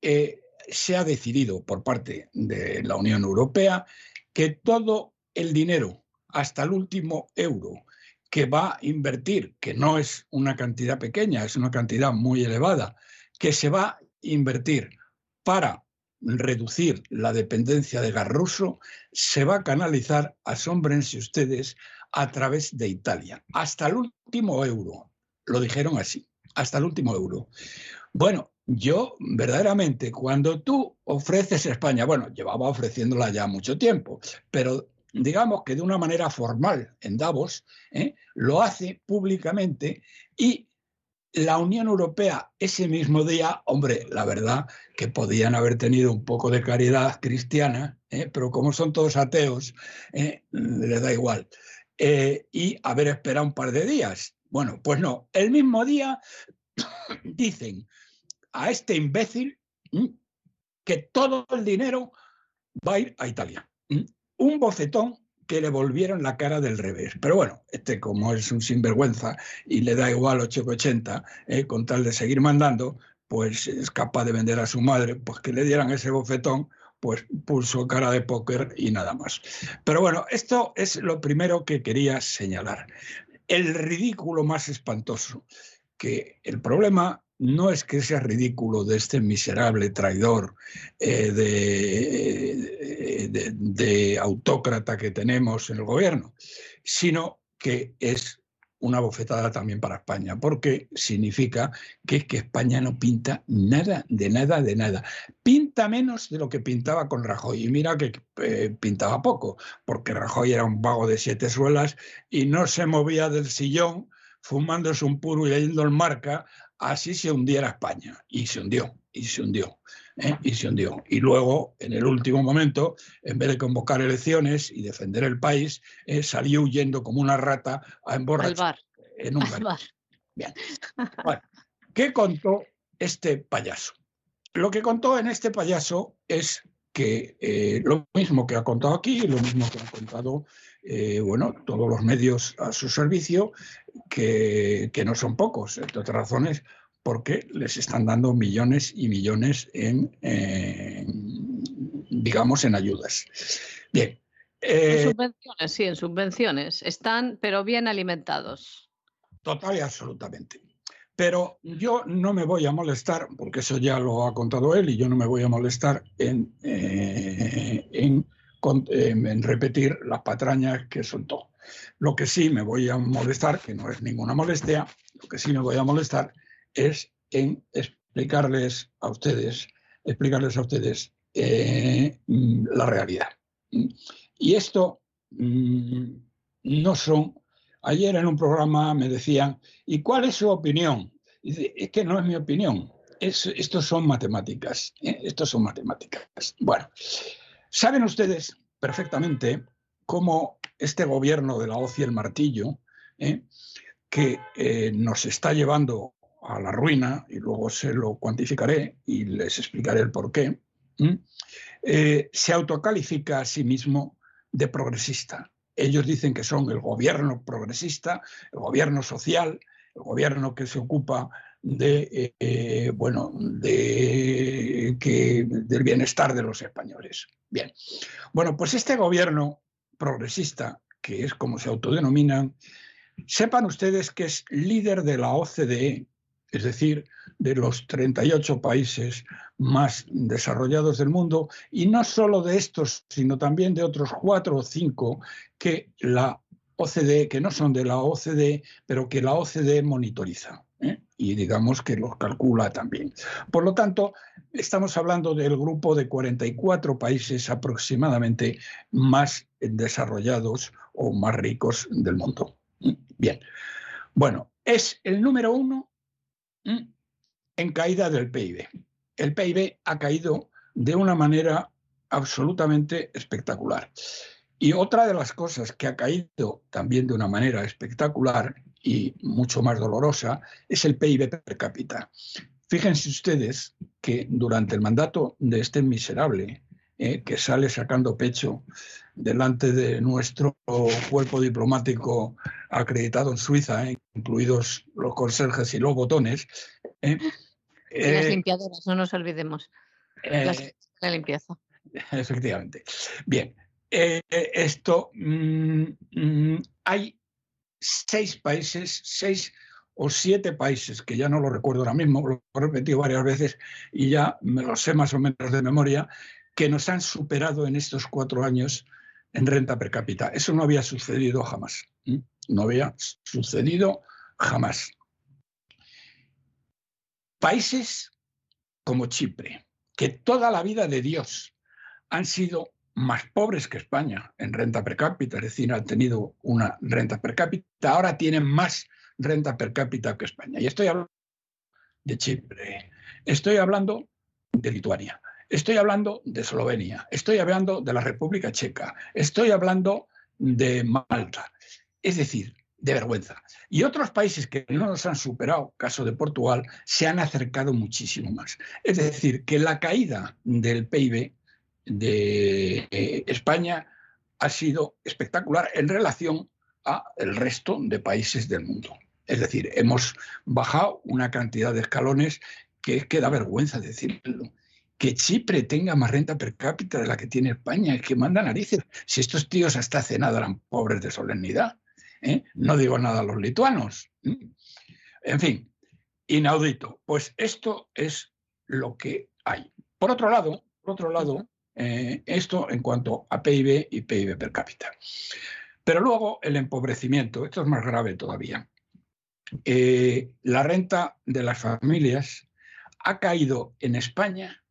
eh, se ha decidido por parte de la Unión Europea que todo el dinero, hasta el último euro, que va a invertir, que no es una cantidad pequeña, es una cantidad muy elevada, que se va a invertir para reducir la dependencia de gas ruso, se va a canalizar, asómbrense ustedes, a través de Italia, hasta el último euro. Lo dijeron así, hasta el último euro. Bueno, yo verdaderamente, cuando tú ofreces España, bueno, llevaba ofreciéndola ya mucho tiempo, pero digamos que de una manera formal en Davos, ¿eh? lo hace públicamente y la Unión Europea ese mismo día, hombre, la verdad que podían haber tenido un poco de caridad cristiana, ¿eh? pero como son todos ateos, ¿eh? les da igual. y haber esperado un par de días. Bueno, pues no, el mismo día dicen, a este imbécil que todo el dinero va a ir a Italia. Un bofetón que le volvieron la cara del revés. Pero bueno, este como es un sinvergüenza y le da igual 880, eh, con tal de seguir mandando, pues es capaz de vender a su madre, pues que le dieran ese bofetón, pues puso cara de póker y nada más. Pero bueno, esto es lo primero que quería señalar. El ridículo más espantoso, que el problema no es que sea ridículo de este miserable traidor eh, de, autócrata que tenemos en el gobierno, sino que es una bofetada también para España, porque significa que que España no pinta nada, de nada, de nada. Pinta menos de lo que pintaba con Rajoy. Y mira que eh, pintaba poco, porque Rajoy era un vago de siete suelas y no se movía del sillón fumándose un puro y leyendo el marca así se hundiera España. Y se hundió, y se hundió, ¿eh? y se hundió. Y luego, en el último momento, en vez de convocar elecciones y defender el país, eh, salió huyendo como una rata a emborrachar en un bar. Bien. Bueno, ¿qué contó este payaso? Lo que contó en este payaso es que eh, lo mismo que ha contado aquí, lo mismo que han contado bueno, todos los medios a su servicio, que, no son pocos, entre otras razones, porque les están dando millones y millones en, digamos, en ayudas. Bien. en eh, subvenciones, sí, en subvenciones. Están, pero bien alimentados. Total y absolutamente. Pero yo no me voy a molestar, porque eso ya lo ha contado él, y yo no me voy a molestar en, eh, en, repetir las patrañas que todo. Lo que sí me voy a molestar, que no es ninguna molestia, lo que sí me voy a molestar es en explicarles a ustedes, explicarles a ustedes eh, la realidad. Y esto mm, no son. Ayer en un programa me decían, ¿y cuál es su opinión? dice, es que no es mi opinión. Es, estos son matemáticas. ¿eh? Estos son matemáticas. Bueno, saben ustedes perfectamente cómo este gobierno de la hoz y el martillo, ¿eh? que eh, nos está llevando a la ruina, y luego se lo cuantificaré y les explicaré el por qué, eh, se autocalifica a sí mismo de progresista. Ellos dicen que son el gobierno progresista, el gobierno social, el gobierno que se ocupa de, bueno, de, que, del bienestar de los españoles. Bien, bueno, pues este gobierno progresista, que es como se autodenominan, sepan ustedes que es líder de la OCDE, es decir, de los 38 países más desarrollados del mundo, y no solo de estos, sino también de otros cuatro o cinco que la OCDE, que no son de la OCDE, pero que la OCDE monitoriza. ¿eh? y digamos que los calcula también. Por lo tanto, estamos hablando del grupo de 44 países aproximadamente más desarrollados o más ricos del mundo. Bien, bueno, es el número uno en caída del PIB. El PIB ha caído de una manera absolutamente espectacular. Y otra de las cosas que ha caído también de una manera espectacular y mucho más dolorosa es el PIB per cápita. Fíjense ustedes que durante el mandato de este miserable, eh, que sale sacando pecho delante de nuestro cuerpo diplomático acreditado en Suiza, eh, incluidos los conserjes y los botones. Eh, las limpiadoras, no nos olvidemos. la limpieza. Efectivamente. Bien, esto mm, mm, hay seis países, seis o siete países, que ya no lo recuerdo ahora mismo, lo he repetido varias veces y ya me lo sé más o menos de memoria, que nos han superado en estos cuatro años en renta per cápita. Eso no había sucedido jamás. No había sucedido jamás. Países como Chipre, que toda la vida de Dios han sido más pobres que España en renta per cápita, es decir, han tenido una renta per cápita, ahora tienen más renta per cápita que España. Y estoy hablando de Chipre, estoy hablando de Lituania, estoy hablando de Eslovenia, estoy hablando de la República Checa, estoy hablando de Malta. Es decir, de vergüenza. Y otros países que no nos han superado, caso de Portugal, se han acercado muchísimo más. Es decir, que la caída del PIB de eh, España ha sido espectacular en relación a el resto de países del mundo. Es decir, hemos bajado una cantidad de escalones que que da vergüenza decirlo. Que Chipre tenga más renta per cápita de la que tiene España, es que manda narices. Si estos tíos hasta hace nada eran pobres de solemnidad. ¿eh? No digo nada a los lituanos. En fin, inaudito. Pues esto es lo que hay. Por otro lado, por otro lado, eh, esto en cuanto a PIB y PIB per cápita. Pero luego el empobrecimiento, esto es más grave todavía. Eh, la renta de las familias ha caído en España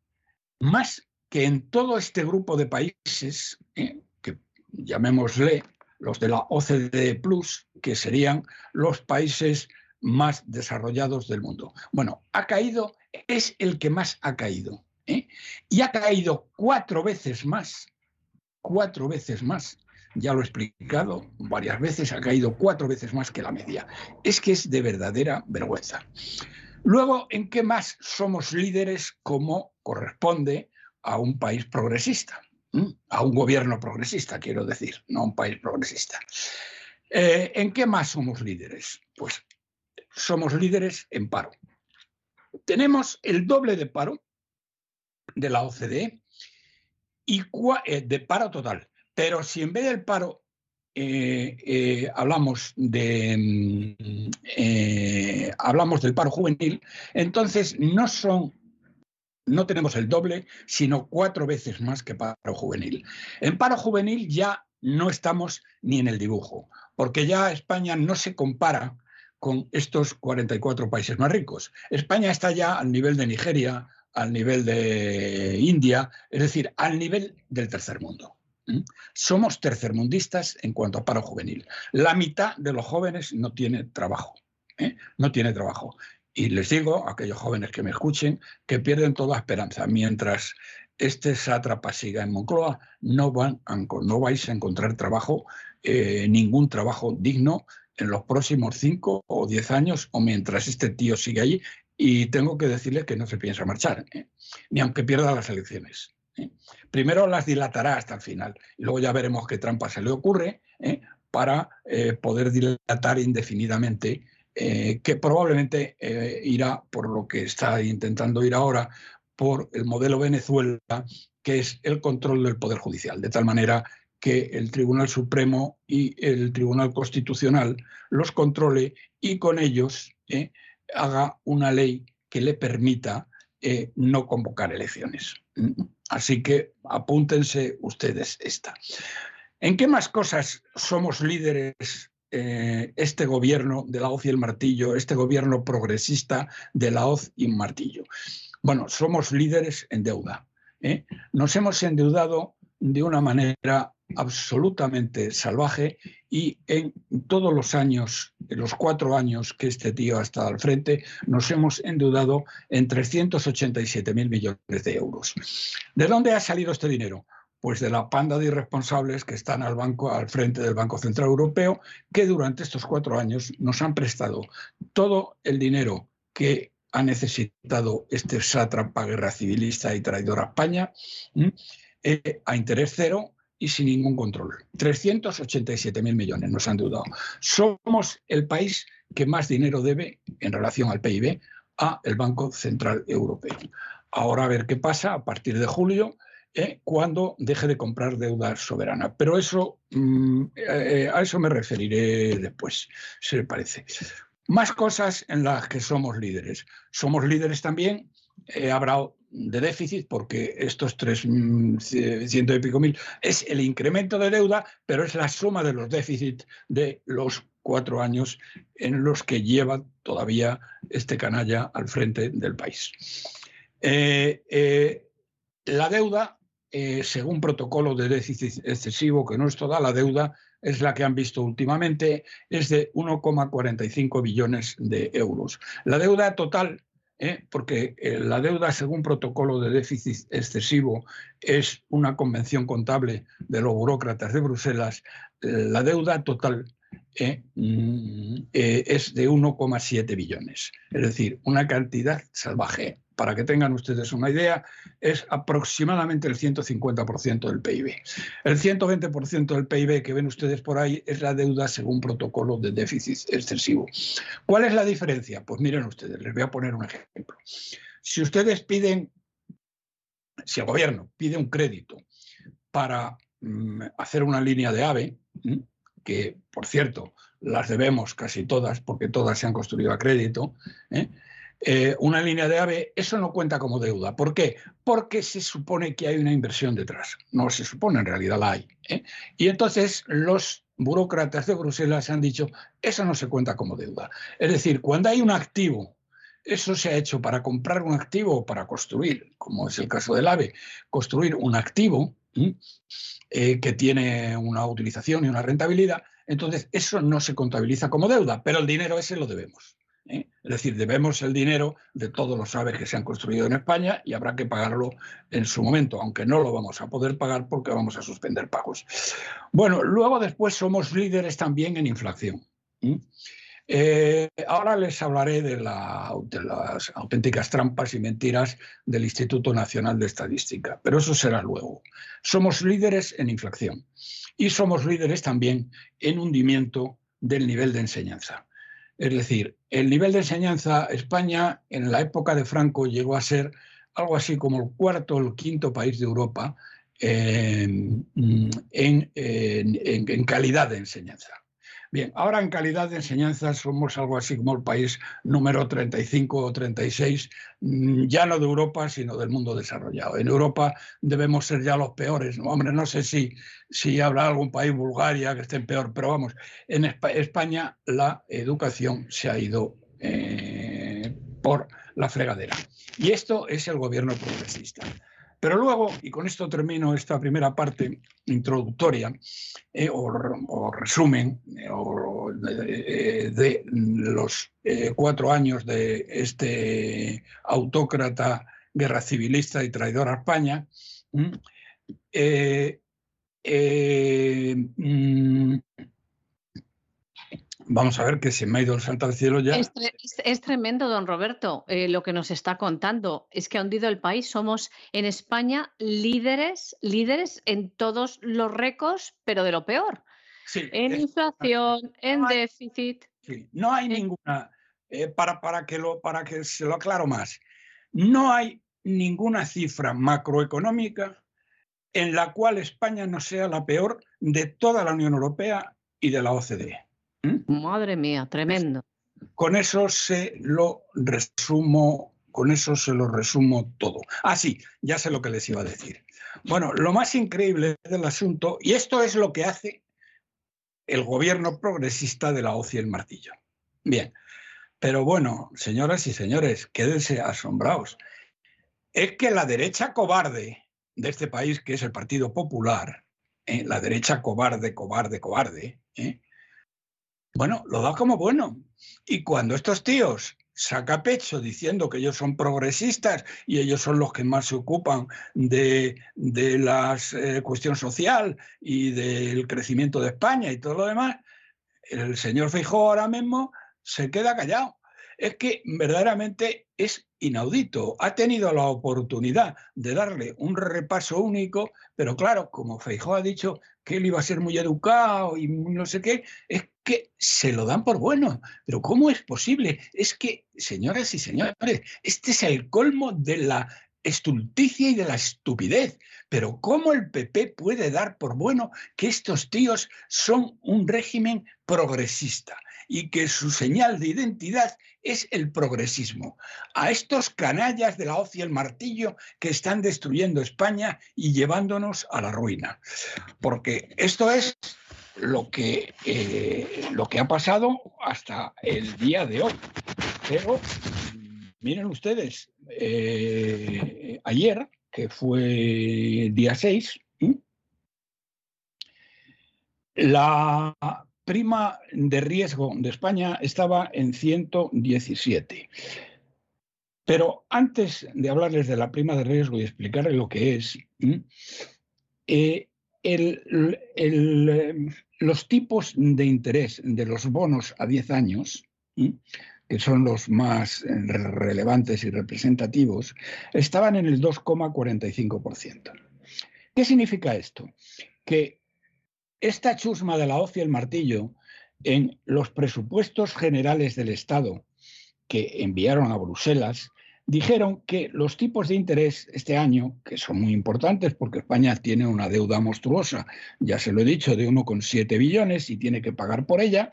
más que en todo este grupo de países, eh, que llamémosle los de la OCDE Plus, que serían los países más desarrollados del mundo. Bueno, ha caído, es el que más ha caído. ¿eh? y ha caído cuatro veces más, cuatro veces más. Ya lo he explicado varias veces, ha caído cuatro veces más que la media. Es que es de verdadera vergüenza. Luego, ¿en qué más somos líderes como corresponde a un país progresista? ¿Mm? A un gobierno progresista, quiero decir, no a un país progresista. Eh, ¿En qué más somos líderes? Pues somos líderes en paro. Tenemos el doble de paro de la OCDE y eh, de paro total. Pero si en vez del paro eh, eh, hablamos, de, mm, hablamos del paro juvenil, entonces no son no tenemos el doble, sino cuatro veces más que paro juvenil. En paro juvenil ya no estamos ni en el dibujo, porque ya España no se compara con estos 44 países más ricos. España está ya al nivel de Nigeria, al nivel de India, es decir, al nivel del tercer mundo. Somos tercermundistas en cuanto a paro juvenil. La mitad de los jóvenes no tiene trabajo. ¿eh? No tiene trabajo. Y les digo a aquellos jóvenes que me escuchen que pierden toda esperanza. Mientras este sátrapa siga en Moncloa, no, van no vais a encontrar trabajo, eh, ningún trabajo digno en los próximos cinco o diez años o mientras este tío sigue allí. Y tengo que decirle que no se piensa marchar, ¿eh? ni aunque pierda las elecciones. ¿Eh? Primero las dilatará hasta el final y luego ya veremos qué trampa se le ocurre para poder dilatar indefinidamente eh, que probablemente eh, irá por lo que está intentando ir ahora, por el modelo Venezuela, que es el control del Poder Judicial, de tal manera que el Tribunal Supremo y el Tribunal Constitucional los controle y con ellos eh, haga una ley que le permita no convocar elecciones. Así que apúntense ustedes esta. ¿En qué más cosas somos líderes eh, este gobierno de la hoz y el martillo, este gobierno progresista de la hoz y martillo. Bueno, somos líderes en deuda. ¿eh? Nos hemos endeudado de una manera absolutamente salvaje y en todos los años, en los cuatro años que este tío ha estado al frente, nos hemos endeudado en 387 mil millones de euros. ¿De dónde ha salido este dinero? pues de la panda de irresponsables que están al banco, al frente del Banco Central Europeo, que durante estos cuatro años nos han prestado todo el dinero que ha necesitado este sátrapa guerra civilista y traidor a España eh, a interés cero y sin ningún control. 387 mil millones nos han deudado. Somos el país que más dinero debe en relación al PIB a el Banco Central Europeo. Ahora a ver qué pasa a partir de julio ¿eh? cuando deje de comprar deuda soberana. Pero eso, mm, eh, a eso me referiré después, si le parece. Más cosas en las que somos líderes. Somos líderes también, he hablado de déficit, porque estos tres mm, ciento y pico mil es el incremento de deuda, pero es la suma de los déficits de los cuatro años en los que lleva todavía este canalla al frente del país. Eh, la deuda eh, según protocolo de déficit excesivo, que no es toda la deuda, es la que han visto últimamente, es de 1,45 billones de euros. La deuda total, eh, porque eh, la deuda según protocolo de déficit excesivo es una convención contable de los burócratas de Bruselas, la deuda total mm, es de 1,7 billones, es decir, una cantidad salvaje para que tengan ustedes una idea, es aproximadamente el 150% del PIB. El 120% del PIB que ven ustedes por ahí es la deuda según protocolo de déficit excesivo. ¿Cuál es la diferencia? Pues miren ustedes, les voy a poner un ejemplo. Si ustedes piden, si el gobierno pide un crédito para mm, hacer una línea de AVE, que por cierto las debemos casi todas porque todas se han construido a crédito, ¿eh? Eh, una línea de AVE, eso no cuenta como deuda. ¿Por qué? Porque se supone que hay una inversión detrás. No se supone, en realidad la hay. ¿eh? Y entonces los burócratas de Bruselas han dicho, eso no se cuenta como deuda. Es decir, cuando hay un activo, eso se ha hecho para comprar un activo o para construir, como es el caso del AVE, construir un activo eh, que tiene una utilización y una rentabilidad, entonces eso no se contabiliza como deuda, pero el dinero ese lo debemos. ¿Eh? Es decir, debemos el dinero de todos los aves que se han construido en España y habrá que pagarlo en su momento, aunque no lo vamos a poder pagar porque vamos a suspender pagos. Bueno, luego después somos líderes también en inflación. Eh, ahora les hablaré de, de, las auténticas trampas y mentiras del Instituto Nacional de Estadística, pero eso será luego. Somos líderes en inflación y somos líderes también en hundimiento del nivel de enseñanza. Es decir, el nivel de enseñanza, España en la época de Franco llegó a ser algo así como el cuarto o el quinto país de Europa en, calidad de enseñanza. Bien, ahora en calidad de enseñanza somos algo así como el país número 35 o 36, mm, ya no de Europa, sino del mundo desarrollado. En Europa debemos ser ya los peores. Hombre, no sé si, si habrá algún país, Bulgaria, que esté peor, pero vamos, en España la educación se ha ido eh, por la fregadera. Y esto es el gobierno progresista. Pero luego, y con esto termino esta primera parte introductoria eh, o, resumen eh, de, los eh, cuatro años de este autócrata, guerra civilista y traidor a España, Vamos a ver que se me ha ido el salto al cielo ya. Es, tremendo, don Roberto, eh, lo que nos está contando. Es que ha hundido el país. Somos en España líderes, líderes en todos los récords, pero de lo peor. en inflación, en déficit. No hay ninguna, eh, para, para, que lo, para que se lo aclaro más, no hay ninguna cifra macroeconómica en la cual España no sea la peor de toda la Unión Europea y de la OCDE. ¿Mm? Madre mía, tremendo. Con eso se lo resumo, con eso se lo resumo todo. Ah, sí, ya sé lo que les iba a decir. Bueno, lo más increíble del asunto, y esto es lo que hace el gobierno progresista de la hoz y el martillo. Bien, pero bueno, señoras y señores, quédense asombrados. Es que la derecha cobarde de este país, que es el Partido Popular, ¿eh? la derecha cobarde, cobarde, cobarde, ¿eh? Bueno, lo da como bueno. Y cuando estos tíos saca pecho diciendo que ellos son progresistas y ellos son los que más se ocupan de, la eh, cuestión social y del crecimiento de España y todo lo demás, el señor Feijóo ahora mismo se queda callado. Es que verdaderamente es inaudito. Ha tenido la oportunidad de darle un repaso único, pero claro, como Feijóo ha dicho que él iba a ser muy educado y no sé qué, es que se lo dan por bueno. Pero ¿cómo es posible? Es que, señoras y señores, este es el colmo de la estulticia y de la estupidez. Pero ¿cómo el PP puede dar por bueno que estos tíos son un régimen progresista? Y que su señal de identidad es el progresismo. A estos canallas de la hoz y el martillo que están destruyendo España y llevándonos a la ruina. Porque esto es lo que, eh, lo que ha pasado hasta el día de hoy. Pero miren ustedes, eh, ayer, que fue día 6, la prima de riesgo de España estaba en 117. Pero antes de hablarles de la prima de riesgo y explicarles lo que es, eh, los tipos de interés de los bonos a 10 años, que son los más relevantes y representativos, estaban en el 2,45%. ¿Qué significa esto? Que esta chusma de la hoz y el martillo en los presupuestos generales del Estado que enviaron a Bruselas dijeron que los tipos de interés este año, que son muy importantes porque España tiene una deuda monstruosa, ya se lo he dicho, de 1,7 billones y tiene que pagar por ella,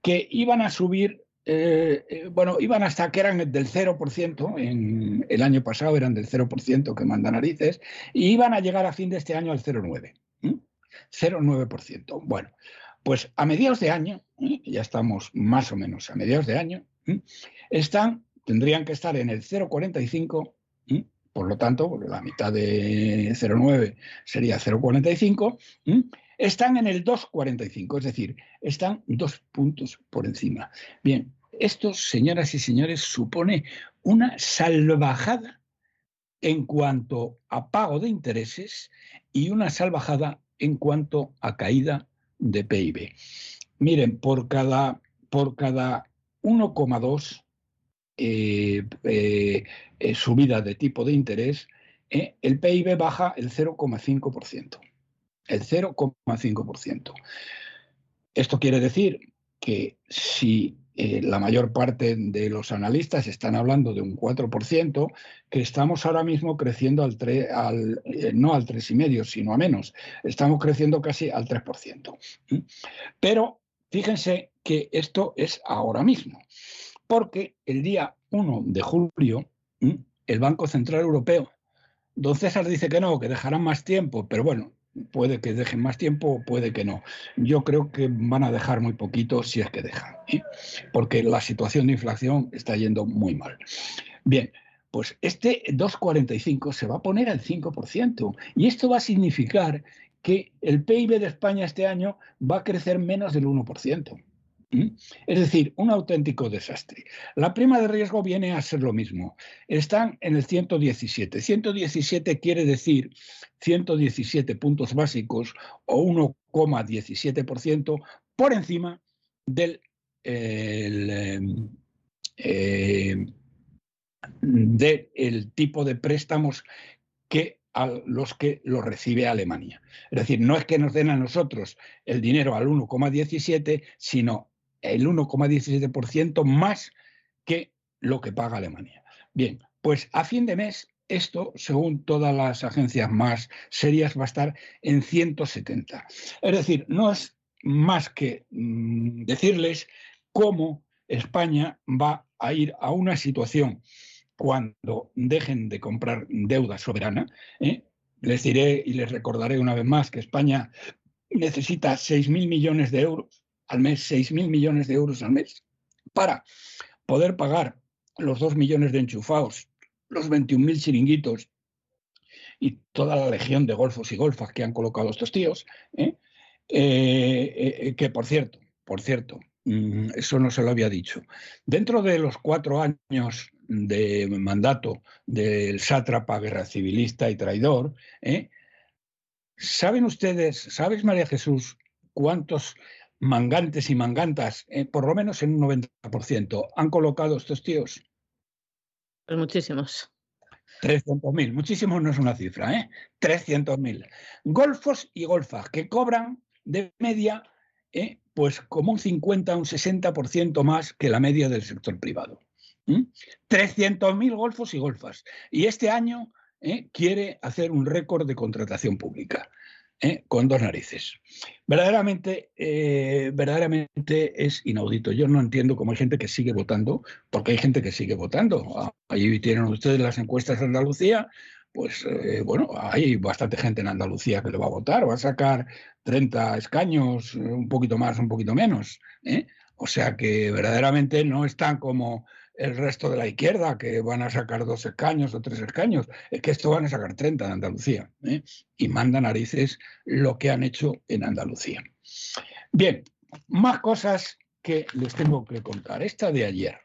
que iban a subir, eh, eh, bueno, iban hasta que eran del 0%, en el año pasado eran del 0% que manda narices, y iban a llegar a fin de este año al 0,9%. 0,9%. Bueno, pues a mediados de año, ¿eh? ya estamos más o menos a mediados de año, ¿eh? están, tendrían que estar en el 0,45, ¿eh? por lo tanto, la mitad de 0,9 sería 0,45, están en el 2,45, es decir, están dos puntos por encima. Bien, esto, señoras y señores, supone una salvajada en cuanto a pago de intereses y una salvajada en cuanto a caída de PIB. Miren, por cada, por cada 1,2 eh, eh, eh, subida de tipo de interés, el PIB baja el 0,5%. El 0,5%. Esto quiere decir que si eh, la mayor parte de los analistas están hablando de un 4%, que estamos ahora mismo creciendo al, al eh, no al 3,5, sino a menos. Estamos creciendo casi al 3%. Pero fíjense que esto es ahora mismo, porque el día 1 de julio el Banco Central Europeo, don César dice que no, que dejarán más tiempo, pero bueno, puede que dejen más tiempo, puede que no. Yo creo que van a dejar muy poquito si es que dejan, porque la situación de inflación está yendo muy mal. Bien, pues este 2,45 se va a poner al 5% y esto va a significar que el PIB de España este año va a crecer menos del 1%. Es decir, un auténtico desastre. La prima de riesgo viene a ser lo mismo. Están en el 117. 117 quiere decir 117 puntos básicos o 1,17% por encima del em, eh, tipo de préstamos que a los que lo recibe Alemania. Es decir, no es que nos den a nosotros el dinero al 1,17, sino el 1,17% más que lo que paga Alemania. Bien, pues a fin de mes esto, según todas las agencias más serias, va a estar en 170. Es decir, no es más que mm, decirles cómo España va a ir a una situación cuando dejen de comprar deuda soberana. ¿eh? Les diré y les recordaré una vez más que España necesita 6.000 millones de euros al mes, 6.000 millones de euros al mes, para poder pagar los 2 millones de enchufados, los 21.000 chiringuitos y toda la legión de golfos y golfas que han colocado estos tíos, ¿eh? Eh, eh, que por cierto, por cierto, mm, eso no se lo había dicho. Dentro de los cuatro años de mandato del sátrapa guerra civilista y traidor, ¿saben ustedes, sabes María Jesús, cuántos mangantes y mangantas, eh, por lo menos en un 90%, han colocado estos tíos? Pues muchísimos. 300.000, muchísimos no es una cifra, ¿eh? 300.000. Golfos y golfas que cobran de media, ¿eh? pues como un 50, un 60% más que la media del sector privado. 300.000 golfos y golfas. Y este año ¿eh? quiere hacer un récord de contratación pública. ¿Eh? con dos narices. Verdaderamente, eh, verdaderamente es inaudito. Yo no entiendo cómo hay gente que sigue votando, porque hay gente que sigue votando. Allí tienen ustedes las encuestas de Andalucía, pues eh, bueno, hay bastante gente en Andalucía que le va a votar, va a sacar 30 escaños, un poquito más, un poquito menos. O sea que verdaderamente no están como el resto de la izquierda, que van a sacar dos escaños o tres escaños, es que esto van a sacar 30 en Andalucía. ¿eh? Y manda narices lo que han hecho en Andalucía. Bien, más cosas que les tengo que contar. Esta de ayer.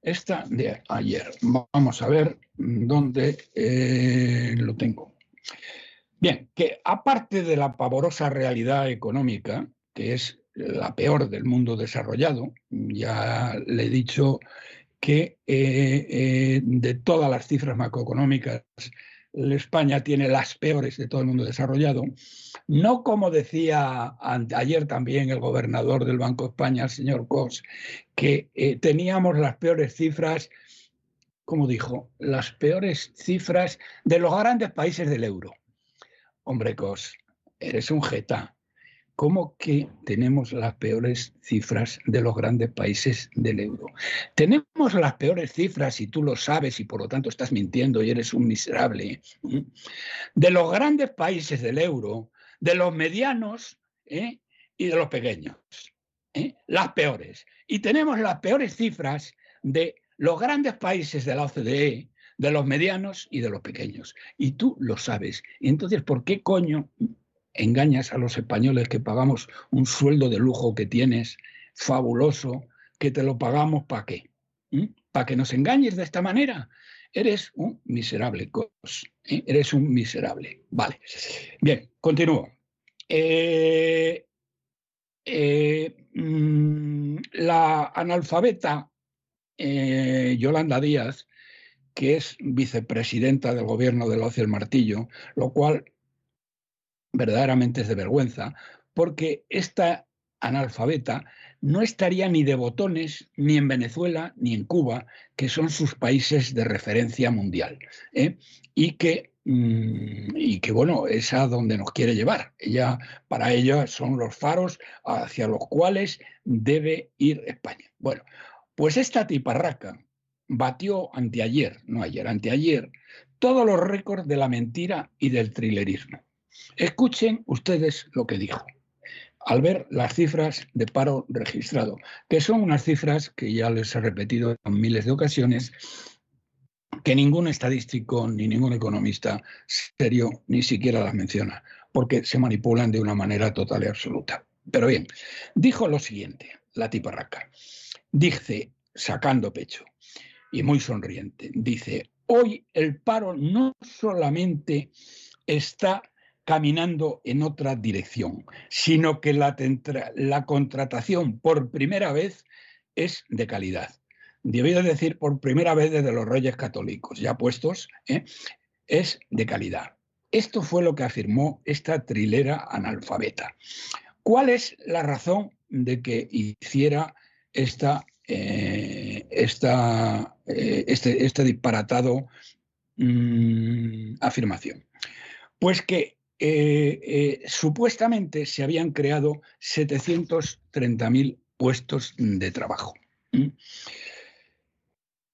Esta de ayer. Vamos a ver dónde eh, lo tengo. Bien, que aparte de la pavorosa realidad económica, que es la peor del mundo desarrollado. Ya le he dicho que eh, eh, de todas las cifras macroeconómicas, España tiene las peores de todo el mundo desarrollado. No como decía ayer también el gobernador del Banco de España, el señor Cox, que eh, teníamos las peores cifras, como dijo, las peores cifras de los grandes países del euro. Hombre, Cox, eres un jeta ¿Cómo que tenemos las peores cifras de los grandes países del euro? Tenemos las peores cifras, y tú lo sabes, y por lo tanto estás mintiendo y eres un miserable, de los grandes países del euro, de los medianos ¿eh? y de los pequeños. ¿eh? Las peores. Y tenemos las peores cifras de los grandes países de la OCDE, de los medianos y de los pequeños. Y tú lo sabes. Entonces, ¿por qué coño engañas a los españoles que pagamos un sueldo de lujo que tienes, fabuloso, que te lo pagamos para qué? ¿Para que nos engañes de esta manera? Eres un miserable, cos. ¿eh? Eres un miserable. Vale. Bien, continúo. Eh, eh, mm, la analfabeta Yolanda Díaz, que es vicepresidenta del gobierno de Ocio el Martillo, lo cual verdaderamente es de vergüenza, porque esta analfabeta no estaría ni de botones ni en Venezuela ni en Cuba, que son sus países de referencia mundial, ¿eh? y que mm, y que bueno, es a donde nos quiere llevar. Ella, para ella son los faros hacia los cuales debe ir España. Bueno, pues esta tiparraca batió anteayer, no ayer, anteayer, todos los récords de la mentira y del trilerismo. Escuchen ustedes lo que dijo al ver las cifras de paro registrado, que son unas cifras que ya les he repetido en miles de ocasiones, que ningún estadístico ni ningún economista serio ni siquiera las menciona, porque se manipulan de una manera total y absoluta. Pero bien, dijo lo siguiente, la tiparraca. Dice, sacando pecho y muy sonriente, dice, hoy el paro no solamente está caminando en otra dirección, sino que la, contratación por primera vez es de calidad. Debido decir por primera vez desde los reyes católicos, ya puestos, ¿eh? es de calidad. Esto fue lo que afirmó esta trilera analfabeta. ¿Cuál es la razón de que hiciera esta, eh, eh, este, este, disparatado mm, afirmación? Pues que eh, eh, supuestamente se habían creado 730.000 puestos de trabajo.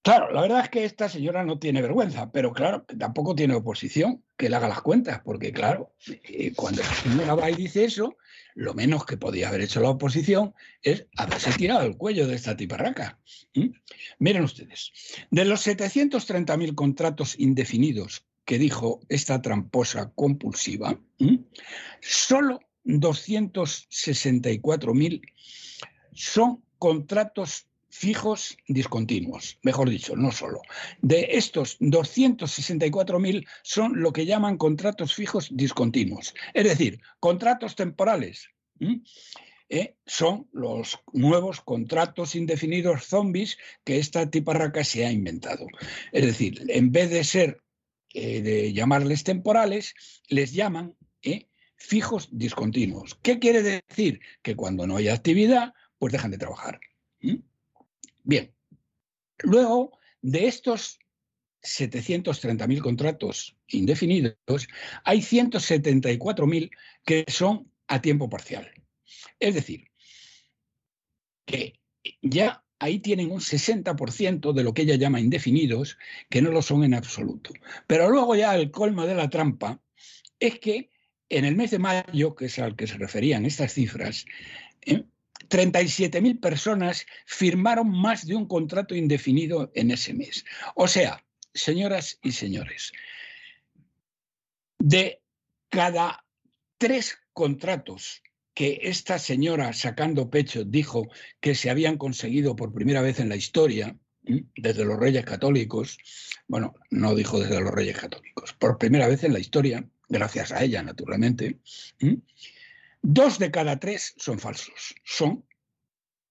Claro, la verdad es que esta señora no tiene vergüenza, pero claro, tampoco tiene oposición que le haga las cuentas, porque claro, eh, cuando la señora va y dice eso, lo menos que podía haber hecho la oposición es haberse tirado el cuello de esta tiparraca. Miren ustedes, de los 730.000 contratos indefinidos que dijo esta tramposa compulsiva, solo 264.000 son contratos fijos discontinuos, mejor dicho, no solo. De estos 264.000 son lo que llaman contratos fijos discontinuos, es decir, contratos temporales. ¿Eh? son los nuevos contratos indefinidos zombies que esta tiparraca se ha inventado. Es decir, en vez de ser eh, de llamarles temporales, les llaman eh, fijos discontinuos. ¿Qué quiere decir? Que cuando no hay actividad, pues dejan de trabajar. Bien, luego de estos 730.000 contratos indefinidos, hay 174.000 que son a tiempo parcial. Es decir, que ya ahí tienen un 60% de lo que ella llama indefinidos, que no lo son en absoluto. Pero luego ya el colmo de la trampa es que en el mes de mayo, que es al que se referían estas cifras, 37.000 ¿eh? personas firmaron más de un contrato indefinido en ese mes. O sea, señoras y señores, de cada tres contratos que esta señora sacando pecho dijo que se habían conseguido por primera vez en la historia, desde los reyes católicos, bueno, no dijo desde los reyes católicos, por primera vez en la historia, gracias a ella, naturalmente, dos de cada tres son falsos, son,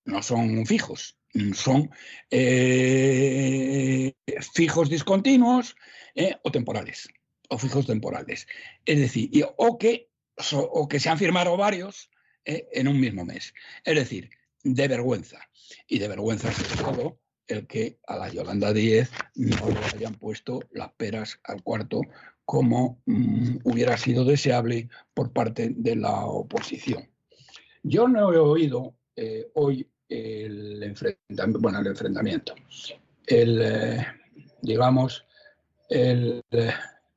no son fijos, son eh, fijos discontinuos eh, o temporales, o fijos temporales. Es decir, o que o que se han firmado varios eh, en un mismo mes. Es decir, de vergüenza. Y de vergüenza sobre todo el que a la Yolanda Díez no le hayan puesto las peras al cuarto como mm, hubiera sido deseable por parte de la oposición. Yo no he oído eh, hoy el enfrentamiento, bueno, el enfrentamiento, el, eh, digamos, el,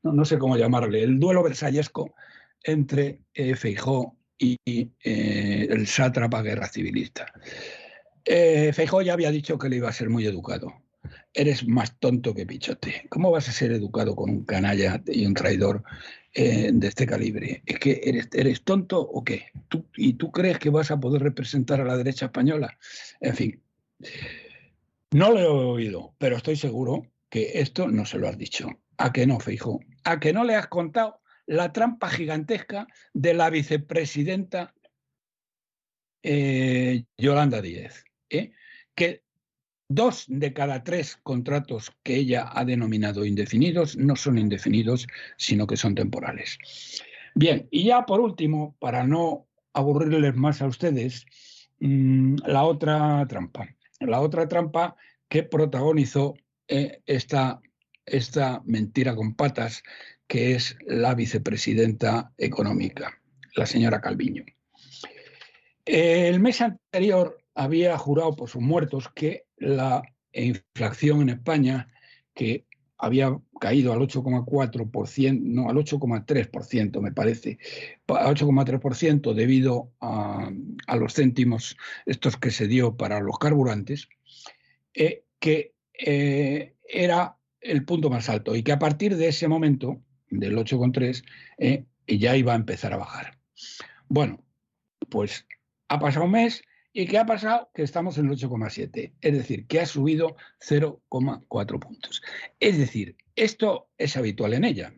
no, sé cómo llamarle, el duelo versallesco entre Feijó y eh, el sátrapa guerra civilista. Eh, Feijó ya había dicho que le iba a ser muy educado. Eres más tonto que pichote. ¿Cómo vas a ser educado con un canalla y un traidor eh, de este calibre? ¿Es que eres, eres tonto o qué? ¿Y tú crees que vas a poder representar a la derecha española? En fin, no lo he oído, pero estoy seguro que esto no se lo has dicho. ¿A que no, Feijó? ¿A que no le has contado la trampa gigantesca de la vicepresidenta eh, Yolanda Díez, ¿eh? que dos de cada tres contratos que ella ha denominado indefinidos no son indefinidos, sino que son temporales. Bien, y ya por último, para no aburrirles más a ustedes, mm, la otra trampa. La otra trampa que protagonizó eh, esta, esta mentira con patas, que es la vicepresidenta económica, la señora Calviño. El mes anterior había jurado por sus muertos que la inflación en España, que había caído al 8,4%, no, al 8,3% me parece, al 8,3% debido a, los céntimos estos que se dio para los carburantes, eh, que eh, era el punto más alto y que a partir de ese momento, del 8,3, eh, ya iba a empezar a bajar. Bueno, pues ha pasado un mes ¿Y qué ha pasado? Que estamos en el 8,7, es decir, que ha subido 0,4 puntos. Es decir, esto es habitual en ella.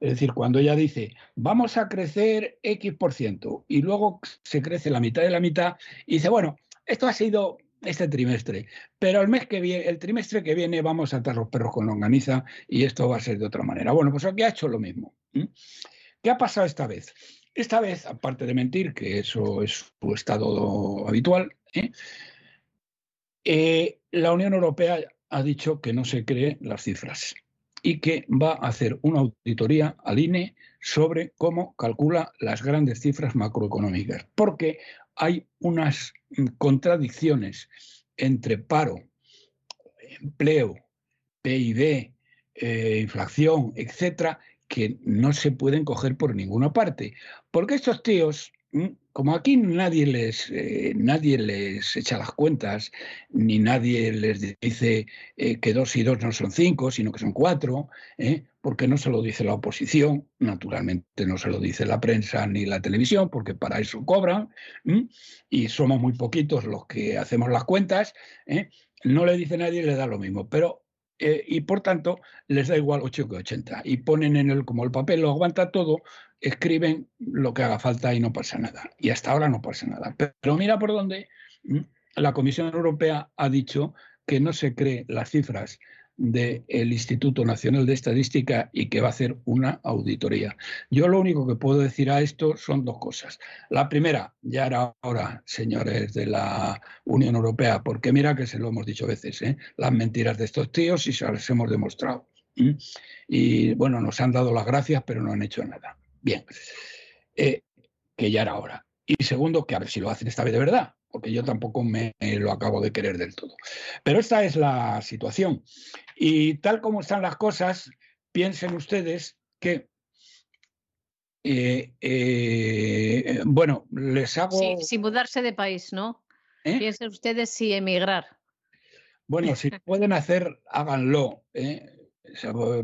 Es decir, cuando ella dice, vamos a crecer X por ciento y luego se crece la mitad de la mitad y dice, bueno, esto ha sido este trimestre, pero el mes que viene, el trimestre que viene vamos a atar los perros con longaniza y esto va a ser de otra manera. Bueno, pues aquí ha hecho lo mismo. ¿Qué ha pasado esta vez? Esta vez, aparte de mentir, que eso es su estado habitual, ¿eh? Eh, la Unión Europea ha dicho que no se cree las cifras y que va a hacer una auditoría al INE sobre cómo calcula las grandes cifras macroeconómicas, porque hay unas contradicciones entre paro, empleo, PIB, eh, inflación, etcétera, que no se pueden coger por ninguna parte. Porque estos tíos, como aquí nadie les, eh, nadie les echa las cuentas, ni nadie les dice eh, que dos y dos no son cinco, sino que son cuatro, ¿eh? porque no se lo dice la oposición, naturalmente no se lo dice la prensa ni la televisión, porque para eso cobran, y somos muy poquitos los que hacemos las cuentas, no le dice nadie, le da lo mismo. Pero eh, y por tanto les da igual 8 que 80. Y ponen en el, como el papel lo aguanta todo, escriben lo que haga falta y no pasa nada. Y hasta ahora no pasa nada. Pero, mira por dónde la Comisión Europea ha dicho que no se cree las cifras del Instituto Nacional de Estadística y que va a hacer una auditoría. Yo lo único que puedo decir a esto son dos cosas. La primera, ya era hora, señores de la Unión Europea, porque mira que se lo hemos dicho veces, ¿eh? las mentiras de estos tíos y se las hemos demostrado. Y bueno, nos han dado las gracias, pero no han hecho nada. Bien, eh, que ya era hora. Y segundo, que a ver si lo hacen esta vez de verdad, porque yo tampoco me lo acabo de querer del todo. Pero esta es la situación. Y tal como están las cosas, piensen ustedes que, eh, eh, bueno, les hago... Sí, sin mudarse de país, ¿no? ¿Eh? Piensen ustedes si emigrar. Bueno, si pueden hacer, háganlo.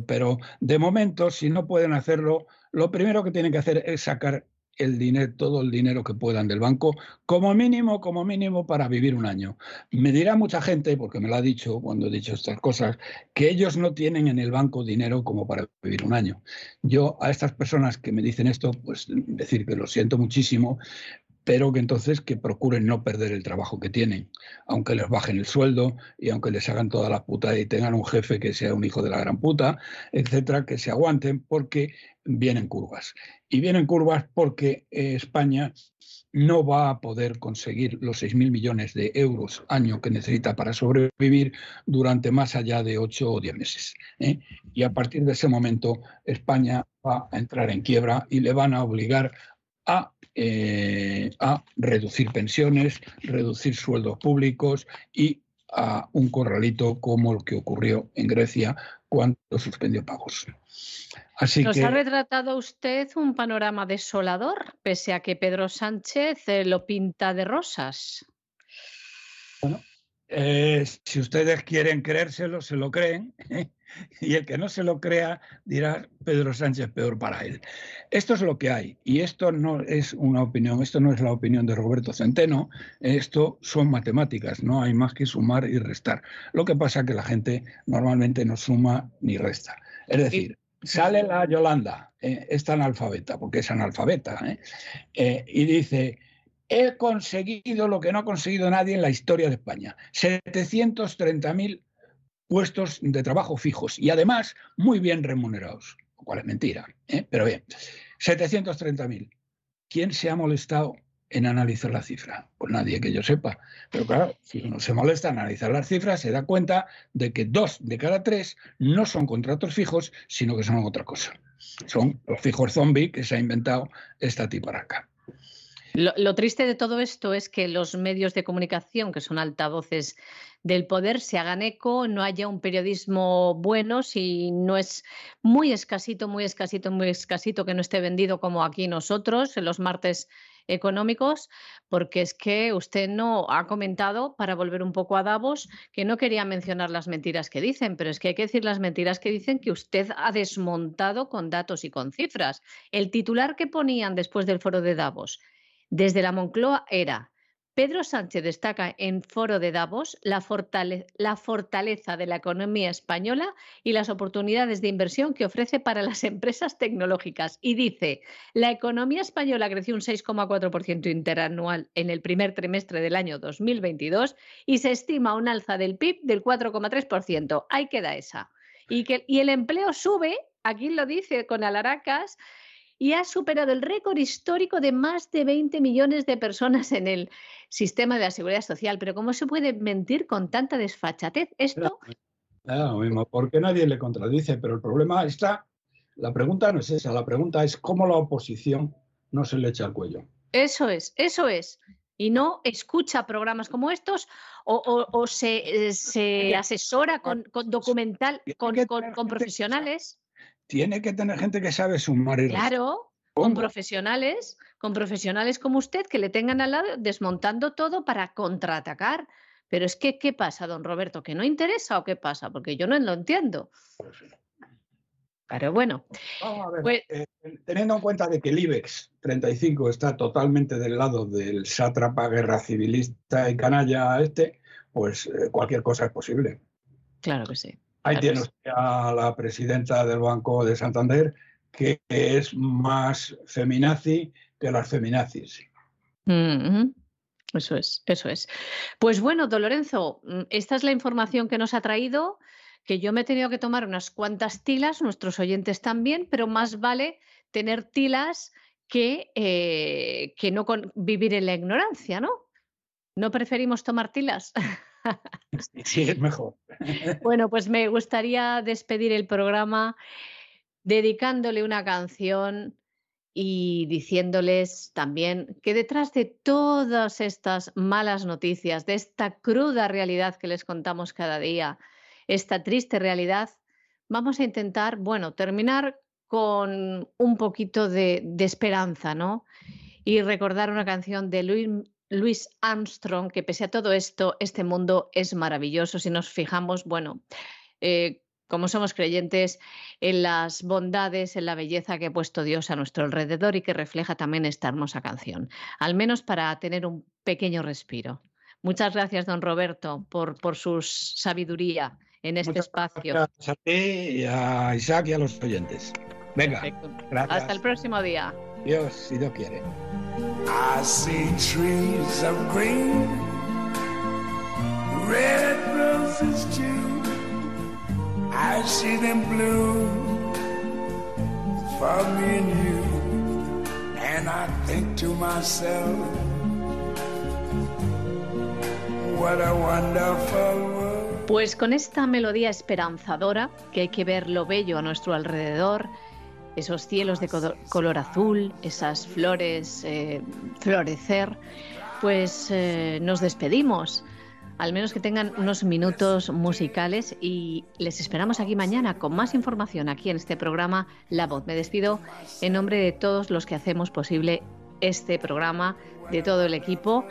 Pero de momento, si no pueden hacerlo, lo primero que tienen que hacer es sacar el dinero, todo el dinero que puedan del banco, como mínimo, como mínimo para vivir un año. Me dirá mucha gente, porque me lo ha dicho cuando he dicho estas cosas, que ellos no tienen en el banco dinero como para vivir un año. Yo a estas personas que me dicen esto, pues decir que lo siento muchísimo, pero que entonces que procuren no perder el trabajo que tienen, aunque les bajen el sueldo y aunque les hagan toda la puta y tengan un jefe que sea un hijo de la gran puta, etcétera, que se aguanten porque vienen curvas. Y vienen curvas porque eh, España no va a poder conseguir los 6.000 millones de euros año que necesita para sobrevivir durante más allá de 8 o 10 meses. ¿eh? Y a partir de ese momento España va a entrar en quiebra y le van a obligar a, eh, a reducir pensiones, reducir sueldos públicos y a un corralito como el que ocurrió en Grecia cuando suspendió pagos. ¿Nos ha retratado usted un panorama desolador, pese a que Pedro Sánchez eh, lo pinta de rosas? Eh, si ustedes quieren creérselo, se lo creen. Y el que no se lo crea dirá Pedro Sánchez peor para él. Esto es lo que hay. Y esto no es una opinión, esto no es la opinión de Roberto Centeno, esto son matemáticas, no hay más que sumar y restar. Lo que pasa es que la gente normalmente no suma ni resta. Es decir, sale la Yolanda, eh, esta analfabeta, porque es analfabeta, ¿eh? Eh, y dice, he conseguido lo que no ha conseguido nadie en la historia de España, 730.000 puestos de trabajo fijos y además muy bien remunerados, lo cual es mentira, pero bien, 730.000. ¿Quién se ha molestado en analizar la cifra? Pues nadie que yo sepa. Pero claro, si uno se molesta en analizar las cifras, se da cuenta de que dos de cada tres no son contratos fijos, sino que son otra cosa. Son los fijos zombie que se ha inventado esta tiparaca. Lo, triste de todo esto es que los medios de comunicación, que son altavoces del poder, se hagan eco, no haya un periodismo bueno, si no es muy escasito, muy escasito, muy escasito que no esté vendido como aquí nosotros en los martes económicos, porque es que usted no ha comentado, para volver un poco a Davos, que no quería mencionar las mentiras que dicen, pero es que hay que decir las mentiras que dicen que usted ha desmontado con datos y con cifras. El titular que ponían después del foro de Davos, desde la Moncloa era Pedro Sánchez destaca en Foro de Davos la, fortaleza de la economía española y las oportunidades de inversión que ofrece para las empresas tecnológicas. Y dice, la economía española creció un 6,4% interanual en el primer trimestre del año 2022 y se estima un alza del PIB del 4,3%. Ahí queda esa. Y, que, y el empleo sube, aquí lo dice con alaracas, y ha superado el récord histórico de más de 20 millones de personas en el sistema de la seguridad social. Pero ¿cómo se puede mentir con tanta desfachatez? Esto... Claro, mismo, porque nadie le contradice, pero el problema está, la pregunta no es esa, la pregunta es cómo la oposición no se le echa al cuello. Eso es, eso es. Y no escucha programas como estos o, se, eh, se, asesora con, documental, con, con profesionales tiene que tener gente que sabe sumar y Claro, con profesionales, con profesionales como usted que le tengan al lado desmontando todo para contraatacar. Pero es que, ¿qué pasa, don Roberto? ¿Que no interesa o qué pasa? Porque yo no lo entiendo. Pero bueno. Vamos a ver, pues eh, teniendo en cuenta de que el IBEX 35 está totalmente del lado del sátrapa guerra civilista y canalla este, pues eh, cualquier cosa es posible. Claro que sí. Ahí tiene usted a la presidenta del Banco de Santander, que es más feminazi que las feminazis. Eso es, eso es. Pues bueno, don Lorenzo, mm, esta es la información que nos ha traído, que yo me he tenido que tomar unas cuantas tilas, nuestros oyentes también, pero más vale tener tilas que, eh, que no vivir en la ignorancia, ¿no? ¿No preferimos tomar tilas? Sí, es mejor. Bueno, pues me gustaría despedir el programa dedicándole una canción y diciéndoles también que detrás de todas estas malas noticias, de esta cruda realidad que les contamos cada día, esta triste realidad, vamos a intentar, bueno, terminar con un poquito de, de esperanza, ¿no? Y recordar una canción de Louis, Louis Armstrong, que pese a todo esto, este mundo es maravilloso si nos fijamos, bueno, eh, como somos creyentes, en las bondades, en la belleza que ha puesto Dios a nuestro alrededor y que refleja también esta hermosa canción, al menos para tener un pequeño respiro. Muchas gracias, don Roberto, por, por su sabiduría en este espacio. Gracias a ti, a Isaac y a los oyentes. Venga, gracias. Hasta el próximo día. Dios, si Dios quiere. I see trees of green, red roses too. I see them bloom for me and you. And I think to myself, what a wonderful world. Pues con esta melodía esperanzadora, que hay que ver lo bello a nuestro alrededor, esos cielos de color azul, esas flores eh, florecer, pues eh, nos despedimos. Al menos que tengan unos minutos musicales y les esperamos aquí mañana con más información aquí en este programa La Voz. Me despido en nombre de todos los que hacemos posible este programa, de todo el equipo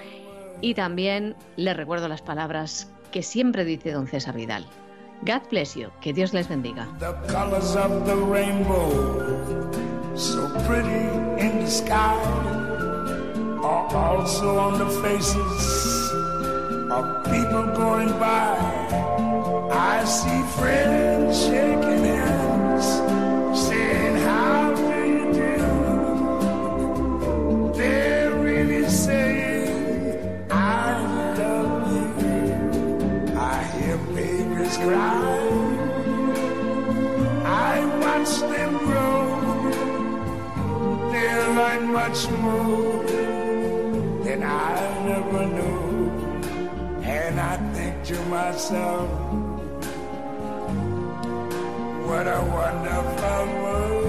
y también les recuerdo las palabras que siempre dice don César Vidal. God bless you. Que Dios les bendiga. The colors of the rainbow, so pretty in the sky, are also on the faces of people going by. I see friends shaking hands, saying, How do you do? They're I watch them grow. They learn much more than I never knew. And I think to myself, what a wonderful world.